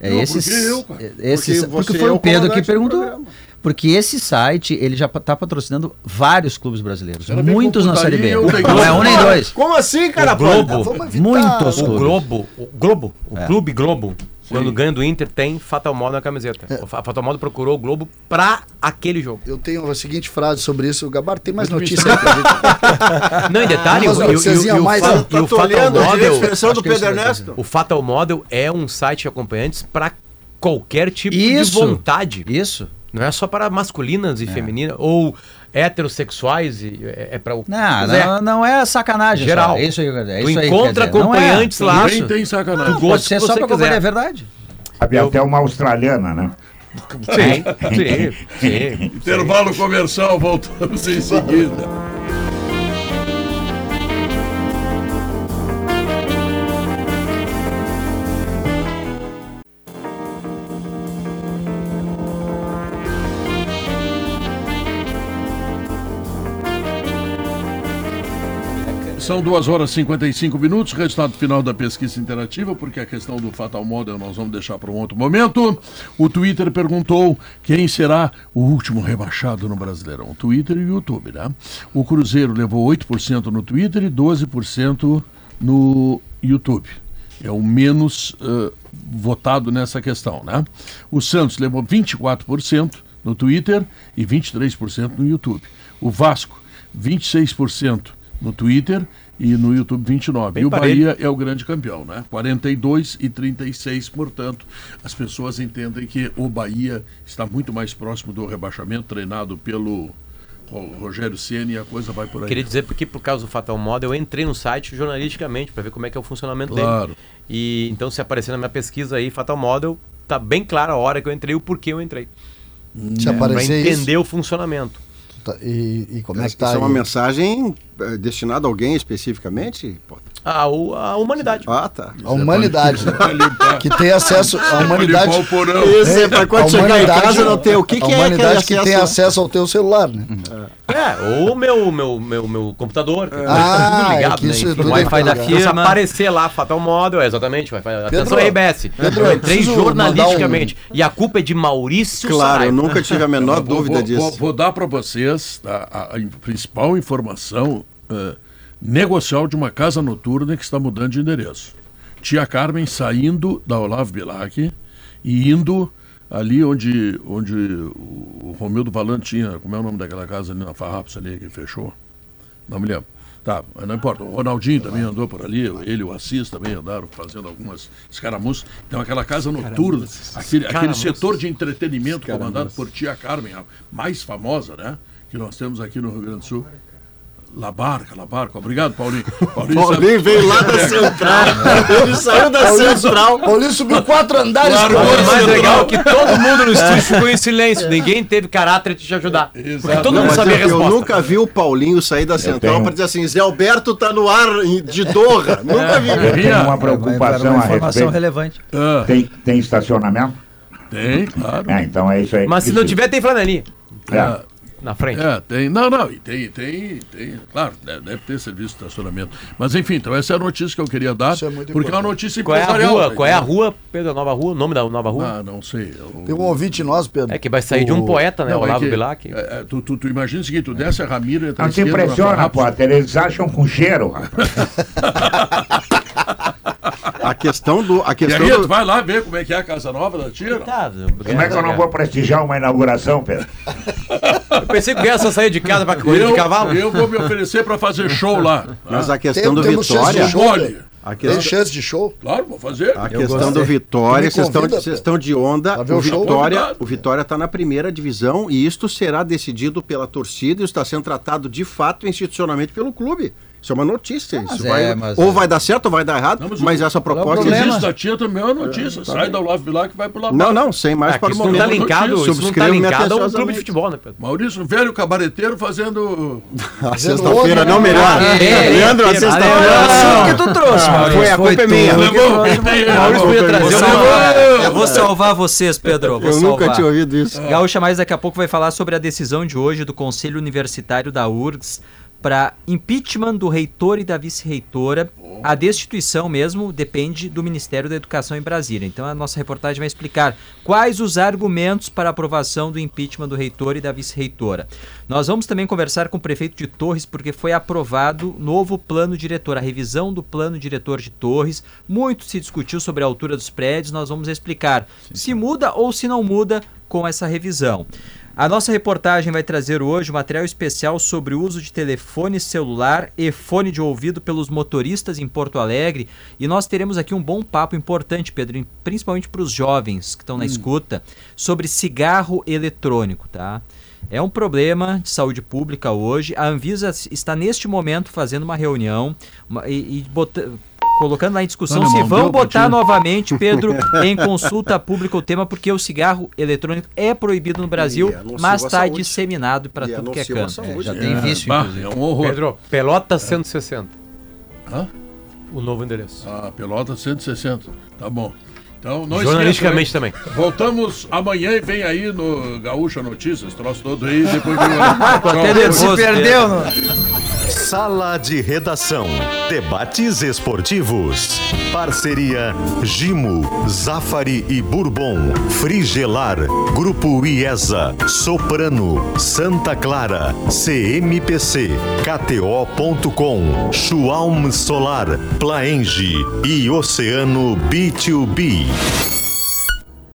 É Não, esses, porque eu, cara. é- esses, Porque porque, foi é o o Pedro que perguntou. Porque esse site, ele já está patrocinando vários clubes brasileiros. Muitos na Série B. Não é um nem dois. Como assim, cara? O Globo. Muitos o clubes. Globo, o Globo, o É. Clube Globo, quando ganha do Inter, tem Fatal Modo na camiseta. O Fa- Fatal Modo procurou o Globo pra aquele jogo. Eu tenho a seguinte frase sobre isso. O Gabar tem mais notícia aí pra gente. Não, em detalhe, o, e e e o mais- Fa- Tá o Fatal a Model, expressão do é Pedro Ernesto? o Fatal Model é um site de acompanhantes pra qualquer tipo Isso. de vontade. Isso. Não é só para masculinas e femininas ou heterossexuais, e é, é para o Não, é. não, não é sacanagem. Geral. Só. É isso aí, é Tu isso aí que encontra é. acompanhantes lá. Também Isso. tem sacanagem. Tu ser só para acompanhar, quiser. é verdade. Sabe até uma australiana, né? Sim, sim, sim. Intervalo comercial, voltamos em seguida. São 2 horas e 55 minutos, resultado final da pesquisa interativa, porque a questão do Fatal Model nós vamos deixar para um outro momento. O Twitter perguntou quem será o último rebaixado no Brasileirão. Twitter e YouTube, né? O Cruzeiro levou 8% no Twitter e 12% no YouTube. É o menos uh, votado nessa questão, né? O Santos levou 24% no Twitter e 23% no YouTube. O Vasco, 26% no Twitter e no YouTube 29. Bem e o. Bahia é o grande campeão, né? 42 e 36, portanto, as pessoas entendem que o Bahia está muito mais próximo do rebaixamento, treinado pelo Ro- Rogério Ceni e a coisa vai por aí. Queria dizer porque, por causa do Fatal Model, eu entrei no site jornalisticamente para ver como é que é o funcionamento Claro. dele. E então, se aparecer na minha pesquisa aí, Fatal Model, tá bem clara a hora que eu entrei e o porquê eu entrei. Se Para aparecer isso, entender o funcionamento. Tá- e, e como é que Isso tá é uma mensagem eh, destinada a alguém especificamente? Pô. A, a humanidade. Ah, tá. A humanidade, né? Que tem acesso à pra humanidade. limpar o porão. Esse é pra quando A chegar em humanidade- casa não ter. O que, que a é humanidade que tem acesso? ao teu celular, né? É, ou meu, meu, meu, meu computador. que Ah, tá é que isso né? é tudo Wi-Fi da ligado. firma. Se aparecer lá, Fatal Model, é exatamente. Wi-Fi. Atenção Pedro, RBS. Pedro, eu eu entrei jornalisticamente. E a culpa é de Maurício Claro, eu Saraiva. nunca tive a menor Vou- dúvida vou, disso. Vou, vou dar para vocês a, a in- principal informação eh, negocial de uma casa noturna que está mudando de endereço. Tia Carmen saindo da Olavo Bilac e indo ali onde, onde o, Romildo Valante tinha, como é o nome daquela casa ali na Farrapos ali que fechou? Não me lembro. Tá, não importa. O Ronaldinho também andou por ali, ele e o Assis também andaram fazendo algumas escaramuças. Então, aquela casa noturna, aquele, aquele setor de entretenimento comandado por Tia Carmen, a mais famosa, né? Que nós temos aqui no Rio Grande do Sul. La Barca, La Barca. Obrigado, Paulinho. Paulinho, Paulinho veio lá da central. Ele saiu da central. Paulinho subiu quatro andares. Claro, com- O mais legal é que todo mundo no estúdio ficou em silêncio. Ninguém teve caráter de te ajudar. Exato. Porque todo Não, mundo sabia a eu, eu resposta. nunca vi o Paulinho sair da central tenho- para dizer assim: Zé Alberto tá no ar de Doha. Nunca vi. Eu tenho uma preocupação uma a informação respeito. relevante. Ah, Tem, tem estacionamento? tem, claro. É, então é isso aí. Mas se não tiver, tem flanelinha É. na frente. É, tem. Não, não, e tem, tem, tem. Claro, deve, ter serviço de estacionamento. Mas enfim, então essa é a notícia que eu queria dar, Isso é muito porque é uma importante. notícia Qual é a rua? tá Qual é a rua, Pedro? A nova rua? O nome da nova rua? Ah, não sei. eu- Tem um ouvinte nosso, Pedro. É que vai sair de um O- poeta, né? Não, é Olavo que- Bilac. é, é, tu, tu, tu imagina o seguinte, tu desce a Ramiro e entra Não te impressiona. Potter. Eles acham com cheiro, rapaz. A questão do. A E questão aí, tu do vai lá ver como é que é a casa nova da Tira? Como é que eu não vou prestigiar uma inauguração, Pedro? Eu pensei que só saía de casa pra correr Eu, de cavalo. eu vou me oferecer para fazer show lá. Mas a questão do temos chance Vitória. Olha. A Tem questão, chance de show? Claro, vou fazer. a Eu questão gostei. do Vitória, Me vocês estão, convida, vocês estão de onda. O? Vitória, o Vitória está na primeira divisão e isto será decidido pela torcida e está sendo tratado de fato institucionalmente pelo clube. Isso é uma notícia. Isso é, vai, mas ou é. vai dar certo ou vai dar errado, Não, mas mas, o- essa O proposta que problema. existe da tia também é uma notícia. Sai da Olavo Bilac e vai pro lá. Não, não, sem mais É, que para o isso não tá momento. linkado, isso não tá linkado a um clube de futebol, né, Pedro? Maurício, um velho cabareteiro fazendo. A sexta-feira não né? melhor. Ah, é, Leandro, a é, sexta-feira. Assunto que tu trouxe, Maurício. Foi a culpa é minha. Maurício podia trazer eu vou salvar vocês, Pedro. Eu nunca tinha ouvido isso. Gaúcha Mais daqui a pouco vai falar sobre a decisão de hoje do Conselho Universitário da URGS para impeachment do reitor e da vice-reitora. A destituição mesmo depende do Ministério da Educação em Brasília. Então a nossa reportagem vai explicar quais os argumentos para a aprovação do impeachment do reitor e da vice-reitora. Nós vamos também conversar com o prefeito de Torres porque foi aprovado novo plano diretor, a revisão do plano diretor de Torres. Muito se discutiu sobre a altura dos prédios, nós vamos explicar se muda ou se não muda com essa revisão. A nossa reportagem vai trazer hoje um material especial sobre o uso de telefone celular e fone de ouvido pelos motoristas em Porto Alegre. E nós teremos aqui um bom papo importante, Pedro, principalmente para os jovens que estão na escuta, sobre cigarro eletrônico, tá? É um problema de saúde pública hoje. A Anvisa está neste momento fazendo uma reunião uma- e, e bota- colocando lá em discussão se vão botar novamente, Pedro, em consulta pública o tema, porque o cigarro eletrônico é proibido no Brasil, é mas está disseminado para é tudo que é canto. saúde. já É, tem vício, inclusive. é um horror. Pedro, Pelota 160. Hã? O novo endereço. Ah, Pelota 160. Tá bom. Então, não Jornalisticamente esqueça, também. Voltamos amanhã e vem aí no Gaúcha Notícias, troço todo aí, depois vem o... Tô até nervoso, Se perdeu, não? Sala de Redação. Debates esportivos. Parceria Gimo, Zafari e Bourbon. Frigelar. Grupo IESA. Soprano. Santa Clara. CMPC. KTO.com. Schwalm Solar. Plaenge. E Oceano B2B.